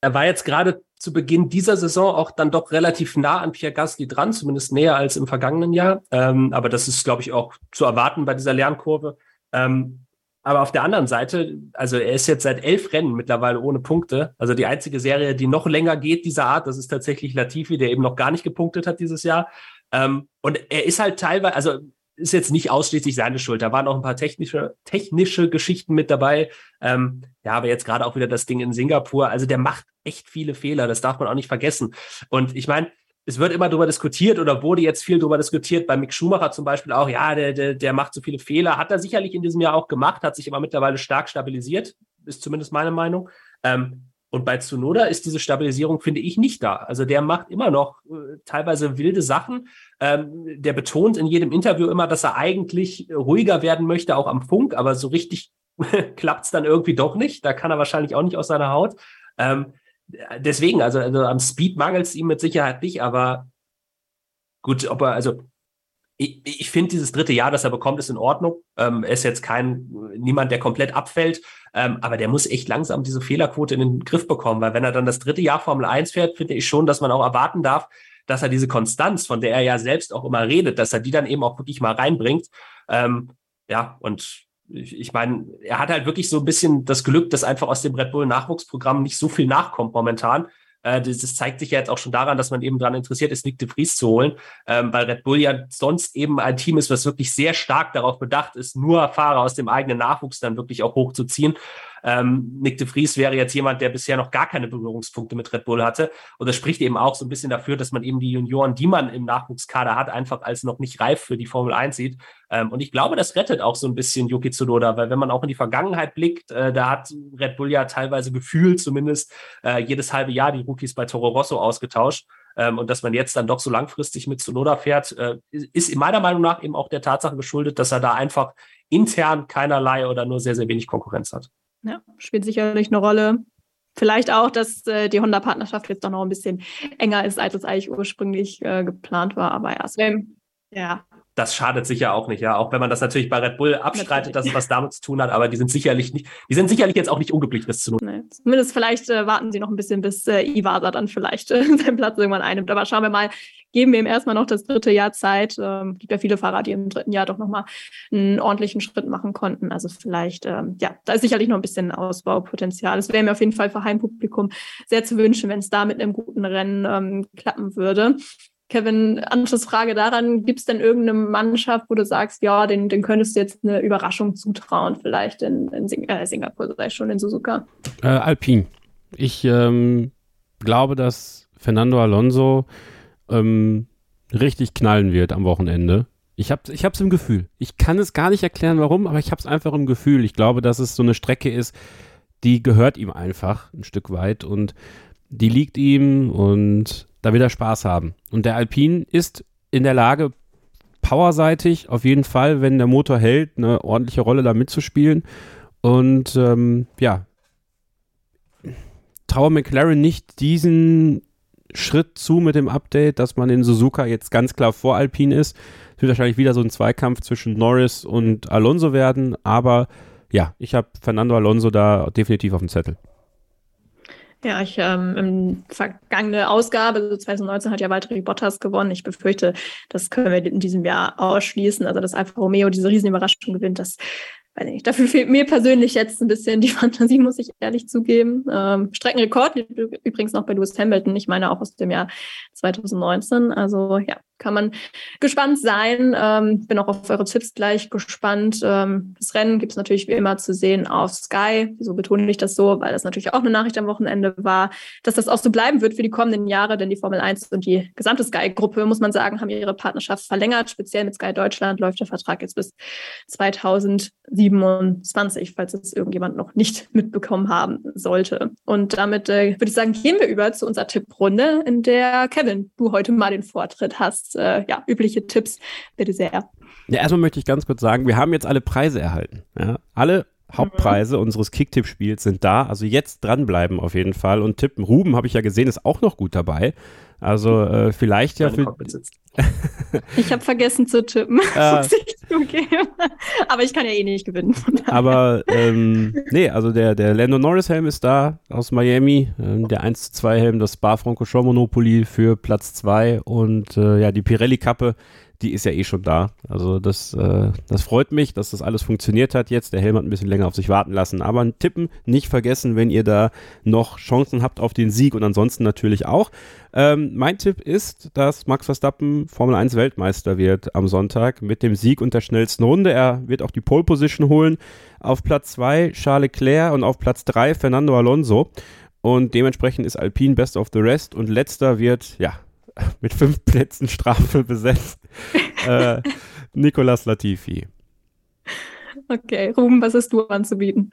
er war jetzt gerade zu Beginn dieser Saison auch dann doch relativ nah an Pierre Gasly dran, zumindest näher als im vergangenen Jahr. Ähm, aber das ist, glaube ich, auch zu erwarten bei dieser Lernkurve. Ähm, aber auf der anderen Seite, also er ist jetzt seit elf Rennen mittlerweile ohne Punkte. Also die einzige Serie, die noch länger geht dieser Art, das ist tatsächlich Latifi, der eben noch gar nicht gepunktet hat dieses Jahr. Ähm, und er ist halt teilweise, also ist jetzt nicht ausschließlich seine Schuld. Da waren auch ein paar technische, technische Geschichten mit dabei. Ähm, ja, aber jetzt gerade auch wieder das Ding in Singapur. Also der macht echt viele Fehler. Das darf man auch nicht vergessen. Und ich meine, es wird immer darüber diskutiert oder wurde jetzt viel darüber diskutiert, bei Mick Schumacher zum Beispiel auch, ja, der, der, der macht so viele Fehler, hat er sicherlich in diesem Jahr auch gemacht, hat sich aber mittlerweile stark stabilisiert, ist zumindest meine Meinung. Ähm, und bei Tsunoda ist diese Stabilisierung, finde ich, nicht da. Also der macht immer noch äh, teilweise wilde Sachen. Ähm, der betont in jedem Interview immer, dass er eigentlich ruhiger werden möchte, auch am Funk, aber so richtig (laughs) klappt es dann irgendwie doch nicht. Da kann er wahrscheinlich auch nicht aus seiner Haut. Ähm, deswegen, also, also am Speed mangelt es ihm mit Sicherheit nicht, aber gut, ob er, also ich, ich finde dieses dritte Jahr, das er bekommt, ist in Ordnung. Ähm, er ist jetzt kein, niemand, der komplett abfällt, ähm, aber der muss echt langsam diese Fehlerquote in den Griff bekommen, weil wenn er dann das dritte Jahr Formel 1 fährt, finde ich schon, dass man auch erwarten darf, dass er diese Konstanz, von der er ja selbst auch immer redet, dass er die dann eben auch wirklich mal reinbringt. Ähm, ja, und ich, ich meine, er hat halt wirklich so ein bisschen das Glück, dass einfach aus dem Red Bull Nachwuchsprogramm nicht so viel nachkommt momentan. Äh, das, zeigt sich ja jetzt auch schon daran, dass man eben daran interessiert ist, Nick de Vries zu holen, ähm, weil Red Bull ja sonst eben ein Team ist, was wirklich sehr stark darauf bedacht ist, nur Fahrer aus dem eigenen Nachwuchs dann wirklich auch hochzuziehen. Ähm, Nick de Vries wäre jetzt jemand, der bisher noch gar keine Berührungspunkte mit Red Bull hatte. Und das spricht eben auch so ein bisschen dafür, dass man eben die Junioren, die man im Nachwuchskader hat, einfach als noch nicht reif für die Formel 1 sieht. Ähm, und ich glaube, das rettet auch so ein bisschen Yuki Tsunoda, weil wenn man auch in die Vergangenheit blickt, äh, da hat Red Bull ja teilweise gefühlt zumindest äh, jedes halbe Jahr die Rookies bei Toro Rosso ausgetauscht. Ähm, und dass man jetzt dann doch so langfristig mit Tsunoda fährt, äh, ist in meiner Meinung nach eben auch der Tatsache geschuldet, dass er da einfach intern keinerlei oder nur sehr, sehr wenig Konkurrenz hat. Ja, spielt sicherlich eine Rolle. Vielleicht auch, dass äh, die Honda-Partnerschaft jetzt doch noch ein bisschen enger ist, als es eigentlich ursprünglich äh, geplant war. Aber ja, ja, das schadet sicher auch nicht, ja. Auch wenn man das natürlich bei Red Bull abstreitet, dass es was damit zu tun hat, aber die sind sicherlich nicht, die sind sicherlich jetzt auch nicht unglücklich, das zu tun. Nee. Zumindest vielleicht äh, warten sie noch ein bisschen, bis äh, Iwasa dann vielleicht äh, (laughs) seinen Platz irgendwann einnimmt. Aber schauen wir mal, geben wir ihm erstmal noch das dritte Jahr Zeit. Ähm, gibt ja viele Fahrer, die im dritten Jahr doch nochmal einen ordentlichen Schritt machen konnten. Also vielleicht, ähm, ja, da ist sicherlich noch ein bisschen Ausbaupotenzial. Es wäre mir auf jeden Fall für Heimpublikum sehr zu wünschen, wenn es da mit einem guten Rennen ähm, klappen würde. Kevin, Anschlussfrage daran, gibt es denn irgendeine Mannschaft, wo du sagst, ja, den, den könntest du jetzt eine Überraschung zutrauen, vielleicht in, in Sing äh, Singapur, sei schon in Suzuka? Äh, Alpin. Ich ähm, glaube, dass Fernando Alonso ähm, richtig knallen wird am Wochenende. Ich habe ich im Gefühl. Ich kann es gar nicht erklären, warum, aber ich habe es einfach im Gefühl. Ich glaube, dass es so eine Strecke ist, die gehört ihm einfach ein Stück weit und die liegt ihm und da wird er Spaß haben. Und der Alpine ist in der Lage, powerseitig auf jeden Fall, wenn der Motor hält, eine ordentliche Rolle da mitzuspielen. Und ähm, ja, traue McLaren nicht diesen Schritt zu mit dem Update, dass man in Suzuka jetzt ganz klar vor Alpine ist. Es wird wahrscheinlich wieder so ein Zweikampf zwischen Norris und Alonso werden, aber ja, ich habe Fernando Alonso da definitiv auf dem Zettel. Ja, ich ähm, im vergangene Ausgabe, also 2019 hat ja Valtteri Bottas gewonnen. Ich befürchte, das können wir in diesem Jahr ausschließen. Also, dass Alfa Romeo diese Riesenüberraschung gewinnt, das weiß nicht, dafür fehlt mir persönlich jetzt ein bisschen die (laughs) Fantasie, muss ich ehrlich zugeben. Ähm, Streckenrekord übrigens noch bei Lewis Hamilton, ich meine auch aus dem Jahr 2019. Also ja, kann man gespannt sein. Ähm, bin auch auf eure Tipps gleich gespannt. Ähm, das Rennen gibt es natürlich wie immer zu sehen auf Sky. Wieso betone ich das so? Weil das natürlich auch eine Nachricht am Wochenende war, dass das auch so bleiben wird für die kommenden Jahre, denn die Formel 1 und die gesamte Sky-Gruppe, muss man sagen, haben ihre Partnerschaft verlängert. Speziell mit Sky Deutschland läuft der Vertrag jetzt bis 2027, falls es irgendjemand noch nicht mitbekommen haben sollte. Und damit äh, würde ich sagen, gehen wir über zu unserer Tipprunde, in der Kevin, du heute mal den Vortritt hast äh, ja, übliche Tipps. Bitte sehr. Ja, erstmal möchte ich ganz kurz sagen, wir haben jetzt alle Preise erhalten. Ja? Alle Hauptpreise mhm. unseres Kicktipp-Spiels sind da. Also jetzt dranbleiben auf jeden Fall und tippen. Ruben, habe ich ja gesehen, ist auch noch gut dabei. Also äh, vielleicht ja für. (laughs) ich habe vergessen zu tippen, äh, (laughs) (laughs) zugeben. Aber ich kann ja eh nicht gewinnen. (laughs) Aber ähm, nee, also der, der Lando Norris Helm ist da aus Miami. Ähm, der 1 2 Helm, das Spa Francorchamps Monopoly für Platz 2 und äh, ja, die Pirelli Kappe die ist ja eh schon da. Also das, äh, das freut mich, dass das alles funktioniert hat jetzt. Der Helm hat ein bisschen länger auf sich warten lassen. Aber Tippen nicht vergessen, wenn ihr da noch Chancen habt auf den Sieg und ansonsten natürlich auch. Ähm, mein Tipp ist, dass Max Verstappen Formel 1 Weltmeister wird am Sonntag mit dem Sieg und der schnellsten Runde. Er wird auch die Pole Position holen. Auf Platz 2 Charles Leclerc und auf Platz 3 Fernando Alonso. Und dementsprechend ist Alpine Best of the Rest und letzter wird, ja, (laughs) mit fünf Plätzen Strafe besetzt. (laughs) äh, Nicolas Latifi. Okay, Ruben, was hast du anzubieten?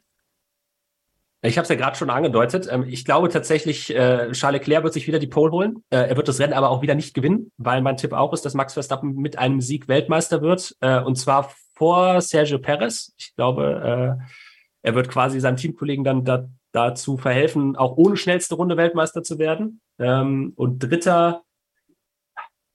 Ich habe es ja gerade schon angedeutet. Ähm, ich glaube tatsächlich, äh, Charles Leclerc wird sich wieder die Pole holen. Äh, er wird das Rennen aber auch wieder nicht gewinnen, weil mein Tipp auch ist, dass Max Verstappen mit einem Sieg Weltmeister wird. Äh, und zwar vor Sergio Perez. Ich glaube, er wird quasi seinem Teamkollegen dann da, dazu verhelfen, auch ohne schnellste Runde Weltmeister zu werden. Ähm, und dritter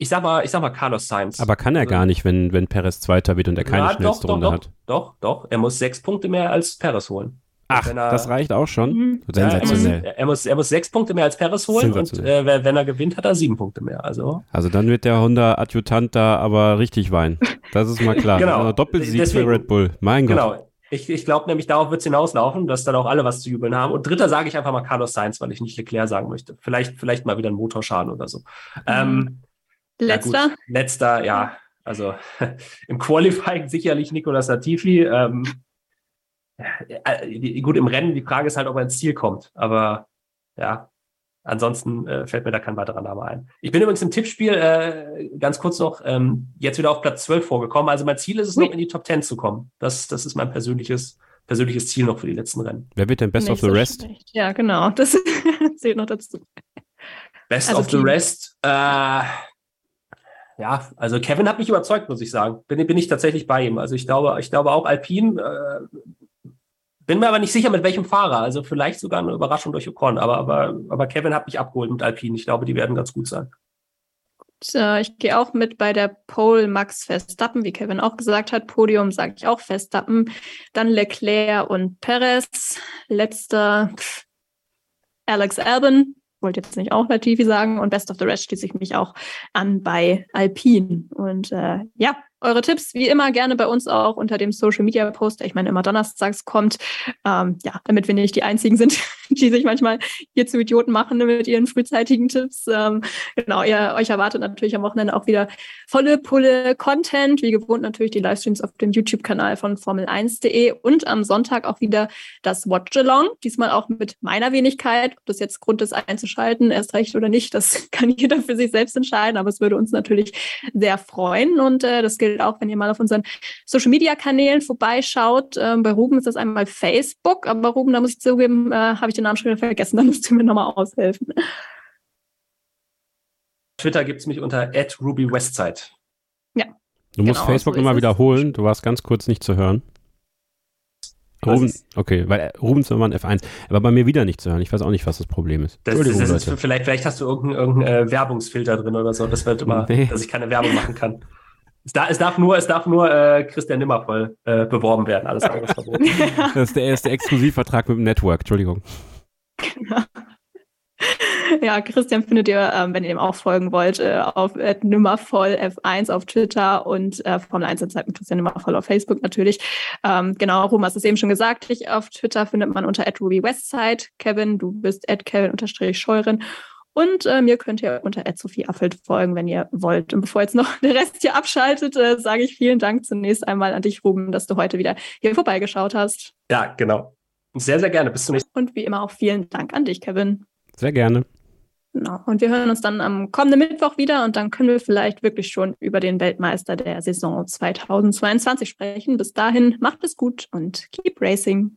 ich sag mal, ich sag mal Carlos Sainz. Aber kann er also, gar nicht, wenn, wenn Perez Zweiter wird und er keine ja, schnellste doch, Runde doch, hat. Doch, doch, er muss sechs Punkte mehr als Perez holen. Ach, er, das reicht auch schon. Mhm. Sensationell. Ja, er, muss, er, muss, er muss sechs Punkte mehr als Perez holen und äh, wenn er gewinnt, hat er sieben Punkte mehr. Also, also dann wird der Honda-Adjutant da aber richtig weinen. Das ist mal klar. (laughs) genau. Also Doppelsieg für Red Bull. Mein Gott. Genau. Ich, ich glaube nämlich, darauf wird es hinauslaufen, dass dann auch alle was zu jubeln haben. Und dritter sage ich einfach mal Carlos Sainz, weil ich nicht Leclerc sagen möchte. Vielleicht, vielleicht mal wieder ein Motorschaden oder so. Mhm. Ähm, Letzter? Ja, Letzter, ja. Also (laughs) im Qualifying sicherlich Nicolas Latifi. Ähm, äh, gut, im Rennen, die Frage ist halt, ob er ins Ziel kommt. Aber ja, ansonsten äh, fällt mir da kein weiterer Name ein. Ich bin übrigens im Tippspiel, äh, ganz kurz noch, ähm, jetzt wieder auf Platz 12 vorgekommen. Also mein Ziel ist es, Ui. noch in die Top 10 zu kommen. Das, das ist mein persönliches, persönliches Ziel noch für die letzten Rennen. Wer wird denn Best Nicht of the so Rest? Schlecht. Ja, genau. Das (laughs) zählt noch dazu. Best also of the Rest. Äh, ja, also Kevin hat mich überzeugt, muss ich sagen. Bin, bin ich tatsächlich bei ihm. Also ich glaube, ich glaube auch Alpine. Äh, bin mir aber nicht sicher, mit welchem Fahrer. Also vielleicht sogar eine Überraschung durch Ocon. Aber, aber, aber Kevin hat mich abgeholt mit Alpine. Ich glaube, die werden ganz gut sein. Ich gehe auch mit bei der Pole Max Verstappen, wie Kevin auch gesagt hat. Podium sage ich auch Verstappen. Dann Leclerc und Perez. Letzter Alex Albon wollte jetzt nicht auch Latifi sagen und Best of the Rest schließe ich mich auch an bei Alpine. Und äh, ja, eure Tipps wie immer gerne bei uns auch unter dem Social Media Post, der ich meine immer donnerstags kommt. Ähm, ja, damit wir nicht die einzigen sind, (laughs) die sich manchmal hier zu Idioten machen mit ihren frühzeitigen Tipps. Ähm, genau, ihr euch erwartet natürlich am Wochenende auch wieder volle Pulle Content, wie gewohnt natürlich die Livestreams auf dem YouTube-Kanal von Formel1.de und am Sonntag auch wieder das Watch Along. Diesmal auch mit meiner Wenigkeit. Ob das jetzt Grund ist einzuschalten, erst recht oder nicht, das (laughs) kann jeder für sich selbst entscheiden, aber es würde uns natürlich sehr freuen und äh, das gilt gilt auch, wenn ihr mal auf unseren Social Media Kanälen vorbeischaut. Ähm, bei Ruben ist das einmal Facebook, aber Ruben, da muss ich zugeben, äh, habe ich den Namen schon wieder vergessen, (laughs) da musst du mir nochmal aushelfen. Twitter gibt es mich unter @rubywestside. Ja. Du musst genau, Facebook so immer wiederholen. Du warst ganz kurz nicht zu hören. Ruben, okay, weil äh, Ruben Zimmermann F1, aber bei mir wieder nicht zu hören. Ich weiß auch nicht, was das Problem ist. Das, das ist vielleicht, vielleicht hast du irgendeinen irgendein, äh, Werbungsfilter drin oder so. Das wird immer, nee. dass ich keine Werbung machen kann. Es, da, es, darf nur, es darf nur äh, Christian Nimmervoll äh, beworben werden. Alles andere ist verboten. (laughs) das ist der erste Exklusivvertrag mit dem Network. Entschuldigung. Genau. Ja, Christian findet ihr, ähm, wenn ihr ihm auch folgen wollt, äh, auf äh, Nimmervoll F1 auf Twitter und äh, Formel 1 Zeit mit Christian Nimmervoll auf Facebook natürlich. Ähm, genau, Ruhm hast es eben schon gesagt. Ich auf Twitter findet man unter @rubywestside. Kevin, du bist @kevin_scheuren und äh, mir könnt ihr unter Sophie Affelt folgen, wenn ihr wollt. Und bevor jetzt noch (laughs) der Rest hier abschaltet, äh, sage ich vielen Dank zunächst einmal an dich, Ruben, dass du heute wieder hier vorbeigeschaut hast. Ja, genau. Sehr, sehr gerne. Bis zum nächsten Mal. Und wie immer auch vielen Dank an dich, Kevin. Sehr gerne. Genau. Und wir hören uns dann am kommenden Mittwoch wieder und dann können wir vielleicht wirklich schon über den Weltmeister der Saison 2022 sprechen. Bis dahin, macht es gut und keep racing.